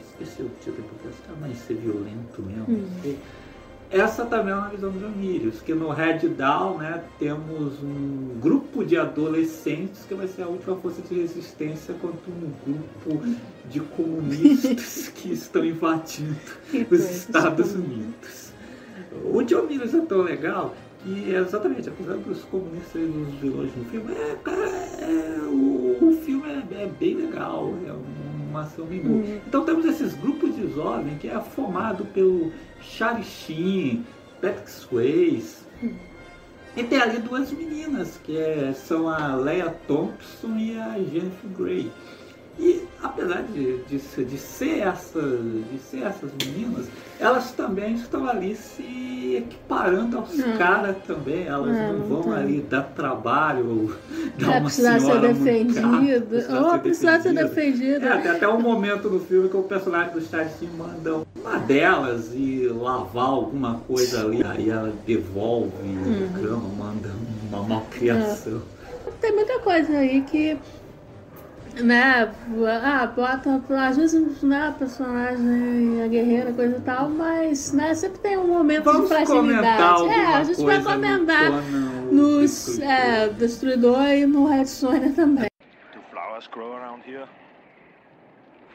esqueci o título porque esse vai ser violento mesmo. Hum. Essa também é uma visão do John Milius, que no Red Down né, temos um grupo de adolescentes que vai ser a última força de resistência contra um grupo de comunistas que estão invadindo os Estados Unidos. O John Milius é tão legal e exatamente, apesar dos comunistas e dos vilões no filme, é, é, o, o, filme é, é, bem legal, é uma ação bem boa. Uhum. Então temos esses grupos de jovens que é formado pelo Charlie Sheen, Patrick Swayze, uhum. e tem ali duas meninas, que é, são a Leia Thompson e a Jennifer Grey. E apesar de, de, de, ser essa, de ser essas meninas, elas também estão ali se equiparando aos caras também. Elas não, não vão ali dar trabalho, dar é, uma precisar senhora ser defendido. Ou precisar ser defendido. É, tem até um momento no filme que o personagem do Charlie manda uma delas ir lavar alguma coisa ali. Aí ela devolve uhum. a cama, manda uma malcriação. É. Tem muita coisa aí que né, ah, bota, às vezes, né, personagem, a guerreira, coisa e tal, mas, né, sempre tem um momento Vamos de fragilidade. É, a gente vai comentar no nos é, Destruidor e no Red Sonja também. Do flowers grow around here?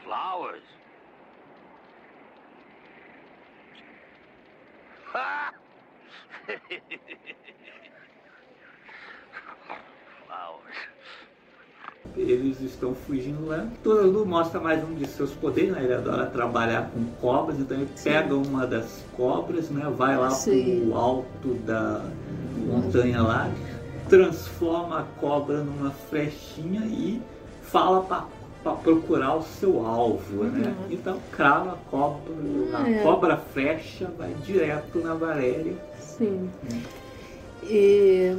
Flowers? flowers eles estão fugindo lá. Todo mostra mais um de seus poderes, né? Ele adora trabalhar com cobras, então ele pega uma das cobras, né? Vai lá Sim. pro alto da montanha lá, transforma a cobra numa flechinha e fala para procurar o seu alvo, né? Uhum. Então crava a cobra, a é. cobra flecha vai direto na Valéria. Sim. Hum. E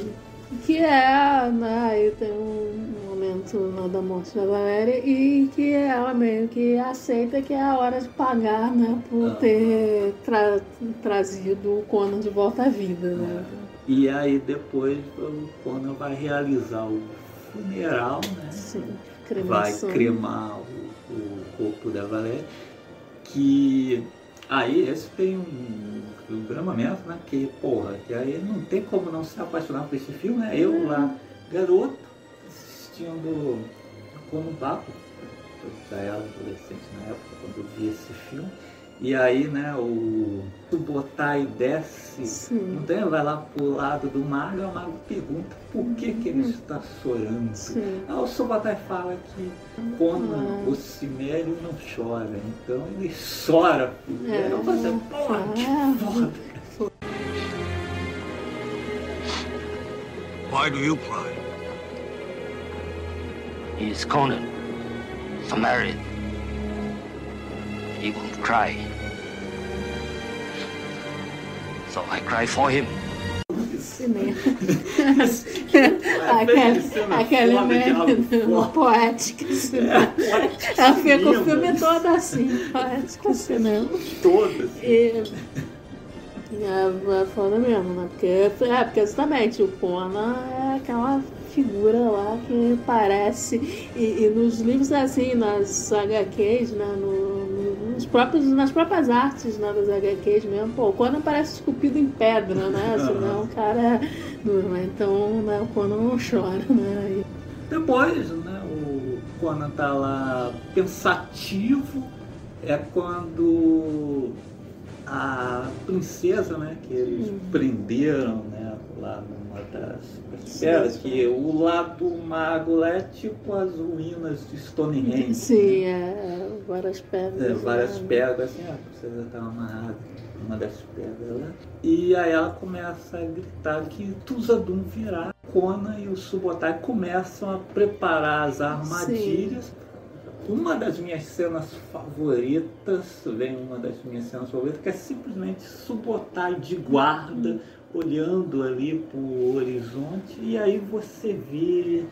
que é, né, aí tem um momento né, da morte da Valéria e que ela meio que aceita que é a hora de pagar, né, por ah. ter tra trazido o Conan de volta à vida, né. É. E aí depois o Conan vai realizar o funeral, né, Sim, vai cremar o, o corpo da Valéria, que aí esse tem um do Gramamento, né? Que, porra, que aí não tem como não se apaixonar por esse filme, né? Eu lá, garoto, assistindo como papo, eu já era adolescente na época quando eu vi esse filme. E aí, né, o, o Botai desce, Sim. não tem? vai lá pro lado do mago, o mago pergunta por que, que ele está chorando. Sim. Aí o Subotai fala que quando ah. o Cimério não chora, então ele chora. É. Eu falei, assim, porra, que foda. Why do you cry? He's Conan, Samaritan. He won't cry. So I cry for him. Cinema. aquela aquela é poética cinema. Ela fica o filme todo assim, poética cinema. Todas. E, é, é foda mesmo, né? Porque, é, porque justamente o Conan é aquela figura lá que parece. E, e nos livros, assim, nas HQs, né, no, nos próprios, nas próprias artes né, das HQs mesmo, pô, o Conan parece esculpido em pedra, né? Senão o cara. Não, então né, o Conan não chora, né? Depois, né, o Conan tá lá pensativo, é quando a princesa, né, que eles prenderam, né, lá numa das pedras, que o lado mago lá é tipo as ruínas de Stonehenge. Sim, é, várias pedras. É, várias né? pedras, assim, a princesa tá amarrada uma das pedras lá. E aí ela começa a gritar que Tuzadum virá. Kona e o Subotai começam a preparar as armadilhas. Sim. Uma das minhas cenas favoritas, vem uma das minhas cenas favoritas, que é simplesmente Subotai de guarda olhando ali para o horizonte e aí você vê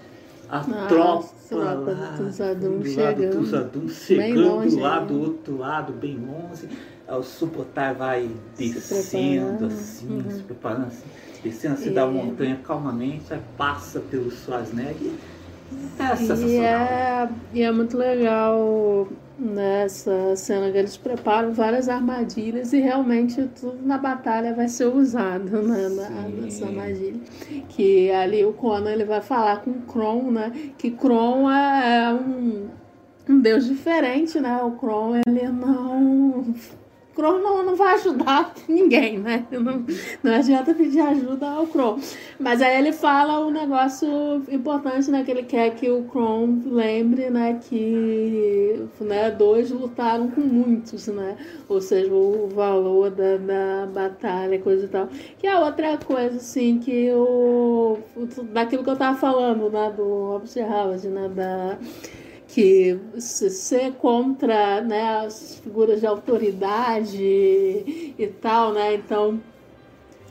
a ah, tropa lá, do Tuzadum chegando, Tuzadum chegando lá do outro lado, bem longe. O Subotai vai descendo assim, uhum. se preparando assim, descendo assim e... da montanha calmamente, aí passa pelo Schwarzenegger. É sensacional. E é, e é muito legal nessa cena que eles preparam várias armadilhas e realmente tudo na batalha vai ser usado né, na, nessa armadilha. Que ali o Conan ele vai falar com Kron, né? Que Kron é, é um, um deus diferente, né? O Kron ele não Crow não, não vai ajudar ninguém, né? Não, não adianta pedir ajuda ao Crow. Mas aí ele fala um negócio importante, né? Que ele quer que o Crow lembre, né? Que né, dois lutaram com muitos, né? Ou seja, o valor da, da batalha, coisa e tal. Que é outra coisa, assim, que o... Daquilo que eu tava falando, né? Do Robert Howard, né? Da que ser contra né, as figuras de autoridade e tal, né? Então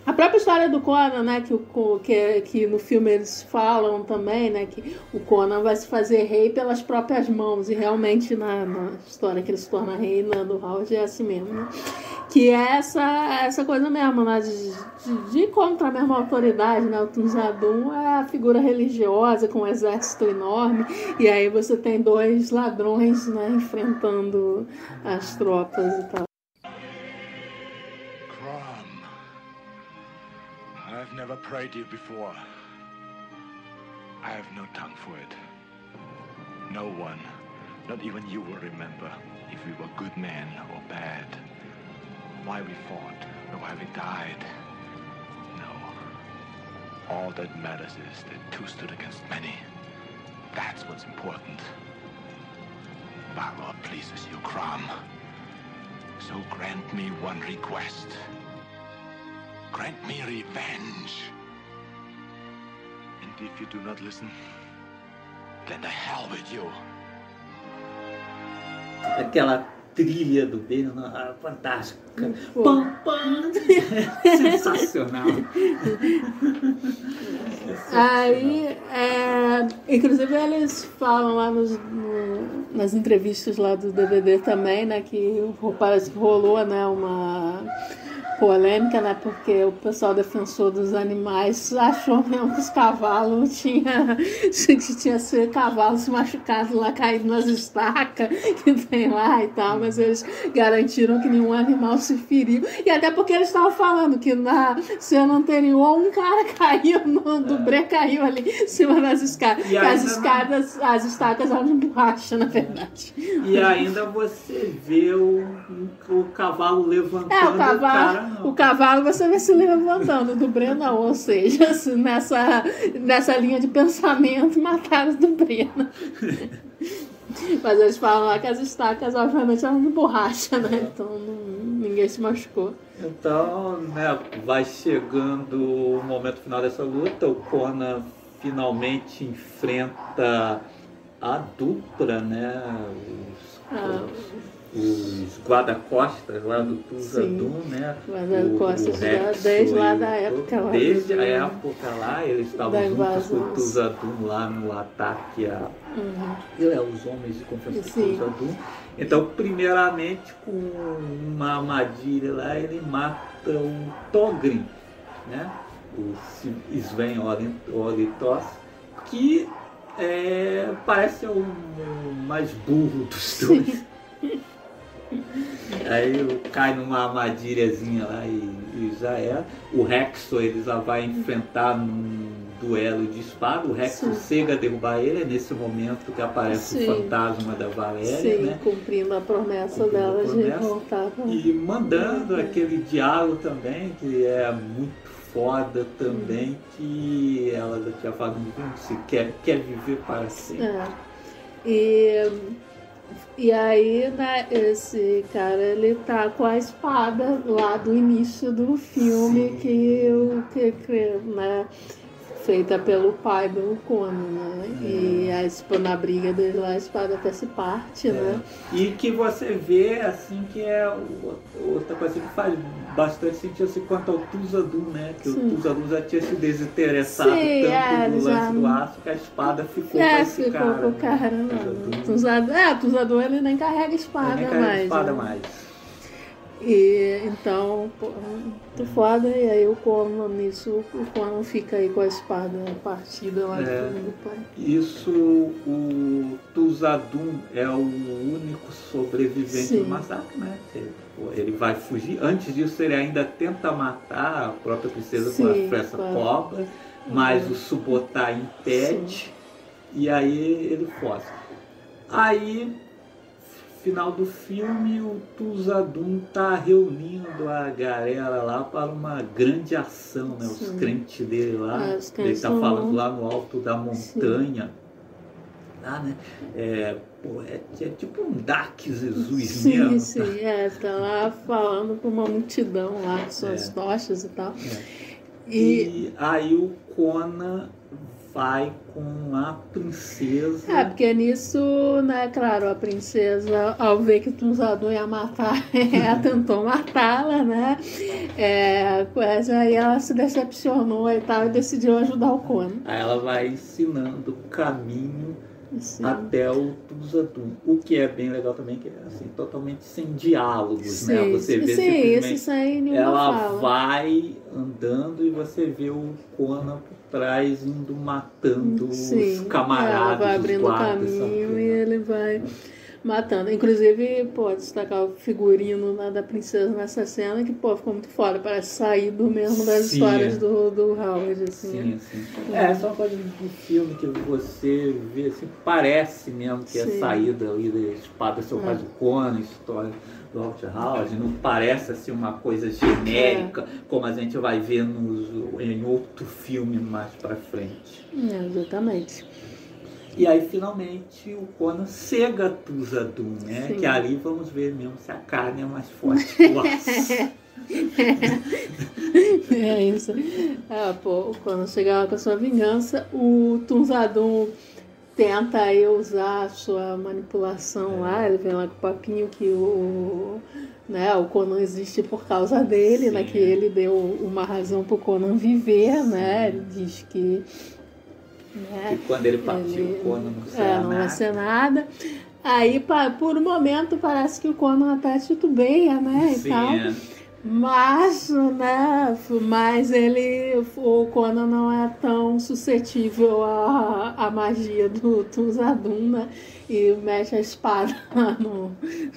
a própria história do Conan, né, que, o, que, que no filme eles falam também, né, que o Conan vai se fazer rei pelas próprias mãos, e realmente na, na história que ele se torna rei na, do Howard é assim mesmo, né? Que é essa, essa coisa mesmo, né, de, de, de contra a mesma autoridade, né, o Tunzadum é a figura religiosa com um exército enorme, e aí você tem dois ladrões, né, enfrentando as tropas e tal. Never prayed you before. I have no tongue for it. No one, not even you will remember if we were good men or bad. Why we fought or why we died. No. All that matters is that two stood against many. That's what's important. Balor pleases you, Crom. So grant me one request. Grant me revenge. And if you do not listen, then the hell with you. Aquela trilha do Beno, ah, fantástica. Pam, pam. Sensacional. Aí, é, inclusive eles falam lá nos, no, nas entrevistas lá do DVD também, né, que parece que rolou, né, uma polêmica, né? Porque o pessoal defensor dos animais achou mesmo que os cavalos tinha, que tinha ser cavalos machucados lá, caídos nas estacas que tem lá e tal, mas eles garantiram que nenhum animal se feriu. E até porque eles estavam falando que na cena anterior um cara caiu, no, do Bre caiu ali em cima das escadas. E as escadas, não... as estacas eram de borracha, na verdade. E ainda você vê o, o cavalo levantando é, o, cavalo, o, o cavalo você vê se levantando do Breno, ou seja, nessa, nessa linha de pensamento mataram do Breno. Mas eles falam lá que as estacas, obviamente, eram de borracha, né? Então não, ninguém se machucou. Então, né, vai chegando o momento final dessa luta, o Conan finalmente enfrenta a dupla, né? Os, ah, os guarda-costas lá do Tuzadum, né? Guarda-costas desde lá da época lá. Desde a época lá, eles estavam juntos com o Tuzadum lá no ataque a uhum. é, os homens de confiança do Tuzadum. Então, primeiramente, com uma armadilha lá, ele mata o Togrin, né? O Sven Oritos, que é, parece o mais burro dos dois. Aí cai numa armadilhazinha lá e, e já é. O Rexo ele já vai enfrentar num duelo de espada. O Rexo chega a derrubar ele, é nesse momento que aparece Sim. o fantasma da Valéria. Sim, né? cumprindo a promessa cumprindo dela a promessa, de voltar. E mandando aquele diálogo também, que é muito foda também, que ela já tinha falado, se quer, quer viver para sempre. É. E e aí, né, esse cara, ele tá com a espada lá do início do filme Sim. que o que, né, feita pelo pai do Conan, né? É. E a, na briga dele lá, a espada até se parte, é. né? E que você vê, assim, que é outra coisa que faz bastante sentido assim, quanto ao Tuzadu, né? Que Sim. o Tuzadu já tinha se desinteressado Sim, tanto é, no lance já... do aço que a espada ficou é, pra esse ficou cara. Pro cara né? Tuzadu, é, o Tuzadu ele nem carrega espada ele nem carrega mais. espada né? mais. E então, pô, muito foda, e aí o Conan nisso, o Conan fica aí com a espada partida lá é, do pai. Isso, o Tuzadum é o único sobrevivente Sim. do massacre, né? Ele, ele, vai fugir. Antes disso, ele ainda tenta matar a própria princesa Sim, com a flecha cobra, mas uhum. o Subotai impede, Sim. e aí ele foge. Aí final do filme, o Tuzadum tá reunindo a galera lá para uma grande ação, né? Os crentes dele lá. É, ele tá falando lá no alto da montanha. Lá, né? É, pô, é, é, tipo um Dark Jesus sim, mesmo. Sim, sim, é, tá lá falando com uma multidão lá, com suas é. tochas e tal. É. E... e aí o Conan vai com a princesa. É, porque nisso, né, claro, a princesa, ao ver que Tunzador ia matar, ela tentou matá-la, né? É, mas aí ela se decepcionou e tal e decidiu ajudar o Conan. Aí ela vai ensinando o caminho Sim. até o Tuzadum. O que é bem legal também, que é assim, totalmente sem diálogos, né? Sim, Você vê sim, simplesmente isso sem nenhuma ela fala. vai andando e você vê o Conan por trás indo matando Sim, os ela camaradas, vai os abrindo guardas, caminho sabe? e ele vai matando. Inclusive, pô, destacar o figurino lá da princesa nessa cena, que, pô, ficou muito foda. Parece saído mesmo das Sim, histórias é. do, do Howard, assim. Sim, sim. É, só uma coisa do filme que você vê, assim, parece mesmo que é Sim. saída ali da Espada Selvagem do Conan, história do Howard, não parece assim uma coisa genérica, como a gente vai ver nos, em outro filme mais pra frente. É, exatamente. E aí, finalmente, o Conan cega Tuzadum, né? Sim. Que ali vamos ver mesmo se a carne é mais forte que o. É isso. É, pô, quando chegar com a sua vingança, o Tunzadum tenta aí usar a sua manipulação lá, ele vem lá com o papinho que o, né, o Conan existe por causa dele, né, Sim. que ele deu uma razão pro Conan viver, né, ele diz que né, E quando ele partiu, ele- o Conan não é, será não vai nada. ser nada. Aí, por um momento, parece que o Conan até titubeia, né, e Sim, tal. é. Mas, né, mas ele, o Conan não é tão suscetível à, à magia do Tuzadum, né? E mexe a espada lá no,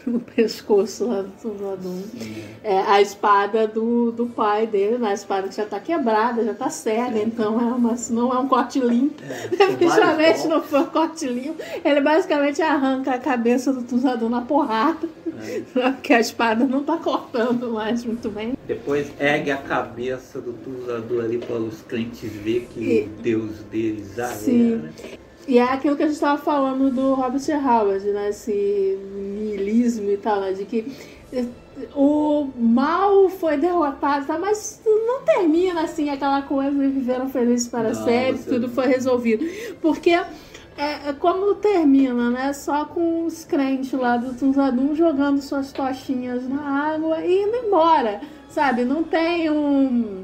no pescoço lá do Tuzadum. É a espada do, do pai dele, né? A espada que já tá quebrada, já tá cega, então é uma, não é um corte limpo. Principalmente vários não foi um corte limpo. Ele basicamente arranca a cabeça do Tuzadum na porrada. Porque a espada não tá cortando mais muito bem. Depois ergue a cabeça do Tuzador ali para os crentes ver que E- o Deus deles já Sim. era. E é aquilo que a gente estava falando do Robert Howard, né? Esse niilismo e tal, né? De que o mal foi derrotado, tá? mas não termina assim aquela coisa e viveram felizes para Não, sempre, você- tudo foi resolvido. Porque é, é como termina, né? Só com os crentes lá do Tunzadum jogando suas tochinhas na água e indo embora, sabe? Não tem um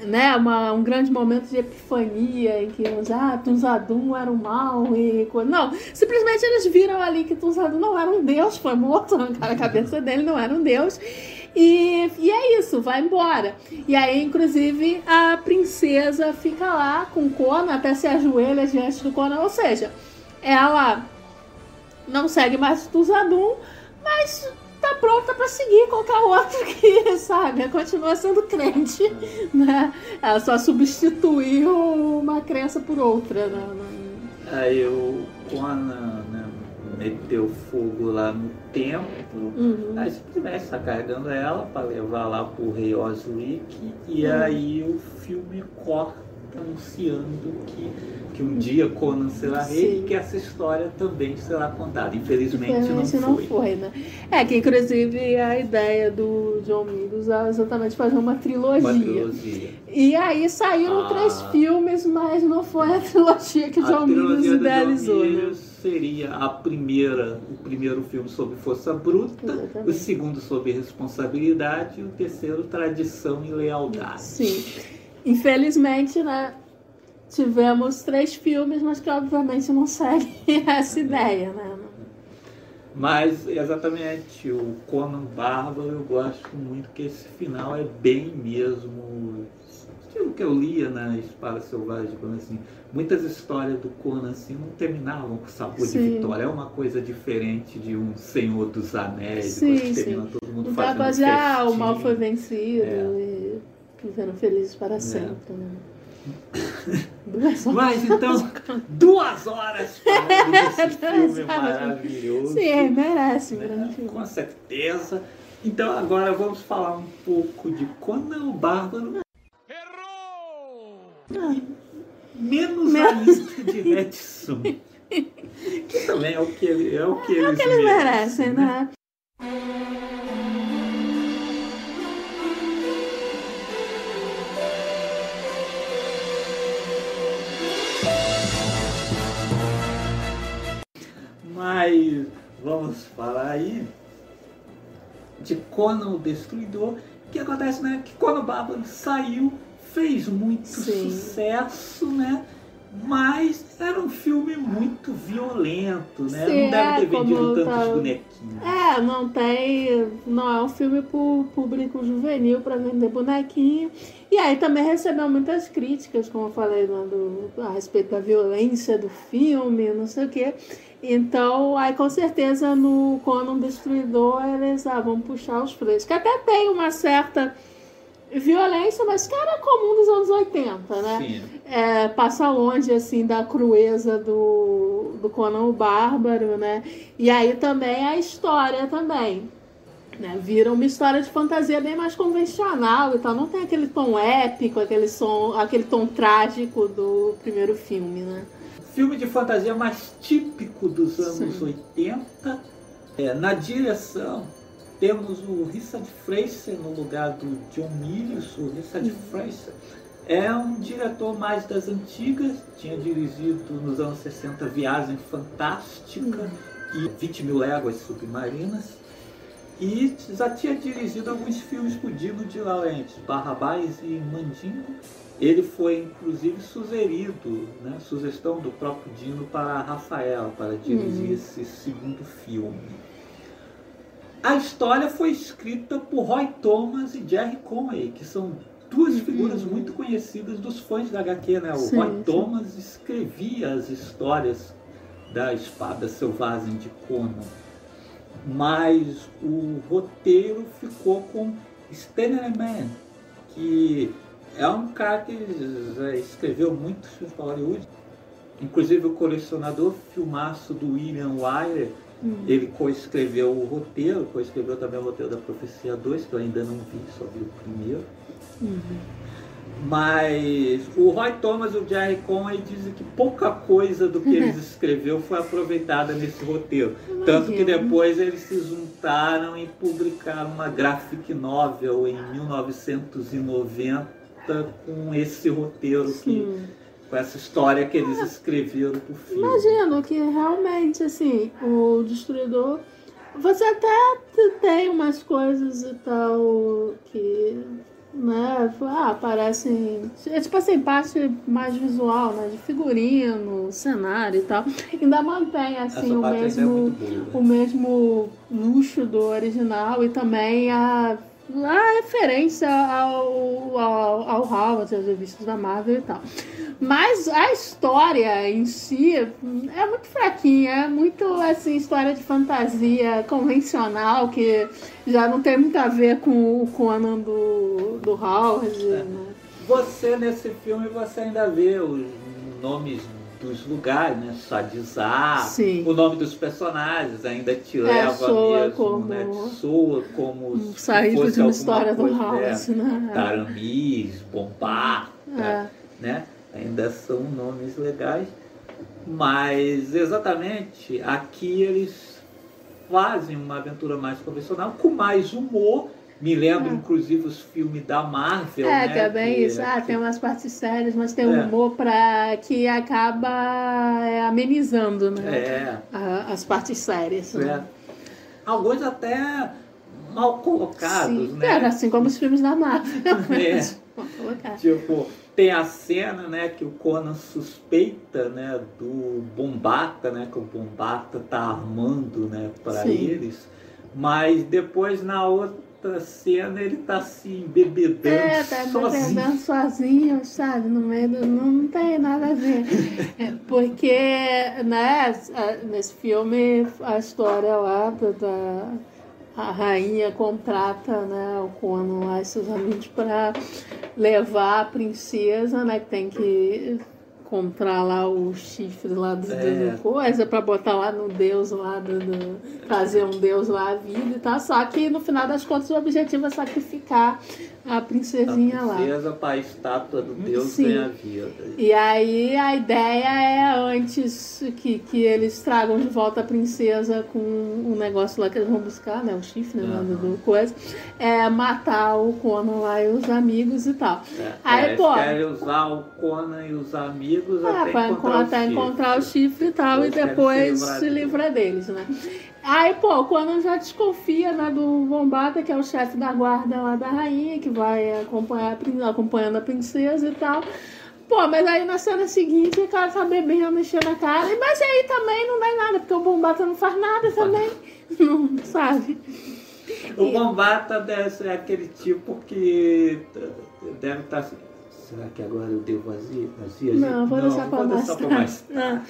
né, uma, um grande momento de epifania em que ah, Tunzadum era o mal e. Não, simplesmente eles viram ali que Tunzadum não era um deus, foi morto, arrancaram a cabeça dele, não era um deus. E, e é isso, vai embora. E aí, inclusive, a princesa fica lá com Conan, até se ajoelha diante do Conan, ou seja, ela não segue mais o Tuzadum, mas tá pronta pra seguir qualquer outro que, sabe, continua sendo crente, né? Ela só substituiu uma crença por outra, né? Aí o Conan né, meteu fogo lá no templo. Uhum. Aí simplesmente está carregando ela para levar lá pro rei Osric. E aí o filme corta anunciando que, que um dia Conan será rei e que essa história também será contada. Infelizmente, Infelizmente não, não foi. foi, né? É que inclusive a ideia do John Mingus é exatamente fazer uma trilogia. Uma trilogia. E aí saíram Ah. três filmes, mas não foi a trilogia que A John Mingus do John idealizou. né? Seria a primeira, o primeiro filme sobre força bruta, Exatamente. o segundo sobre responsabilidade e o terceiro tradição e lealdade. Sim. Infelizmente, né? Tivemos três filmes, mas que obviamente não seguem essa ideia, né? Mas exatamente o Conan Bárbaro eu gosto muito que esse final é bem mesmo aquilo que eu lia na Espada Selvagem, quando assim, muitas histórias do Conan assim não terminavam com sabor Sim. de vitória, é uma coisa diferente de um Senhor dos Anéis, Sim, sim. termina todo mundo Então, fazendo ah, o festinha. mal foi vencido É. e viveram felizes para sempre, né? Duas horas. Mas então, duas horas filme maravilhoso. Sim, merece, um né? grande filme. Com certeza. Então agora vamos falar um pouco de Conan o Bárbaro. Ah, Menos a Menos. lista de Edson. que também é o que, ele- é o que eles, o que eles merecem, né? Vamos falar aí de Conan o Destruidor. O que acontece, né? Que Conan Bárbaro saiu, fez muito Sim. sucesso, né? Mas era um filme muito violento, né? Sim, não deve é, ter vendido como tantos tá- bonequinhos. É, não tem. Não é um filme pro público juvenil para vender bonequinho. E aí também recebeu muitas críticas, como eu falei, né, do, a respeito da violência do filme, não sei o quê. Então, aí com certeza no Conan Destruidor eles ah, vão puxar os preços. Que até tem uma certa violência, mas que era comum dos anos 80, né? Sim. é, passa longe assim da crueza do, do Conan o Bárbaro, né? E aí também a história também. Né? Vira uma história de fantasia bem mais convencional e tal. Não tem aquele tom épico, aquele, som, aquele tom trágico do primeiro filme, né? Filme de fantasia mais típico dos anos Sim. 80. É, na direção, temos o Richard Fraser no lugar do John Milius. O Richard Fraser é um diretor mais das antigas, tinha dirigido nos anos 60 Viagem Fantástica e 20 Mil Léguas Submarinas. E já tinha dirigido alguns filmes com Dino de Laurentiis, Barrabás e Mandingo. Ele foi, inclusive, sugerido, né, sugestão do próprio Dino para Rafael, para dirigir esse segundo filme. A história foi escrita por Roy Thomas e Jerry Conway, que são duas figuras muito conhecidas dos fãs da HQ. Né? O Sim, Roy sim. Thomas escrevia as histórias da Espada Selvagem de Conan, mas o roteiro ficou com Stanley Man, que é um cara que já escreveu muitos filmes para Hollywood, inclusive o colecionador filmaço do William Wyler, ele coescreveu o roteiro, coescreveu também o roteiro da Profecia 2, que eu ainda não vi, só vi o primeiro. Mas o Roy Thomas e o Jerry Conway dizem que pouca coisa do que eles escreveu foi aproveitada nesse roteiro. Tanto que depois eles se juntaram e publicaram uma graphic novel em 1990 com esse roteiro, que, com essa história que eles escreveram pro filme. Imagino que realmente, assim, o destruidor. Você até tem umas coisas e tal que. Né, ah, parecem. É tipo assim, parte mais visual, né? De figurino, cenário e tal. Ainda mantém, assim, o é mesmo muito boa. o mesmo luxo do original e também a, a referência ao, ao, ao Howard, às revistas da Marvel e tal. Mas a história em si é muito fraquinha, é muito assim, história de fantasia convencional que já não tem muito a ver com o Conan do, do Howard. É. Né? Você, nesse filme, você ainda vê os nomes dos lugares, né? Sadizar, Sim. o nome dos personagens ainda te É, leva soa mesmo, como- né? Soa como se saído de uma história do coisa, Howard, né? Taramis, Bombata, É. né? Ainda são nomes legais, mas exatamente aqui eles fazem uma aventura mais convencional, com mais humor. Me lembra, inclusive, os filmes da Marvel. É, né? que é que- isso. Ah, que- tem umas partes sérias, mas tem um É. humor pra, que acaba é, amenizando, né? É, A- as partes sérias. é. né? Alguns até mal colocados, Sim, né? é, assim como os filmes da Marvel. É. Mal colocados. Tipo, tem a cena, né, que o Conan suspeita, né, do Bombata, né, que o Bombata tá armando, né, para eles, mas depois na outra cena ele tá se embebedando É, tá sozinho. bebendo sozinho, sabe? No meio do. Não, não tem nada a ver. É, porque, né, nesse filme, a história lá da. da- a rainha contrata né, o Conan lá e seus amigos para levar a princesa, né? Que tem que encontrar lá o chifre lá do, do- É. do coisa para botar lá no deus lá do, do- fazer um deus lá a vida e tal. Só que no final das contas o objetivo é sacrificar a A princesinha lá. princesa para a estátua do Deus Sim. ganha vida. E aí a ideia é antes que, que eles tragam de volta a princesa com um negócio lá que eles vão buscar, né? O chifre né, do, do coisa. É matar o Conan lá e os amigos e tal. É, Aí, eles pô. querem usar o Conan e os amigos Ah, até pra encontrar, até o chifre. encontrar o chifre e tal, Eles e depois se livrar se livra deles, né? Aí, pô, quando já desconfia né, do Bombata, que é o chefe da guarda lá da rainha, que vai acompanhar, acompanhando a princesa e tal. Pô, mas aí na cena seguinte o cara tá bebendo, enchendo a cara. E- Mas aí também não dá nada, porque o Bombata não faz nada também. Não sabe? O Bombata deve ser aquele tipo que deve estar. Será que agora eu devo vazia? vazia Não, vou deixar pra vou mais deixar pra mais tarde.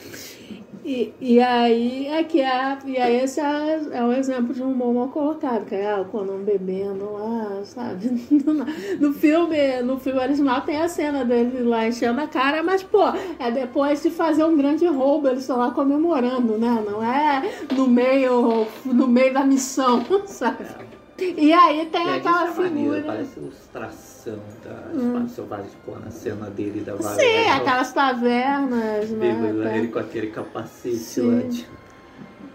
É. E, e aí é que é, e aí esse é, é um exemplo de um bom mal colocado, que é ah, o Conan bebendo lá, sabe? No filme, no filme original tem a cena dele lá enchendo a cara, mas pô, é depois de fazer um grande roubo, eles estão lá comemorando, né? Não é no meio, no meio da missão, sabe? E aí tem É, aquela figura. Parece ilustração da Espada Selvagem de Conan, a cena dele da Sim, Valéria. aquelas tavernas, né? Ele, tá. ele com aquele capacete Sim. lá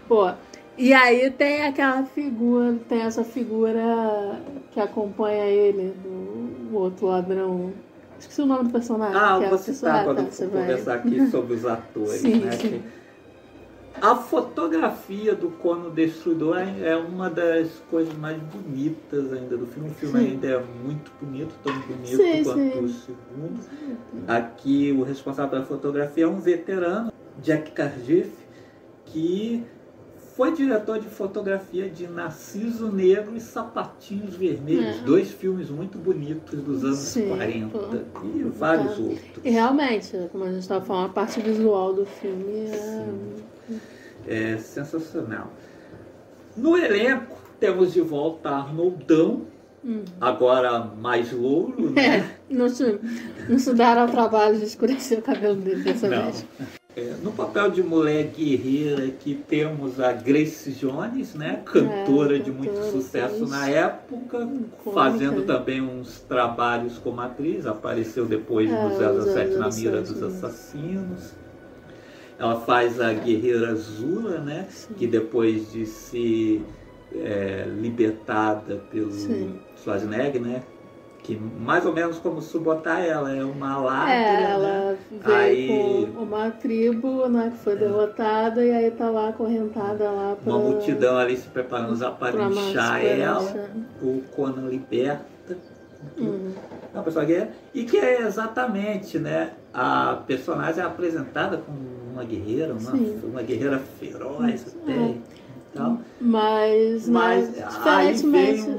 Pô, e aí tem aquela figura, tem essa figura que acompanha ele, do o outro ladrão. Esqueci o nome do personagem. Ah, eu é vou citar quando tá, você vai- conversar aqui sobre os atores. Sim, né, sim. que- A fotografia do Cono Destruidor é é uma das coisas mais bonitas ainda do filme. O filme Sim. ainda é muito bonito, tão bonito Sim, quanto sim. o segundo. Aqui o responsável pela fotografia é um veterano, Jack Cardiff, que foi diretor de fotografia de Narciso Negro e Sapatinhos Vermelhos, É. dois filmes muito bonitos dos anos Sim, 40 pô. e vários Tá. outros. E realmente, como a gente estava falando, a parte visual do filme é. É sensacional. No elenco, temos de volta Arnoldão, agora mais louro, né? É, não se, não se deram ao trabalho de escurecer o cabelo dele dessa Não. vez. É, no papel de mulher guerreira aqui temos a Grace Jones, né? Cantora É, de muito cantora, sucesso na época, Cômica. fazendo também uns trabalhos como atriz, apareceu depois É, no os 007 na mira 007, dos assassinos. Ela faz a guerreira Zula, né? Que depois de ser é, libertada pelo Sim. Schwarzenegger, né? Que mais ou menos como subotar ela, é uma ladra, É, né? ela veio Aí- com uma tribo né, que foi derrotada e aí tá lá acorrentada lá pra. Uma multidão ali se preparando para linchar ela. O Conan liberta. Uhum. É pessoa guerreira. E que é exatamente, né? A personagem é apresentada como uma guerreira, uma, Sim. uma guerreira feroz até É. tal. Mas, mas, Mas diferentemente.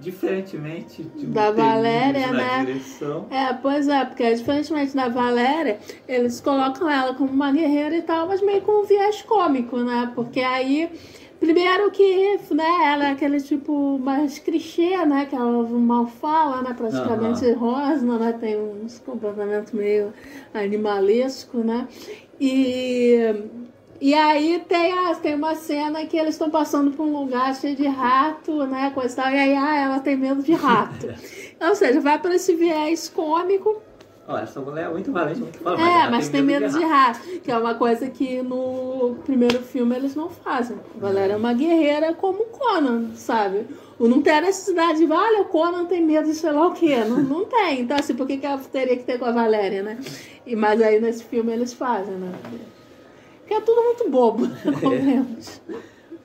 diferentemente de um Da T-1000 Valéria, né? direção. É, pois é, porque diferentemente da Valéria, eles colocam ela como uma guerreira e tal, mas meio com um viés cômico, né? Porque aí, primeiro que, né, ela é aquele tipo mais clichê, né? Que ela mal fala, né? Praticamente rosna, né? Tem uns comportamentos meio animalesco, né? E... E aí tem, a, tem uma cena que eles estão passando por um lugar cheio de rato, né? Coisa e tal, e aí ah, ela tem medo de rato. Ou seja, vai para esse viés cômico, Olha, essa mulher é muito valente, muito fala, é, mas tem medo de rato. rato, que é uma coisa que no primeiro filme eles não fazem. A Valéria é uma guerreira como o Conan, sabe? Não tem a necessidade de, olha, o Conan tem medo de sei lá o quê. Não, não tem. Então, assim, por que, que ela teria que ter com a Valéria, né? E, mas aí nesse filme eles fazem, né? Porque é tudo muito bobo, convenhamos.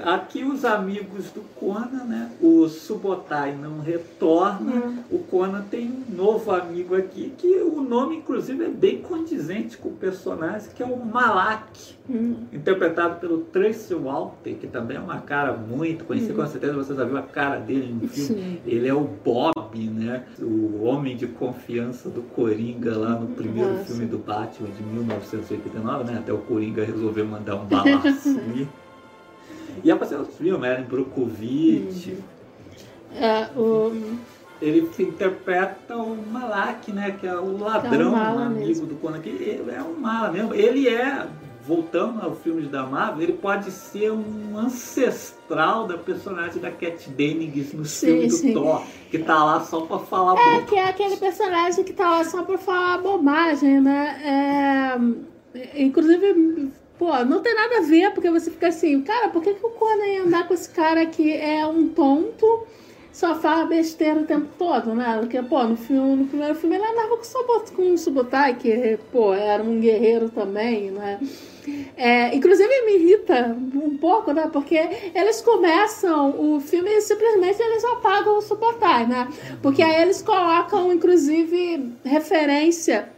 Aqui os amigos do Conan, né? O Subotai não retorna. Hum. O Conan tem um novo amigo aqui, que o nome, inclusive, é bem condizente com o personagem, que é o Malak, Hum. interpretado pelo Tracy Walter, que também é uma cara muito conhecida, com certeza você já viu a cara dele no filme. Sim. Ele é o Bob, né? O homem de confiança do Coringa lá no primeiro Ah, filme do Batman de 1989, né? Até o Coringa resolveu mandar um balaço ali. E apareceu outros filmes, Eren Brokovich. É, o, Ele interpreta o Malak, né? Que é o ladrão, É um amigo mesmo. do Conan. Que é um mala mesmo. Ele é, voltando aos filmes da Marvel, ele pode ser um ancestral da personagem da Cat Dennings no Sim, filme do sim. Thor, que tá lá só pra falar É, que é aquele personagem que tá lá só pra falar bobagem, né? É, inclusive, pô, não tem nada a ver, porque você fica assim, cara, por que, que o Conan ia andar com esse cara que é um tonto, só fala besteira o tempo todo, né? Porque, pô, no, filme, no primeiro filme ele andava com, com o Subotai, que, pô, era um guerreiro também, né? É, inclusive me irrita um pouco, né? Porque eles começam o filme e simplesmente eles apagam o Subotai, né? Porque aí eles colocam, inclusive, referência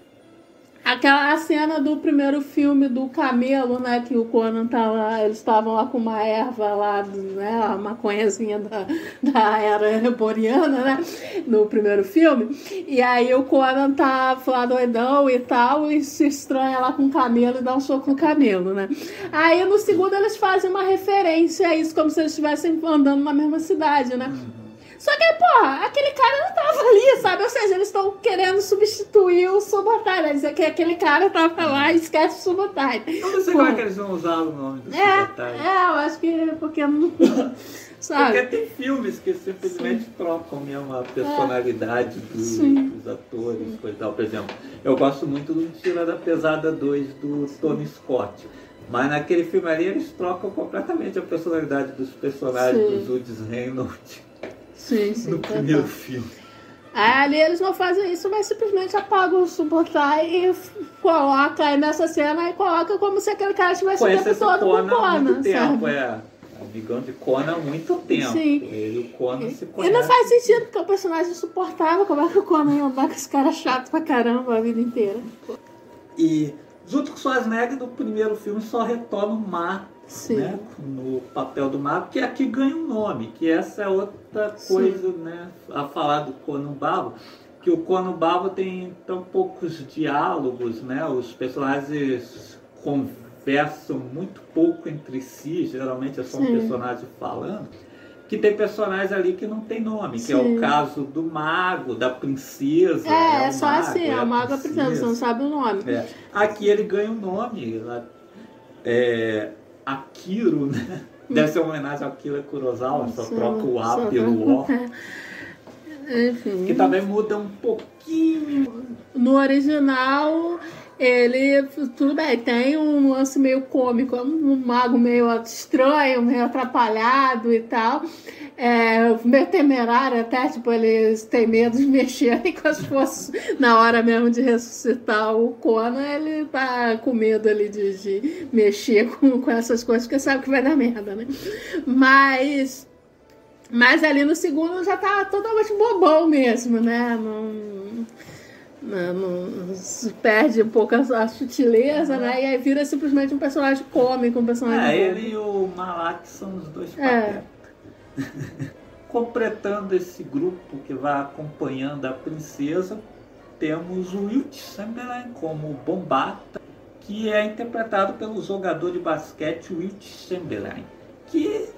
Aquela cena do primeiro filme do camelo, né? Que o Conan tava. Eles estavam lá com uma erva lá, né? A maconhazinha da, da era boreana, né? No primeiro filme. E aí o Conan tá lá doidão e tal, e se estranha lá com o camelo e dá um soco no camelo, né? Aí no segundo eles fazem uma referência a isso, como se eles estivessem andando na mesma cidade, né? Só que, porra, aquele cara não tava ali, sabe? Ou seja, eles estão querendo substituir o Subotai, né? Dizer que aquele cara tava lá e esquece o Subotai. Eu não sei como é que eles vão usar o nome do É, Subotai. é, eu acho que é porque não. Sabe? Porque tem filmes que simplesmente trocam mesmo a personalidade dos, Sim. dos atores, coisa e tal. Por exemplo, eu gosto muito do Tira da Pesada 2 do Tony Scott. Mas naquele filme ali eles trocam completamente a personalidade dos personagens Sim. dos Woods Reynolds Sim, sim. no total. primeiro filme. Aí ali eles não fazem isso, mas simplesmente apagam o Subotai e coloca aí nessa cena e coloca como se aquele cara estivesse o tempo todo com o Conan muito Conan, tempo, sabe? é. Amigão de Conan há muito tempo. Sim. Ele e o Conan se E não faz sentido, porque o personagem é insuportável. Como é que o Conan ia andar com esse cara chato pra caramba a vida inteira? E junto com Schwarzenegger, no primeiro filme só retorna o Mar, Sim. né, no papel do Mar, que aqui ganha um nome, que essa é outra coisa né, a falar do Conan Babo, que o Conan Babo tem tão poucos diálogos, né, os personagens conversam muito pouco entre si, geralmente é só um Sim. personagem falando, que tem personagens ali que não tem nome, que é Sim. o caso do mago, da princesa. É, é o só mago, assim, é a o Mago Princesa, você não sabe o nome. é. Aqui ele ganha um nome, é, Akiro, né? Deve ser uma homenagem ao Akira Kurosawa, só Sim, troca o A só pelo O, Enfim. que também muda um pouquinho. No original, ele, tudo bem, tem um lance meio cômico, é um mago meio estranho, meio atrapalhado e tal. É, meio temerário até, tipo, eles têm medo de mexer com as forças. Na hora mesmo de ressuscitar o Conan, ele tá com medo ali de, de mexer com, com essas coisas, porque sabe que vai dar merda, né? Mas mas ali no segundo já tá totalmente bobão mesmo, né? Não, não, não- se perde um pouco a, a sutileza, né? E aí vira simplesmente um personagem cômico, um personagem. É, bobo. ele e o Malak são os dois É. Completando esse grupo que vai acompanhando a princesa, temos o Wilt Chamberlain como Bombata, que é interpretado pelo jogador de basquete Wilt Chamberlain, que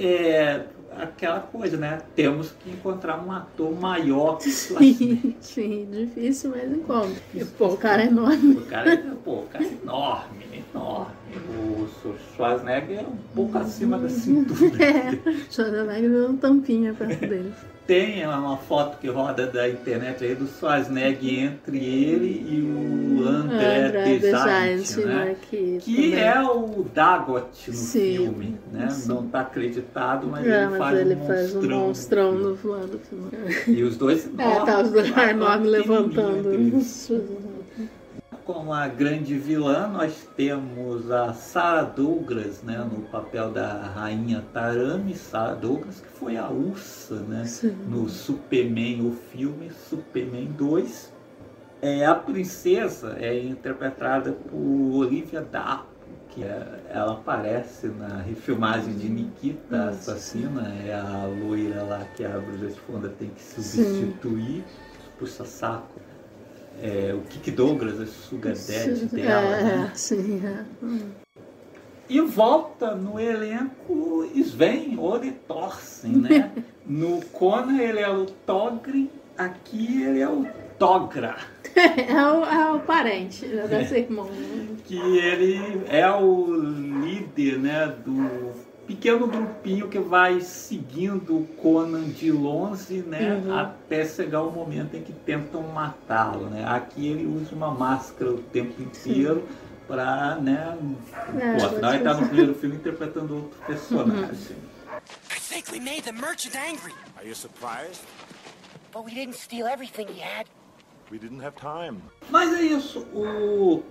é aquela coisa, né? Temos que encontrar um ator maior que o Schwarzenegger. Sim, sim, difícil, mas encontra. Pô, o cara é enorme. O cara, é- pô, o cara é enorme, enorme. O Schwarzenegger é um pouco acima da cintura. É, Schwarzenegger deu um tampinha perto dele. Tem uma foto que roda da internet aí do Schwarzenegger entre ele e o André, André Giant, né? Que, Que é o Dagot no Sim, filme, né? sim. Não está acreditado, mas É, ele mas faz ele um faz um monstrão. monstrão no voando. E os dois É, tá os dois enormes levantando. Como a grande vilã, nós temos a Sarah Douglas, né, no papel da rainha Tarami, Sarah Douglas, que foi a Ursa, né, Sim. no Superman, o filme Superman 2. É, a princesa é interpretada por Olivia Dapo, que é- ela aparece na refilmagem de Nikita, a assassina, é a loira lá que a de Fonda tem que substituir, puxa saco. É, o Kik Douglas, a Sugar Daddy dela, né? É, sim, é. E volta no elenco Sven Ori Thorsen, né? no Conan ele é o Togri, aqui ele é o Togra. É o, é o parente, né, deve ser irmão. Que ele é o líder, né, do pequeno grupinho que vai seguindo o Conan de longe, né, Uhum. até chegar o momento em que tentam matá-lo, né? Aqui ele usa uma máscara o tempo inteiro para, né, É, pô, afinal ele tá no primeiro filme interpretando outro personagem. think we made the merchant angry. Are you surprised? But we didn't steal everything he had. We didn't have time. Mas é isso, o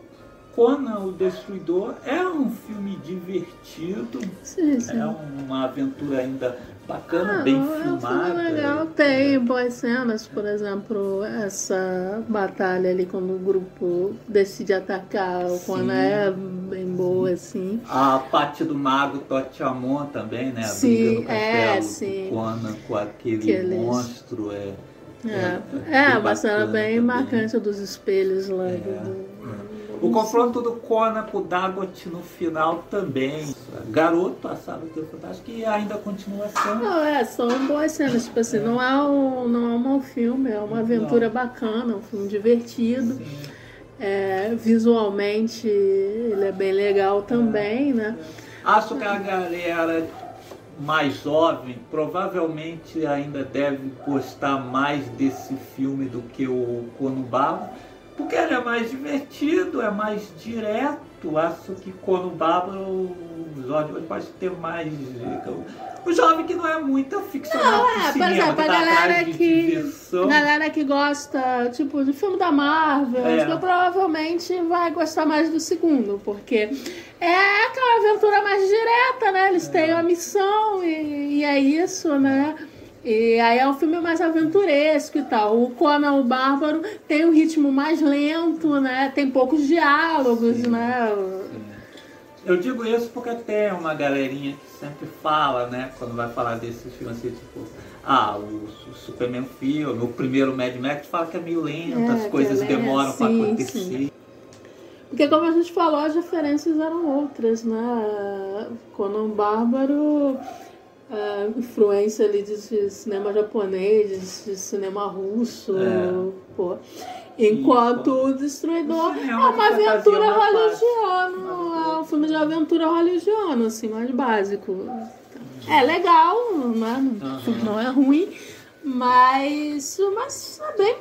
Conan o Destruidor é um filme divertido, Sim, sim. é uma aventura ainda bacana, Ah, bem é um filmada. legal. Tem boas cenas, por exemplo, essa batalha ali quando o grupo decide atacar o. Conan é bem boa, assim. A parte do mago Totiamon também, né? A Sim, briga no é, sim. do Conan com aquele Aqueles- monstro. É, É, é é, bem uma cena bem também. marcante dos espelhos lá. É, do- O confronto do Conan com o Dagot no final também. Garoto, a saga do Fantástico, que ainda continua sendo. Não, é, são boas cenas, tipo assim, não é um, não é um mau filme, é uma aventura bacana, um filme divertido. É, visualmente ele é bem legal também, né? Acho que a galera mais jovem provavelmente ainda deve gostar mais desse filme do que o Conan Bárbaro, porque ele é mais divertido, é mais direto. Acho que Conan Bárbaro, o hoje pode ter mais. O jovem que não é muito aficionado Não, é, por exemplo, que a tá galera que. galera que gosta, tipo, de filme da Marvel, É. tipo, provavelmente vai gostar mais do segundo, porque é aquela aventura mais direta, né? Eles têm uma missão e, e é isso, né? E aí é um filme mais aventuresco e tal. O Conan o Bárbaro tem um ritmo mais lento, né? Tem poucos diálogos, né? Eu digo isso porque tem uma galerinha que sempre fala, né, quando vai falar desses filmes assim, tipo, ah, o, Su- Superman filme, o primeiro Mad Max fala que é meio lento, É, as que coisas é demoram pra sim, acontecer. sim. Porque como a gente falou, as referências eram outras, né? Conan Bárbaro, a influência ali de, de cinema japonês, de, cinema russo, É. pô. Enquanto o Destruidor o é cinema uma fantasia aventura é hollywoodiana, é um filme de aventura hollywoodiano, assim, mais básico. É legal, né? Aham. não é ruim, mas, mas é bem,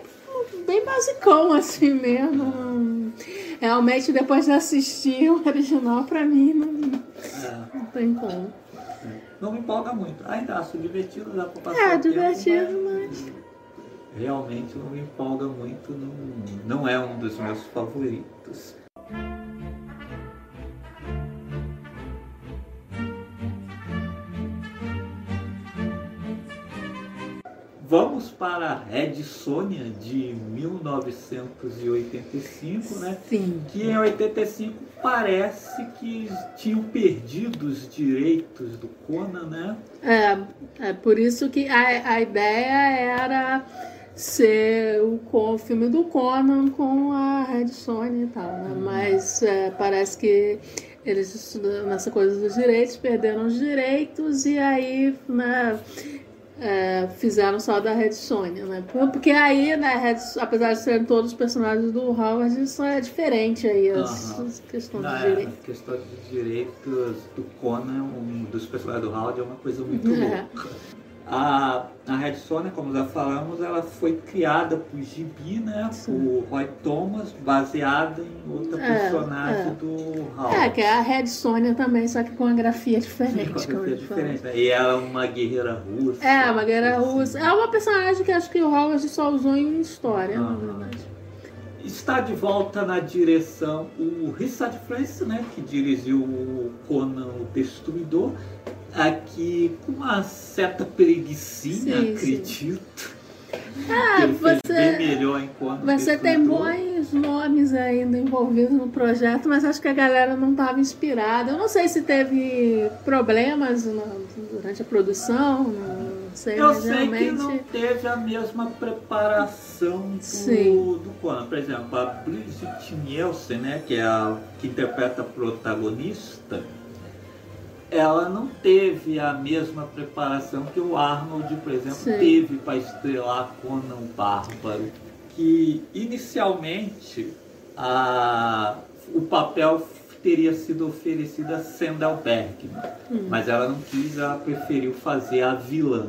bem basicão assim mesmo. Realmente, depois de assistir o original, pra mim, não, É, não tem como. Não me empolga muito. Ainda acho divertido, dá pra passar É, o tempo, divertido, mas... Realmente não me empolga muito, não, não é um dos meus favoritos. Vamos para a Red Sônia de 1985, né? Sim. Que em 85 parece que tinham perdido os direitos do Conan, né? É, é por isso que a, a ideia era ser o, o filme do Conan com a Red Sony e tal, né? Mas é, parece que eles, nessa coisa dos direitos, perderam os direitos e aí, né, é, fizeram só da Red Sonja, né? Porque aí, né, Red, apesar de serem todos os personagens do Howard, isso é diferente aí, as, as questões Na de direito. questão de direitos do Conan, um dos personagens do Howard, é uma coisa muito É. louca. A, a Red Sonja, como já falamos, ela foi criada por Gibi, né? Por Roy Thomas, baseada em outra É, personagem é. do Howard. É, que é a Red Sonja também, só que com uma grafia diferente. Com como a ele diferente, né? E ela é uma guerreira russa. É, uma guerra russa. É uma personagem que acho que o Howard só usou em história, na verdade. Está de volta na direção o Richard Francis, né, que dirigiu o Conan o Destruidor, aqui com uma certa preguiçinha, Sim, sim. acredito. Ah, você- melhor Você tem bons nomes ainda envolvidos no projeto, mas acho que a galera não estava inspirada. Eu não sei se teve problemas durante a produção, não sei, Eu sei realmente. que não teve a mesma preparação Sim. do, do Conan. Por exemplo, a Brigitte Nielsen, né, que é a que interpreta a protagonista, ela não teve a mesma preparação que o Arnold, por exemplo, Sim. teve para estrelar Conan o Bárbaro. Que inicialmente a, o papel teria sido oferecida a Sandal Bergman, mas ela não quis, ela preferiu fazer a vilã.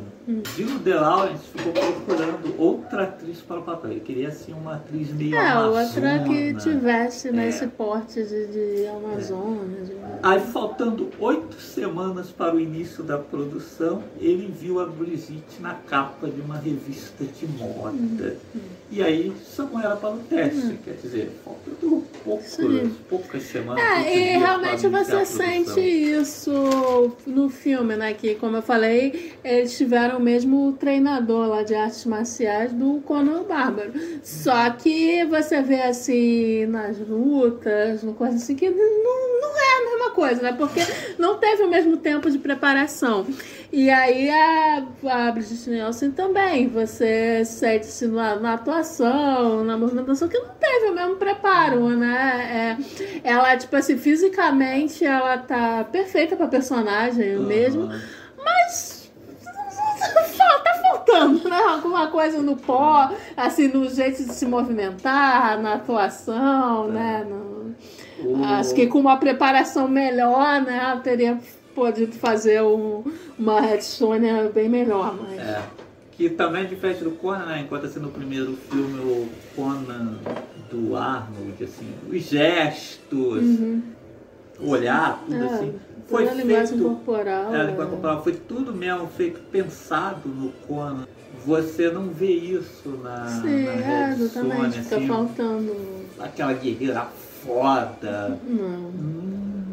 Gino De Laurentiis ficou procurando outra atriz para o papel. Ele queria assim uma atriz meio É, amazona. outra que tivesse É. nesse porte de, de Amazônia. de- Aí, faltando oito semanas para o início da produção, ele viu a Brigitte na capa de uma revista de moda. E aí chamou ela para o teste. Quer dizer, faltando poucos, Sim. poucas semanas. É, e realmente você sente isso no filme, né? Que, como eu falei, eles tiveram o mesmo treinador lá de artes marciais do Conan Bárbaro. Só que você vê assim nas lutas, no coisa assim, que não, não é a mesma coisa, né? Porque não teve o mesmo tempo de preparação. E aí a, a Brigitte Nielsen também, você sente-se na, na atuação, na movimentação, que não teve o mesmo preparo, né? É, ela, tipo assim, fisicamente ela tá perfeita pra personagem mesmo, mas tá faltando, né? Alguma coisa no pó, assim, no jeito de se movimentar, na atuação, né? No- Acho que com uma preparação melhor, né? Ela teria podido fazer um- uma Red Sonja bem melhor, mas... É, que também é diferente do Conan, né? Enquanto assim no primeiro filme o Conan do Arnold, assim, os gestos, o olhar, tudo É, assim. Foi a linguagem feito. corporal. É, a é. linguagem corporal foi tudo mesmo feito pensado no Conan. Você não vê isso na, Sim, na é, Red exatamente. Fica assim, faltando. aquela guerreira foda. Não.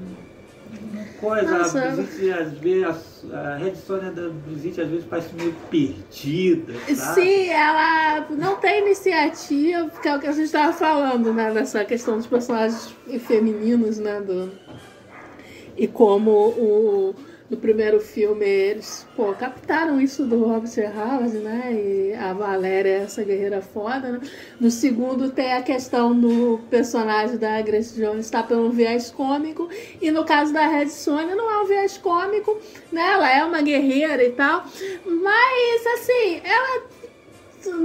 Coisa, Nossa. a Brigitte, às vezes, a Red Sonja da Brigitte às vezes parece meio perdida, sabe? Sim, ela não tem iniciativa, que é o que a gente estava falando, né? Dessa questão dos personagens femininos, né? Do... E como o, no primeiro filme eles pô, captaram isso do Robert Howard, né? E a Valéria, essa guerreira foda, né? No segundo tem a questão do personagem da Grace Jones estar pelo viés cômico. E no caso da Red Sonja não é um viés cômico, né? Ela é uma guerreira e tal. Mas assim, ela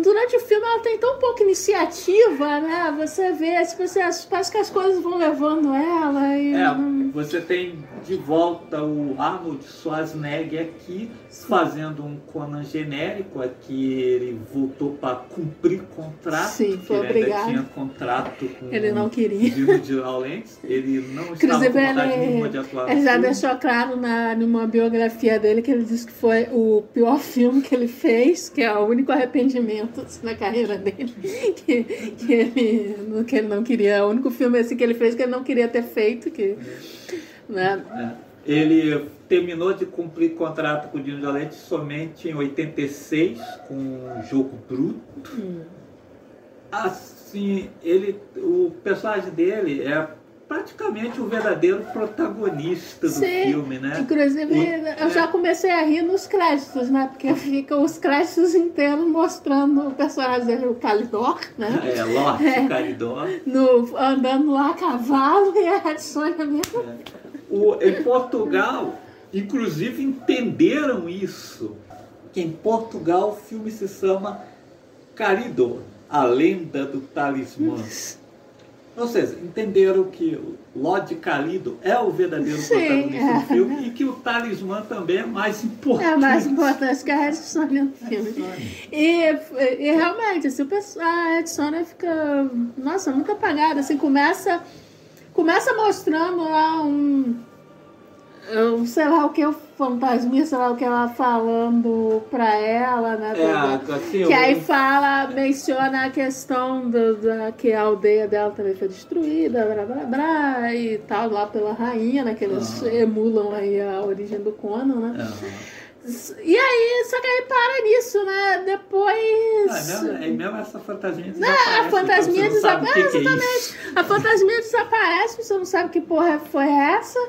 durante o filme ela tem tão pouca iniciativa, né? Você vê, tipo, assim, as- parece que as coisas vão levando ela e. É, você tem de volta o Arnold Schwarzenegger aqui fazendo um Conan genérico, aqui ele voltou para cumprir contrato, Sim, foi ele obrigado. tinha contrato com Ele não queria. Gino de Laurentiis, ele não estava Inclusive, com vontade nenhuma de ele, atuar ele já filme. deixou claro na, numa biografia dele que ele disse que foi o pior filme que ele fez, que é o único arrependimento assim, na carreira dele, que, que, ele, que ele não queria. O único filme assim, que ele fez que ele não queria ter feito, que. Né? É. Ele terminou de cumprir contrato com o Dino Jolete somente em 86 com o Jogo Bruto. Hum. Assim, ele, o personagem dele é praticamente o verdadeiro protagonista do Sim, filme, né? Inclusive, O- eu já é. comecei a rir nos créditos, né? Porque ficam os créditos inteiros mostrando o personagem dele, o Calidor, né? É, Lorde É. Caridor. No, andando lá a cavalo e a Sonja mesmo. O, em Portugal, inclusive, entenderam isso. Que em Portugal o filme se chama Caridor, a lenda do talismã. Ou seja, entenderam que o Calido é o verdadeiro Sim, protagonista é. do filme e que o talismã também é mais importante. É mais importante que a Sonja no filme. E, e realmente, assim, a Red Sonja fica, nossa, muito apagada. Assim, começa, começa mostrando lá um, eu sei lá o que, o fantasminha, sei lá o que ela falando pra ela, né? É, do- assim, que aí fala, menciona a questão do, da, que a aldeia dela também foi destruída, blá, blá, blá, e tal, lá pela rainha, né? Que eles Aham. emulam aí a origem do Conan, né? Aham. E aí, só que aí para nisso, né? Depois. Ah, é mesmo, é mesmo essa fantasminha Não, desaparece, a fantasminha então você não sabe o que desaparece. é exatamente. isso. a fantasminha desaparece, você não sabe que porra foi essa.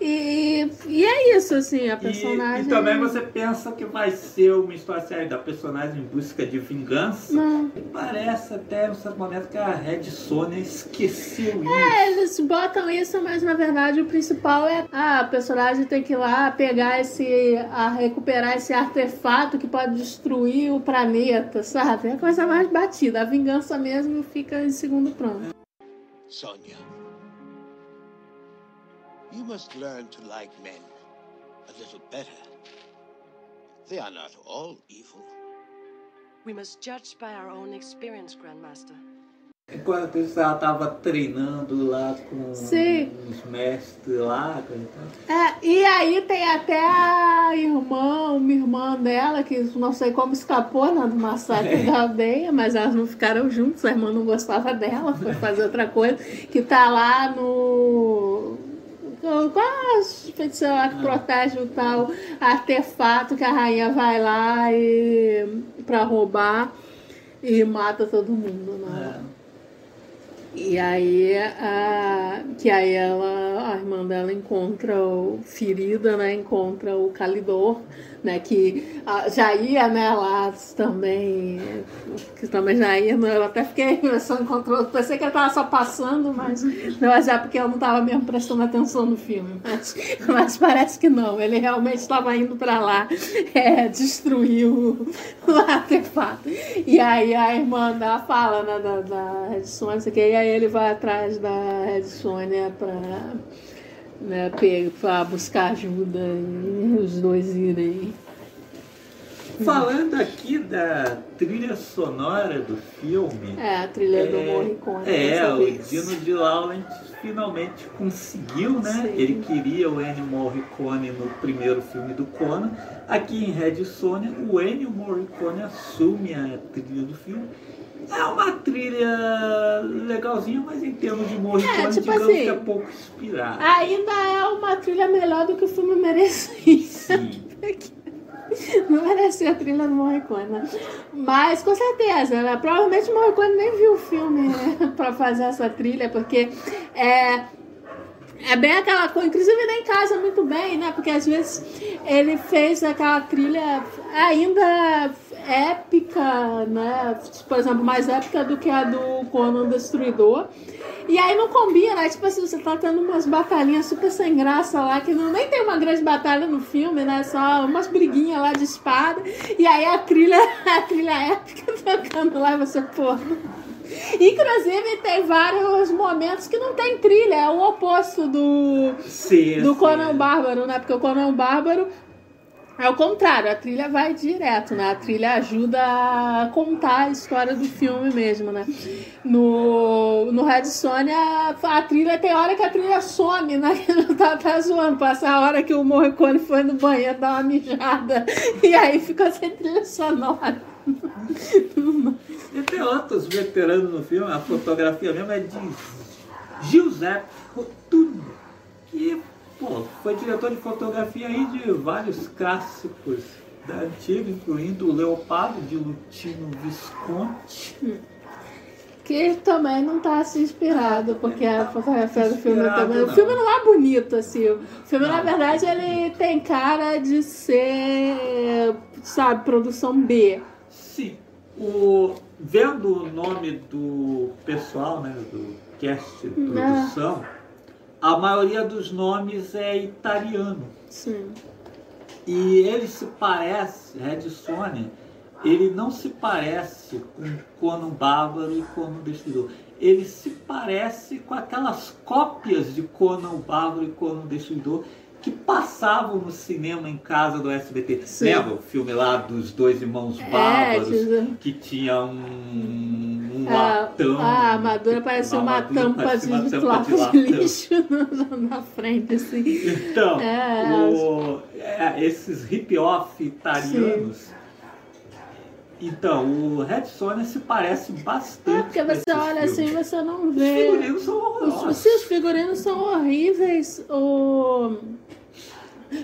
E, e é isso, assim, a E, personagem. e também você pensa que vai ser uma história séria da personagem em busca de vingança. Não. E parece até em certo momento que a Red Sonja esqueceu isso. É, eles botam isso, mas na verdade o principal é ah, a personagem tem que ir lá pegar esse. A recuperar esse artefato que pode destruir o planeta, sabe? É a coisa mais batida. A vingança mesmo fica em segundo plano. Sonia. You must learn to like men a little better. They are not all evil. We must judge by our own experience, Grandmaster. Enquanto isso, ela tava treinando lá com Sim. os mestres lá. Então, É, e aí tem até a irmã, uma irmã dela, que não sei como escapou né, do massacre da aldeia, mas elas não ficaram juntas, a irmã não gostava dela, foi fazer outra coisa, que tá lá no. Qual as feitiçeiras lá que protege o tal artefato que a rainha vai lá e pra roubar e mata todo mundo, né? é. E aí, a, que aí ela, a irmã dela encontra o ferida, né? Encontra o Calidor, né? Que ah, já ia, né? Lá também, que também já ia. né, Eu até fiquei, só encontrou, pensei que ela tava só passando, mas não, mas é porque eu não tava mesmo prestando atenção no filme. Mas, mas parece que não. Ele realmente estava indo para lá é, destruir o, o artefato. E aí a irmã dela fala, né? Da, da Red Sonja, e aí ele vai atrás da Red Sonja pra, né, pra buscar ajuda e os dois irem. Falando aqui da trilha sonora do filme. É, a trilha do Morricone. É, o. Dino de Laurentiis finalmente conseguiu, né? Sim. Ele queria o Ennio Morricone no primeiro filme do Conan. Aqui em Red Sonja, o Ennio Morricone assume a trilha do filme. É uma trilha legalzinha, mas em termos de Morricone, É, tipo assim, que é pouco inspirado. Ainda é uma trilha melhor do que o filme merecia. Sim. Não merecia a trilha do Morricone, né? Mas com certeza, né? provavelmente o Morricone nem viu o filme né? pra fazer essa trilha, porque é, é bem aquela coisa, inclusive nem casa muito bem, né? Porque às vezes ele fez aquela trilha ainda épica, né? Por exemplo, mais épica do que a do Conan Destruidor. E aí não combina, né? Tipo assim, você tá tendo umas batalhinhas super sem graça lá, que não, nem tem uma grande batalha no filme, né? Só umas briguinhas lá de espada. E aí a trilha, a trilha épica tocando lá e você, pô. Inclusive, tem vários momentos que não tem trilha, é o oposto do, Sim, do sim. Conan Bárbaro, né? Porque o Conan Bárbaro é o contrário, a trilha vai direto, né? A trilha ajuda a contar a história do filme mesmo, né? No, no Red Sonja, a trilha tem hora que a trilha some, né? tá, tá zoando, passa a hora que o Morricone foi no banheiro dar uma mijada e aí ficou sem trilha sonora. E tem outros veteranos no filme, a fotografia mesmo é de Giuseppe Rotundo, que pô, foi diretor de fotografia aí de vários clássicos da antiga, incluindo o Leopardo de Lutino Visconti. Que também não tá assim inspirado, porque a fotografia do filme também. O não. filme não é bonito, assim. O filme, na Não. verdade, ele tem cara de ser, sabe, produção B. Sim, o, vendo o nome do pessoal, né, do cast Não. produção, a maioria dos nomes é italiano. Sim. E ele se parece, Red Sonja, ele não se parece com Conan Bárbaro e Conan Destruidor. Ele se parece com aquelas cópias de Conan Bárbaro e Conan Destruidor que passavam no cinema em casa do SBT. Sim. Lembra o filme lá dos dois irmãos É, bárbaros que- que tinha um, um A, latão. a armadura parecia uma, armadura tampa uma de tampa de latão. lixo na frente, assim. Então, É, o- é, esses hip-off italianos. Então, o Red Sonja se parece bastante. É porque você olha assim, filmes. você não Os vê. figurinos são Os, horrorosos. se os figurinos são horríveis. O...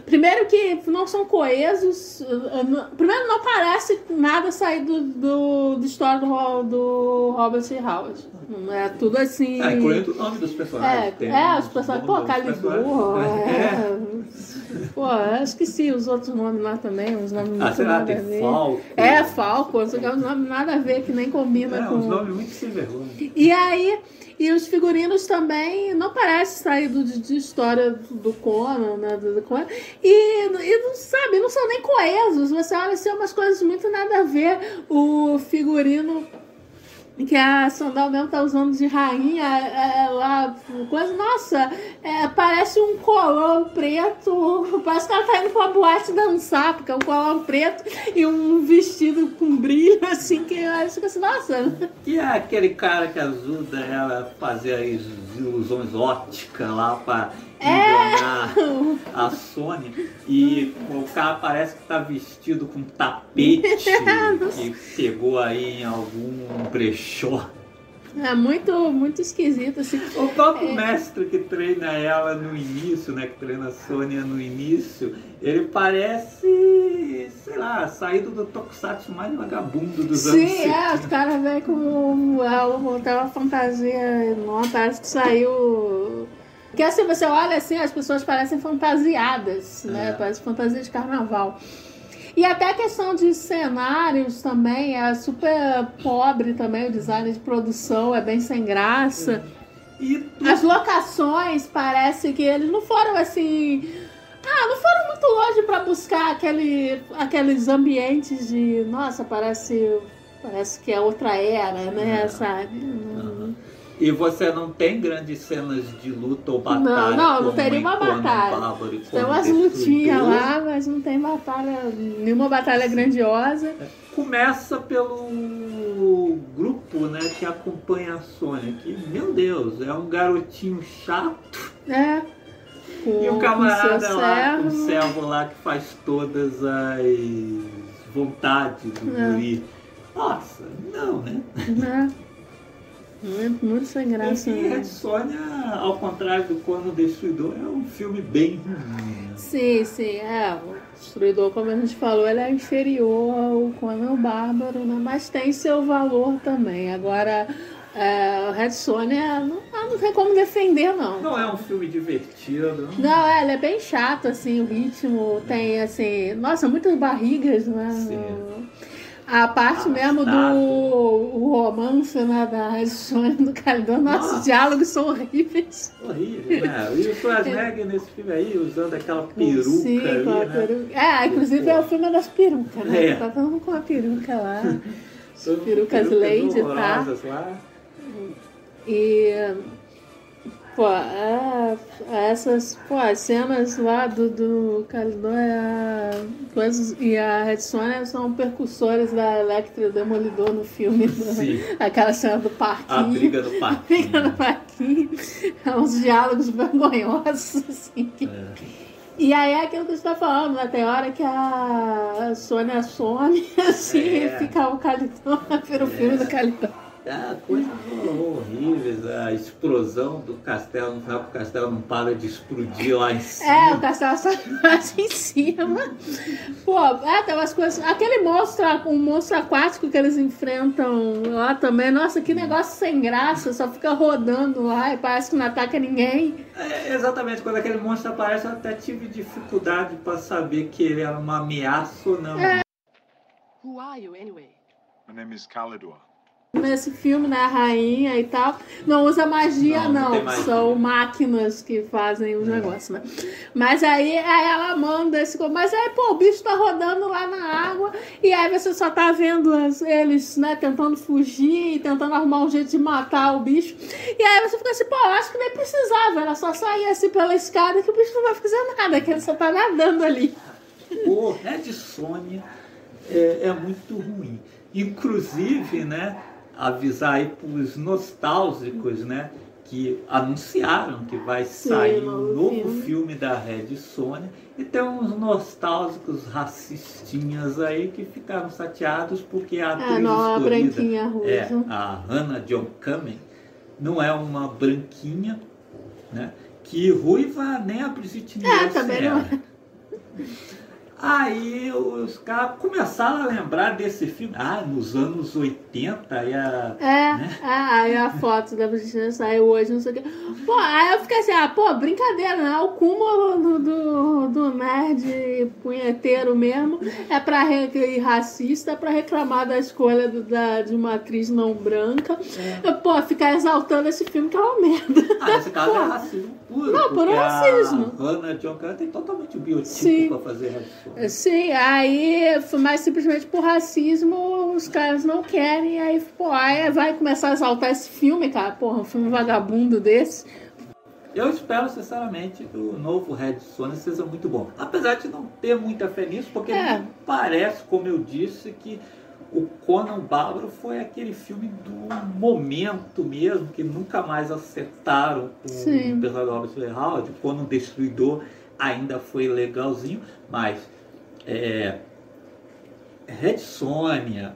Primeiro que não são coesos. uh, Primeiro não parece nada sair do, do, do história do, do Robert C. Howard. É tudo assim. É, incluindo o nome dos É, personagens. tem é, os os personagens. Pô, Calibur. personagens. É. Pô, eu esqueci os outros nomes lá também. Uns nomes Ah, muito sei lá, nada tem a ver. Falco. É, Falco. É uns nomes nada a ver, que nem combina É, com. uns nomes muito sem vergonha. E aí, e os figurinos também não parecem sair do, de história do Conan, né? Do, Conan. E, e não sabe, não são nem coesos. Você olha assim, umas coisas muito nada a ver. O figurino que a Sandal mesmo tá usando de rainha, é, é, lá, coisa, nossa, é, parece um colão preto, parece que ela tá indo pra boate dançar, porque é um colão preto e um vestido com brilho, assim, que acho que assim, nossa. E é aquele cara que ajuda ela a fazer as ilusões óticas lá pra enganar a Sônia. E o cara parece que tá vestido com tapete que pegou aí em algum brechó. É muito, muito esquisito, assim. O próprio mestre que treina ela no início, né? Que treina a Sônia no início, ele parece, sei lá, saído do Tokusatsu mais vagabundo dos anos Sim, 70. é, os caras vêm com montar uma fantasia, não, parece que saiu. Porque assim, você olha assim, as pessoas parecem fantasiadas, né? É. Parece fantasia de carnaval. E até a questão de cenários também é super pobre também, o design de produção é bem sem graça. E As locações parece que eles não foram assim. Ah, não foram muito longe pra buscar aquele, aqueles ambientes de. Nossa, parece. Parece que é outra era, né? Sabe? Não- E você não tem grandes cenas de luta ou batalha. Não, não, não teria uma batalha. Bárbaro Tem umas lutinhas lá, mas não tem batalha. Nenhuma batalha grandiosa. Começa pelo grupo né, que acompanha a Sônia, que, meu Deus, é um garotinho chato. É. Com, E o com camarada seu lá, com o servo. servo lá que faz todas as vontades do É. guri. Nossa, não, né? Né? Muito, muito sem graça. E né? Red Sônia, ao contrário do Conan Destruidor, é um filme bem? Sim, sim, é. O Destruidor, como a gente falou, ele é inferior ao Conan o Bárbaro, né? Mas tem seu valor também. Agora, é, o Red Sonja não, ah, não tem como defender, não. Não é um filme divertido. Não, é, ele é bem chato, assim, o ritmo tem, assim, nossa, muitas barrigas, né? Sim. A parte mesmo do romance né, da Red Sonja do Calidor, nossos Nossa. diálogos são horríveis. Horrível, né? E o Schwarzenegger nesse filme aí, usando aquela peruca Sim, ali, com a né? peruca. É, inclusive é o filme das perucas, né? É. Tá todo mundo com a peruca lá. Todas perucas Lady, tá? lá. E. Pô, é, essas pô, as cenas lá do, do Calidor é, coisas, e a Red Sonja são percussores da Electra e Demolidor no filme. do- Sim. aquela cena do parquinho. A briga no parquinho. Briga no parquinho. É uns diálogos vergonhosos, assim. É. E aí é aquilo que você tá falando, né? Tem hora que a Sônia some, assim, É. e fica o Calidor, vira o filme do Calidor. Ah, coisas horríveis, a explosão do castelo, no final que o castelo não para de explodir lá em cima. É, o castelo só assim em cima. Pô, é, tem umas coisas. Aquele monstro, um monstro aquático que eles enfrentam lá também. Nossa, que negócio sem graça, só fica rodando lá e parece que não ataca ninguém. É, exatamente, quando aquele monstro aparece, eu até tive dificuldade para saber que ele era uma ameaça ou não. Who are you, anyway? My name is Kalidor. Nesse filme, né, a rainha e tal, não usa magia, Não, não magia. São máquinas que fazem os negócios, né? Mas aí, aí ela manda esse. Mas aí, pô, o bicho tá rodando lá na água, e aí você só tá vendo eles, né, tentando fugir, tentando arrumar um jeito de matar o bicho. E aí você fica assim, pô, eu acho que nem precisava, ela só sair assim pela escada que o bicho não vai fazer nada, que ele só tá nadando ali. O Red Sonja é, é muito ruim. Inclusive, né, avisar aí pros nostálgicos, né, que anunciaram que vai sair um novo filme. filme. da Red Sonja e tem uns nostálgicos racistinhas aí que ficaram chateados porque a atriz Ah, não, a escolhida é a Hannah John Kamen não é uma branquinha, né, que ruiva nem a Brigitte É, Nielsen também não era. Aí os caras começaram a lembrar desse filme. Ah, nos anos 80 e a. É, né? é, aí a foto da Brigitte saiu hoje, não sei o quê. Pô, aí eu fiquei assim, ah, pô, brincadeira, né? O cúmulo do, do, do nerd punheteiro mesmo é pra re, e racista, é pra reclamar da escolha do- da, de uma atriz não branca. Pô, ficar exaltando esse filme que é uma merda. Ah, esse caso é racismo puro. Não, puro racismo. A Hannah John Kamen tem totalmente o biotipo Sim. pra fazer Sonja. Sim, aí, mas simplesmente por racismo os caras não querem, aí, pô, aí vai começar a exaltar esse filme, cara, porra, um filme vagabundo desse. Eu espero, sinceramente, que o novo Red Sonja seja muito bom. Apesar de não ter muita fé nisso, porque É. parece, como eu disse, que o Conan Bárbaro foi aquele filme do momento mesmo, que nunca mais acertaram com Sim. o personagem do Robert Howard. O Conan Destruidor ainda foi legalzinho, mas é, Red Sonja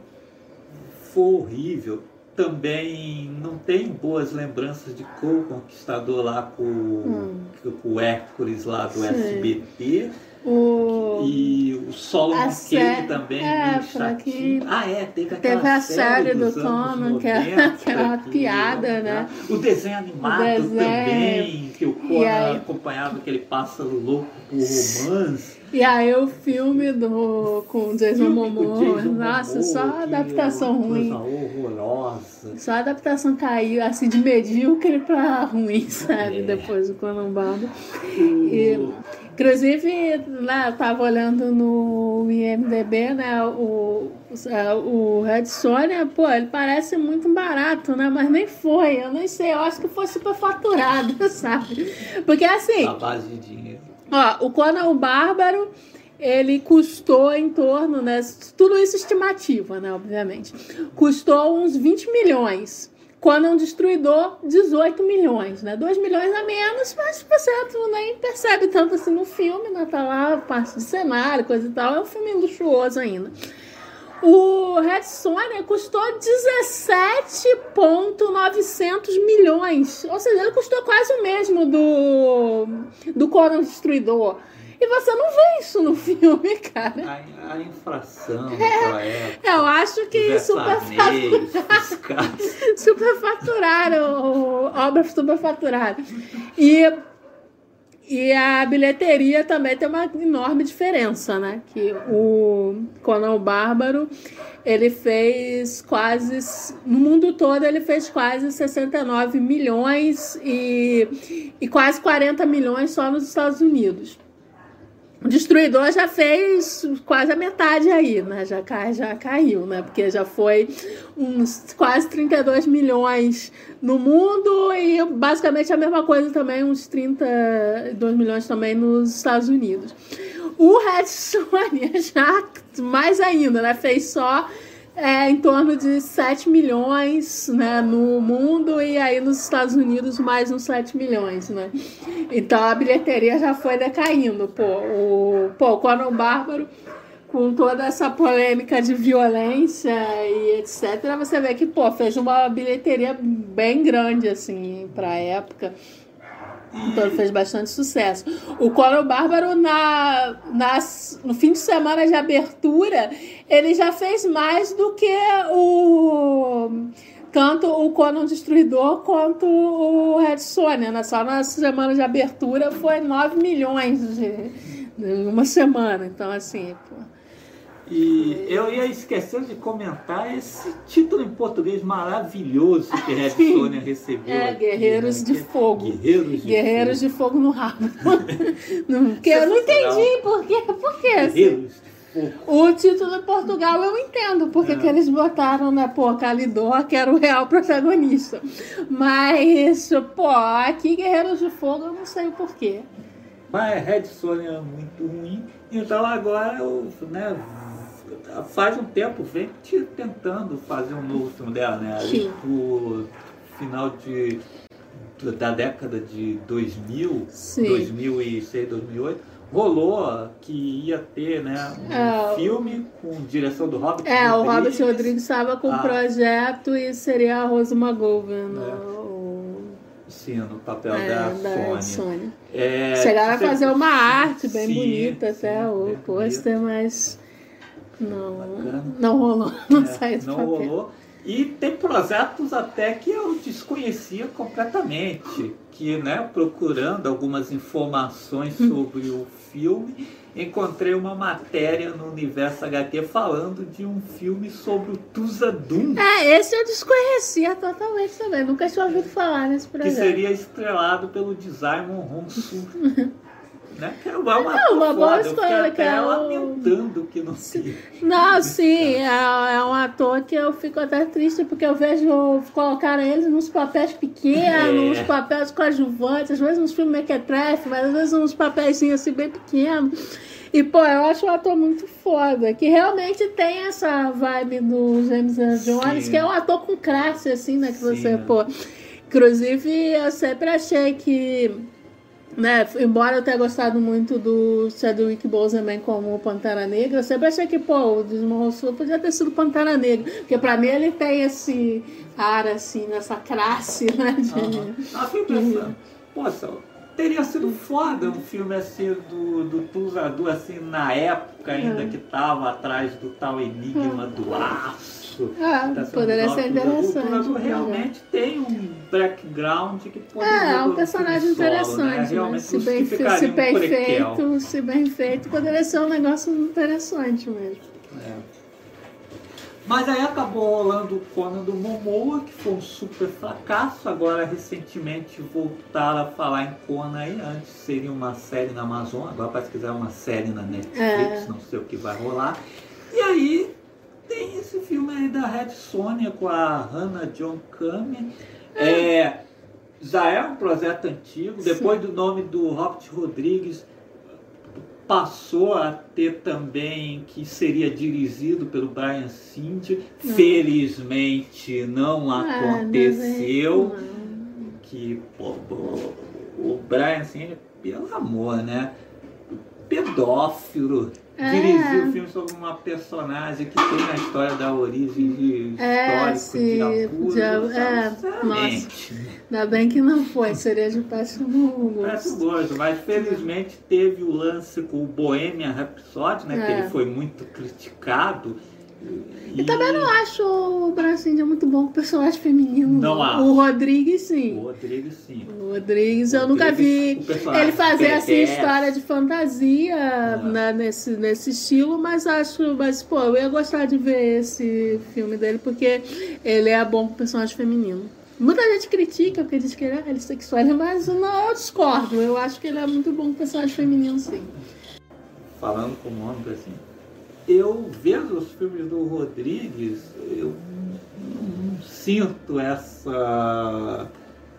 foi horrível. Também não tenho boas lembranças de Co Conquistador lá com, com o Hércules lá do Sim. SBT. O... E o Solomon Kane sé- também, é, quem- Ah, é, teve aquela Teve a série do Conan, que era- 90, que era uma que- piada, né? O desenho animado O desenho. também, que o Conan aí- acompanhava aquele pássaro louco por romance. E aí o filme do, com o Jason Momoa, nossa, só adaptação ruim. Horrorosa. Só a adaptação caiu, assim, de medíocre pra ruim, sabe? É. Depois do Conan Bardo. E, inclusive, né, eu tava olhando no IMDB, né? O, o Red Sonja, pô, ele parece muito barato, né? Mas nem foi, eu nem sei, eu acho que foi superfaturado, sabe? Porque assim. A base de dinheiro. Ó, o Conan o Bárbaro, ele custou em torno, né? Tudo isso estimativa, né? Obviamente. Custou uns 20 milhões. Conan o Destruidor, 18 milhões, né? 2 milhões a menos, mas você nem percebe tanto assim no filme, né? Tá lá parte de cenário, coisa e tal. É um filme luxuoso ainda. O Red Sonja custou 17,900 milhões. Ou seja, ele custou quase o mesmo do, do Conan Destruidor. E você não vê isso no filme, cara. A, a infração naquela época. Eu acho que os super versaneios, os caras. superfaturaram, obras superfaturadas. E, e a bilheteria também tem uma enorme diferença, né? Que o Conan o Bárbaro, ele fez quase, no mundo todo ele fez quase 69 milhões e, e quase 40 milhões só nos Estados Unidos. O Destruidor já fez quase a metade aí, né? Já, cai, já caiu, né? Porque já foi uns quase 32 milhões no mundo e basicamente a mesma coisa também, uns 32 milhões também nos Estados Unidos. O Red já mais ainda, né? Fez só é, em torno de 7 milhões né, no mundo e aí nos Estados Unidos mais uns 7 milhões, né? Então a bilheteria já foi decaindo, pô. O, pô, o Conan Bárbaro, com toda essa polêmica de violência e etc., você vê que, pô, fez uma bilheteria bem grande, assim, pra época. Então fez bastante sucesso. O Conan Bárbaro, na, nas, no fim de semana de abertura, ele já fez mais do que o. Tanto o Conan Destruidor quanto o Red Sonja, né? Só na semana de abertura foi 9 milhões de, em uma semana. Então, assim, pô. E eu ia esquecer de comentar esse título em português maravilhoso que Red Sonja recebeu. É, aqui, Guerreiros né? de Que- Fogo. Guerreiros de Guerreiros de Fogo no rabo. Porque eu não entendi por quê. Por quê? assim? Guerreiros de Fogo. O título em Portugal eu entendo porque É. que eles botaram, né, pô, Calidor, que era o real protagonista. Mas, pô, aqui Guerreiros de Fogo eu não sei o porquê. Mas Red Sonja é muito ruim. Então agora eu, né, faz um tempo vem te- tentando fazer um novo filme dela, né? Ali Sim. pro final de da década de 2000, Sim. 2006, 2008, rolou que ia ter, né, um É, o- filme com direção do Robert É, o Robert Rodrigues. Rodrigues estava com um Ah. projeto e seria a Rose McGowan, É. o, Sim, no papel é, da, da Sônia. Sônia. É, Chegaram a fazer uma arte bem Sim, bonita até sim, o bem pôster, mas não, Bacana. não rolou, não É, saiu do não papel. rolou. E tem projetos até que eu desconhecia completamente, que, né, procurando algumas informações Hum. sobre o filme, encontrei uma matéria no Universo HQ falando de um filme sobre o Tuzadum, É, esse eu desconhecia totalmente também. Nunca tinha ouvido falar nesse que projeto. seria estrelado pelo Desaimon Honsu. Né? Que é uma, uma, Não, uma boa escolha, que é lamentando que não se... Não, sim, é, é um ator que eu fico até triste porque eu vejo colocar eles nos papéis pequenos, É. nos papéis coadjuvantes, às vezes uns filmes mequetrefe, mas às vezes uns papéis assim bem pequenos. E, pô, eu acho um ator muito foda, que realmente tem essa vibe do James Earl Jones, que é um ator com classe, assim, né? Que Sim. você, pô. Inclusive, eu sempre achei que né, embora eu tenha gostado muito do Chadwick Boseman como Pantera Negra, eu sempre achei que, pô, o Rousseau podia ter sido Pantera Negra, porque pra mim ele tem esse ar, assim, nessa classe, né, de... Aham. Eu fiquei pensando, poxa, teria sido foda um filme assim do, do Tuzadu, assim, na época ainda É. que tava atrás do tal enigma do aço. Ah, Tá poderia ser. O interessante. Tuzadu né? realmente tem um background que poderia É, é um personagem filme solo, né? interessante, né? Realmente Se bem, se bem feito, se bem feito, poderia ser um negócio interessante mesmo. É. Mas aí acabou rolando o Conan do Momoa, que foi um super fracasso. Agora, recentemente, voltaram a falar em Conan aí. Antes seria uma série na Amazon, agora parece que é uma série na Netflix, É. não sei o que vai rolar. E aí tem esse filme aí da Red Sonja com a Hannah John Kamen. É, já é um projeto antigo, depois do nome do Robert Rodrigues passou a ter também que seria dirigido pelo Brian Singer. Felizmente não Ah, aconteceu. não. Que pô, o Brian Singer, pelo amor, né? Pedófilo. É. Dirigiu o filme sobre uma personagem que tem na história da origem de É, histórico de abuso. de- é, né? Ainda bem que não foi, seria de péssimo gosto. gosto, mas felizmente teve o lance com o Bohemian Rhapsody, né? Que É. ele foi muito criticado. E também não acho o Bracinho muito bom com personagem feminino. Não acho. O Rodrigues, O sim. Rodrigo sim. O Rodrigues, eu nunca vi o ele fazer assim perverso. história de fantasia né, nesse, nesse estilo, mas acho, mas pô, eu ia gostar de ver esse filme dele porque ele é bom com personagem feminino. Muita gente critica porque diz que ele é, sexual, mas não, eu discordo. Eu acho que ele é muito bom com personagem feminino, sim. Falando como homem, assim, eu vendo os filmes do Rodrigues, eu não, sinto essa,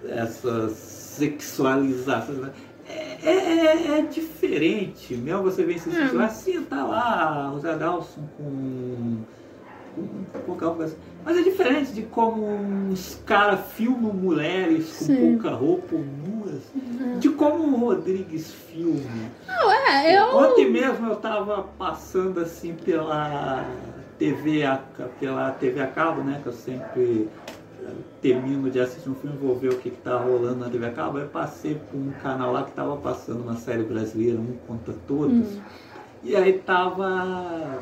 essa sexualização. né? É, é, é diferente, mesmo você vê esses filmes, assim, tá lá, o Zé Dawson com, com pouca roupa, assim. Mas é diferente de como uns caras filmam mulheres com Sim. pouca roupa ou nuas, de como o Rodrigues filma. Não, é, eu. Ontem mesmo eu tava passando assim pela TV a, pela TV a cabo, né? Que eu sempre eh, termino de assistir um filme, vou ver o que, que tá rolando na TV a cabo. Eu passei por um canal lá que tava passando uma série brasileira, um contra todos. E aí tava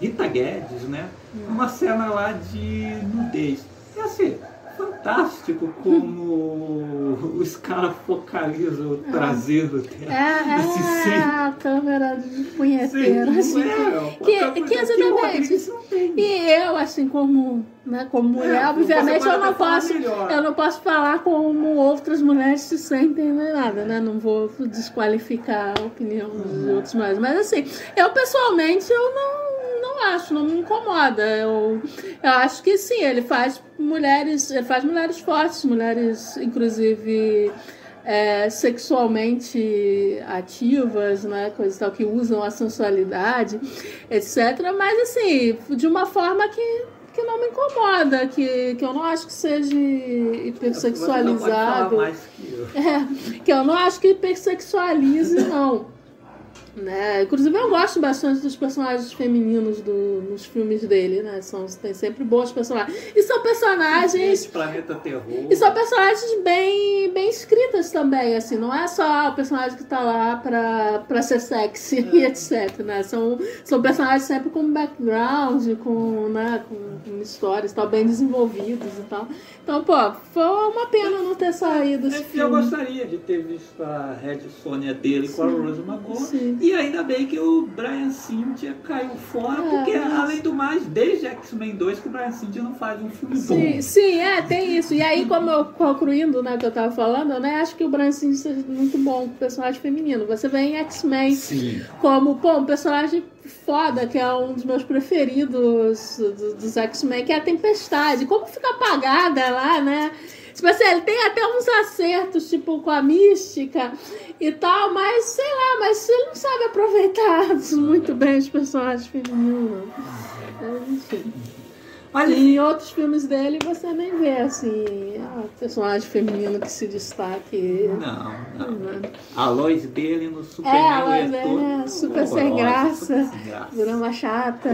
Rita Guedes, né? Uma cena lá de nudez. E assim, fantástico como os caras focalizam o traseiro dela. É, Nesse é centro. a câmera de punheteiro, Sim, assim. é, que, que, exatamente. E eu, assim, como, né, como mulher, É, obviamente eu não posso. melhor. Eu não posso falar como outras mulheres se sentem nem nada, né? Não vou desqualificar a opinião dos outros mais. Mas assim, eu pessoalmente eu não acho, não me incomoda. Eu, eu acho que sim, ele faz mulheres, ele faz mulheres fortes, mulheres, inclusive. é, sexualmente ativas, né, coisas tal, que usam a sensualidade, etc. Mas assim, de uma forma que, que não me incomoda, que, que eu não acho que seja Você hipersexualizado. não pode falar mais que eu. É, que eu não acho que hipersexualize, não. Né? Inclusive eu gosto bastante dos personagens femininos do, nos filmes dele, né? São, tem sempre bons personagens. E são personagens Gente, Planeta Terror. e são personagens bem, bem escritas também, assim, não é só o personagem que tá lá pra, pra ser sexy É. e etc, né? São, são personagens sempre com background, com, né, com, com histórias tal, bem desenvolvidos e tal. Então, pô, foi uma pena não ter saído esse Eu filme. gostaria de ter visto a Red Sônia dele com a Rose Magoa. E ainda bem que o Brian Cynthia caiu fora, É, porque mas- além do mais, desde X-Men 2 que o Brian Cynthia não faz um filme Sim, bom. sim, é, tem isso. E aí, como eu concluindo, né, que eu tava falando, eu né, acho que o Branson é muito bom com personagem feminino. Você vê em X-Men como, pô, um personagem foda, que é um dos meus preferidos do- dos X-Men, que é a Tempestade. Como fica apagada lá, né? Tipo assim, ele tem até uns acertos, tipo, com a mística e tal, mas sei lá, mas ele não sabe aproveitar muito bem os personagens femininos. Enfim. Olha, E em outros filmes dele você nem vê assim, ah, personagem feminino que se destaque. Não, não. A Lois dele no É, Superman ela é né, super sem graça, super sem graça. uma chata.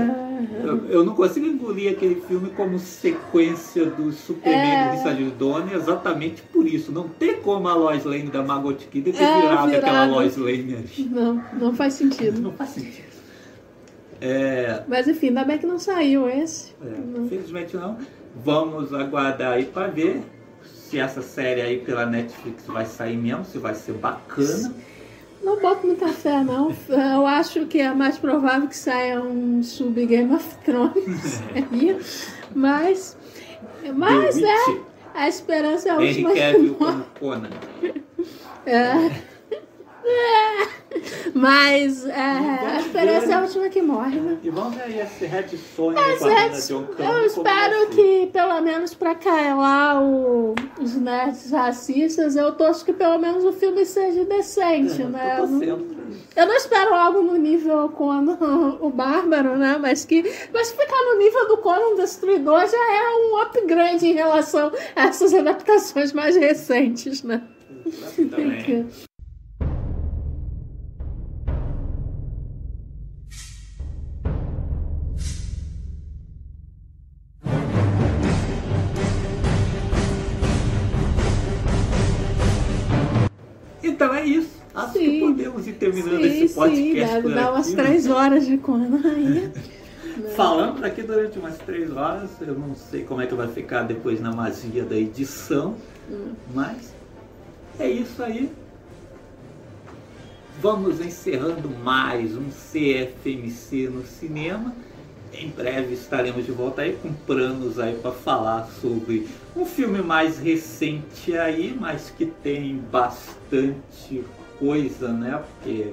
Eu, eu não consigo engolir aquele filme como sequência do Superman É. do Richard Donner exatamente por isso. Não tem como a Lois Lane da Margot Kidder ter É, virado, aquela virado. Lois Lane. Não, não faz sentido. Não faz sentido. É, Mas enfim, ainda bem que não saiu esse. é, infelizmente não. Vamos aguardar aí para ver se essa série aí pela Netflix vai sair mesmo, se vai ser bacana. Não boto muita fé, não. Eu acho que é mais provável que saia um sub Game of Thrones aí. Mas, mas é, a esperança é a Henry última que Cavill como Conan. É. É. Mas é, a esperança é a última que morre, né? E vamos ver aí esse Red Mas com é, John Campbell, eu espero que, pelo menos pra calar o- os nerds racistas, eu torço que pelo menos o filme seja decente, É, né? Eu não-. Eu não espero algo no nível Conan o Bárbaro, né? Mas que mas ficar no nível do Conan Destruidor já é um upgrade em relação a essas adaptações mais recentes, né? Então é isso. Acho que Sim. podemos ir terminando Sim, esse sim, podcast deve por dar umas né? três horas de Conan aí. Falando aqui durante umas três horas, eu não sei como é que vai ficar depois na magia da edição, Hum. mas é isso aí. Vamos encerrando mais um CFMC no cinema. Em breve estaremos de volta aí com planos aí para falar sobre um filme mais recente aí, mas que tem bastante coisa, né? Porque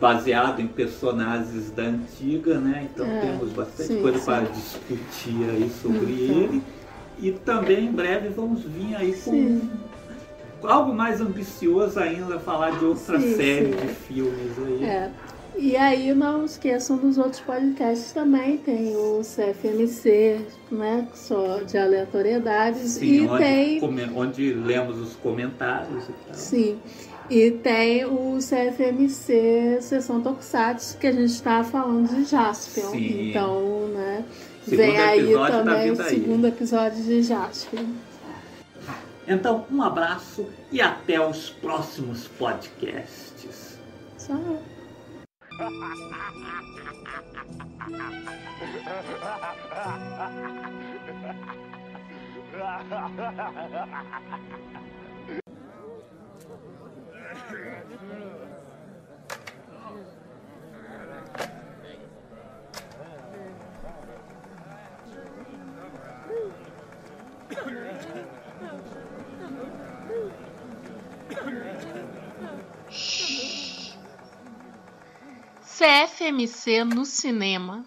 baseado em personagens da antiga, né? Então É, temos bastante sim, coisa sim. para discutir aí sobre Então. ele. E também em breve vamos vir aí com Sim. algo mais ambicioso ainda, falar de outra série de filmes aí. É. E aí não esqueçam dos outros podcasts também. Tem o CFMC, né? Só de aleatoriedades. Sim, e onde, tem. onde lemos os comentários e tal. Sim. E tem o CFMC Sessão Tokusatsu, que a gente está falando de Jaspion. Sim. Então, né? Segundo vem aí também o vindo aí. segundo episódio de Jaspion. Então, um abraço e até os próximos podcasts. Tchau. Yeah. CFMC no cinema.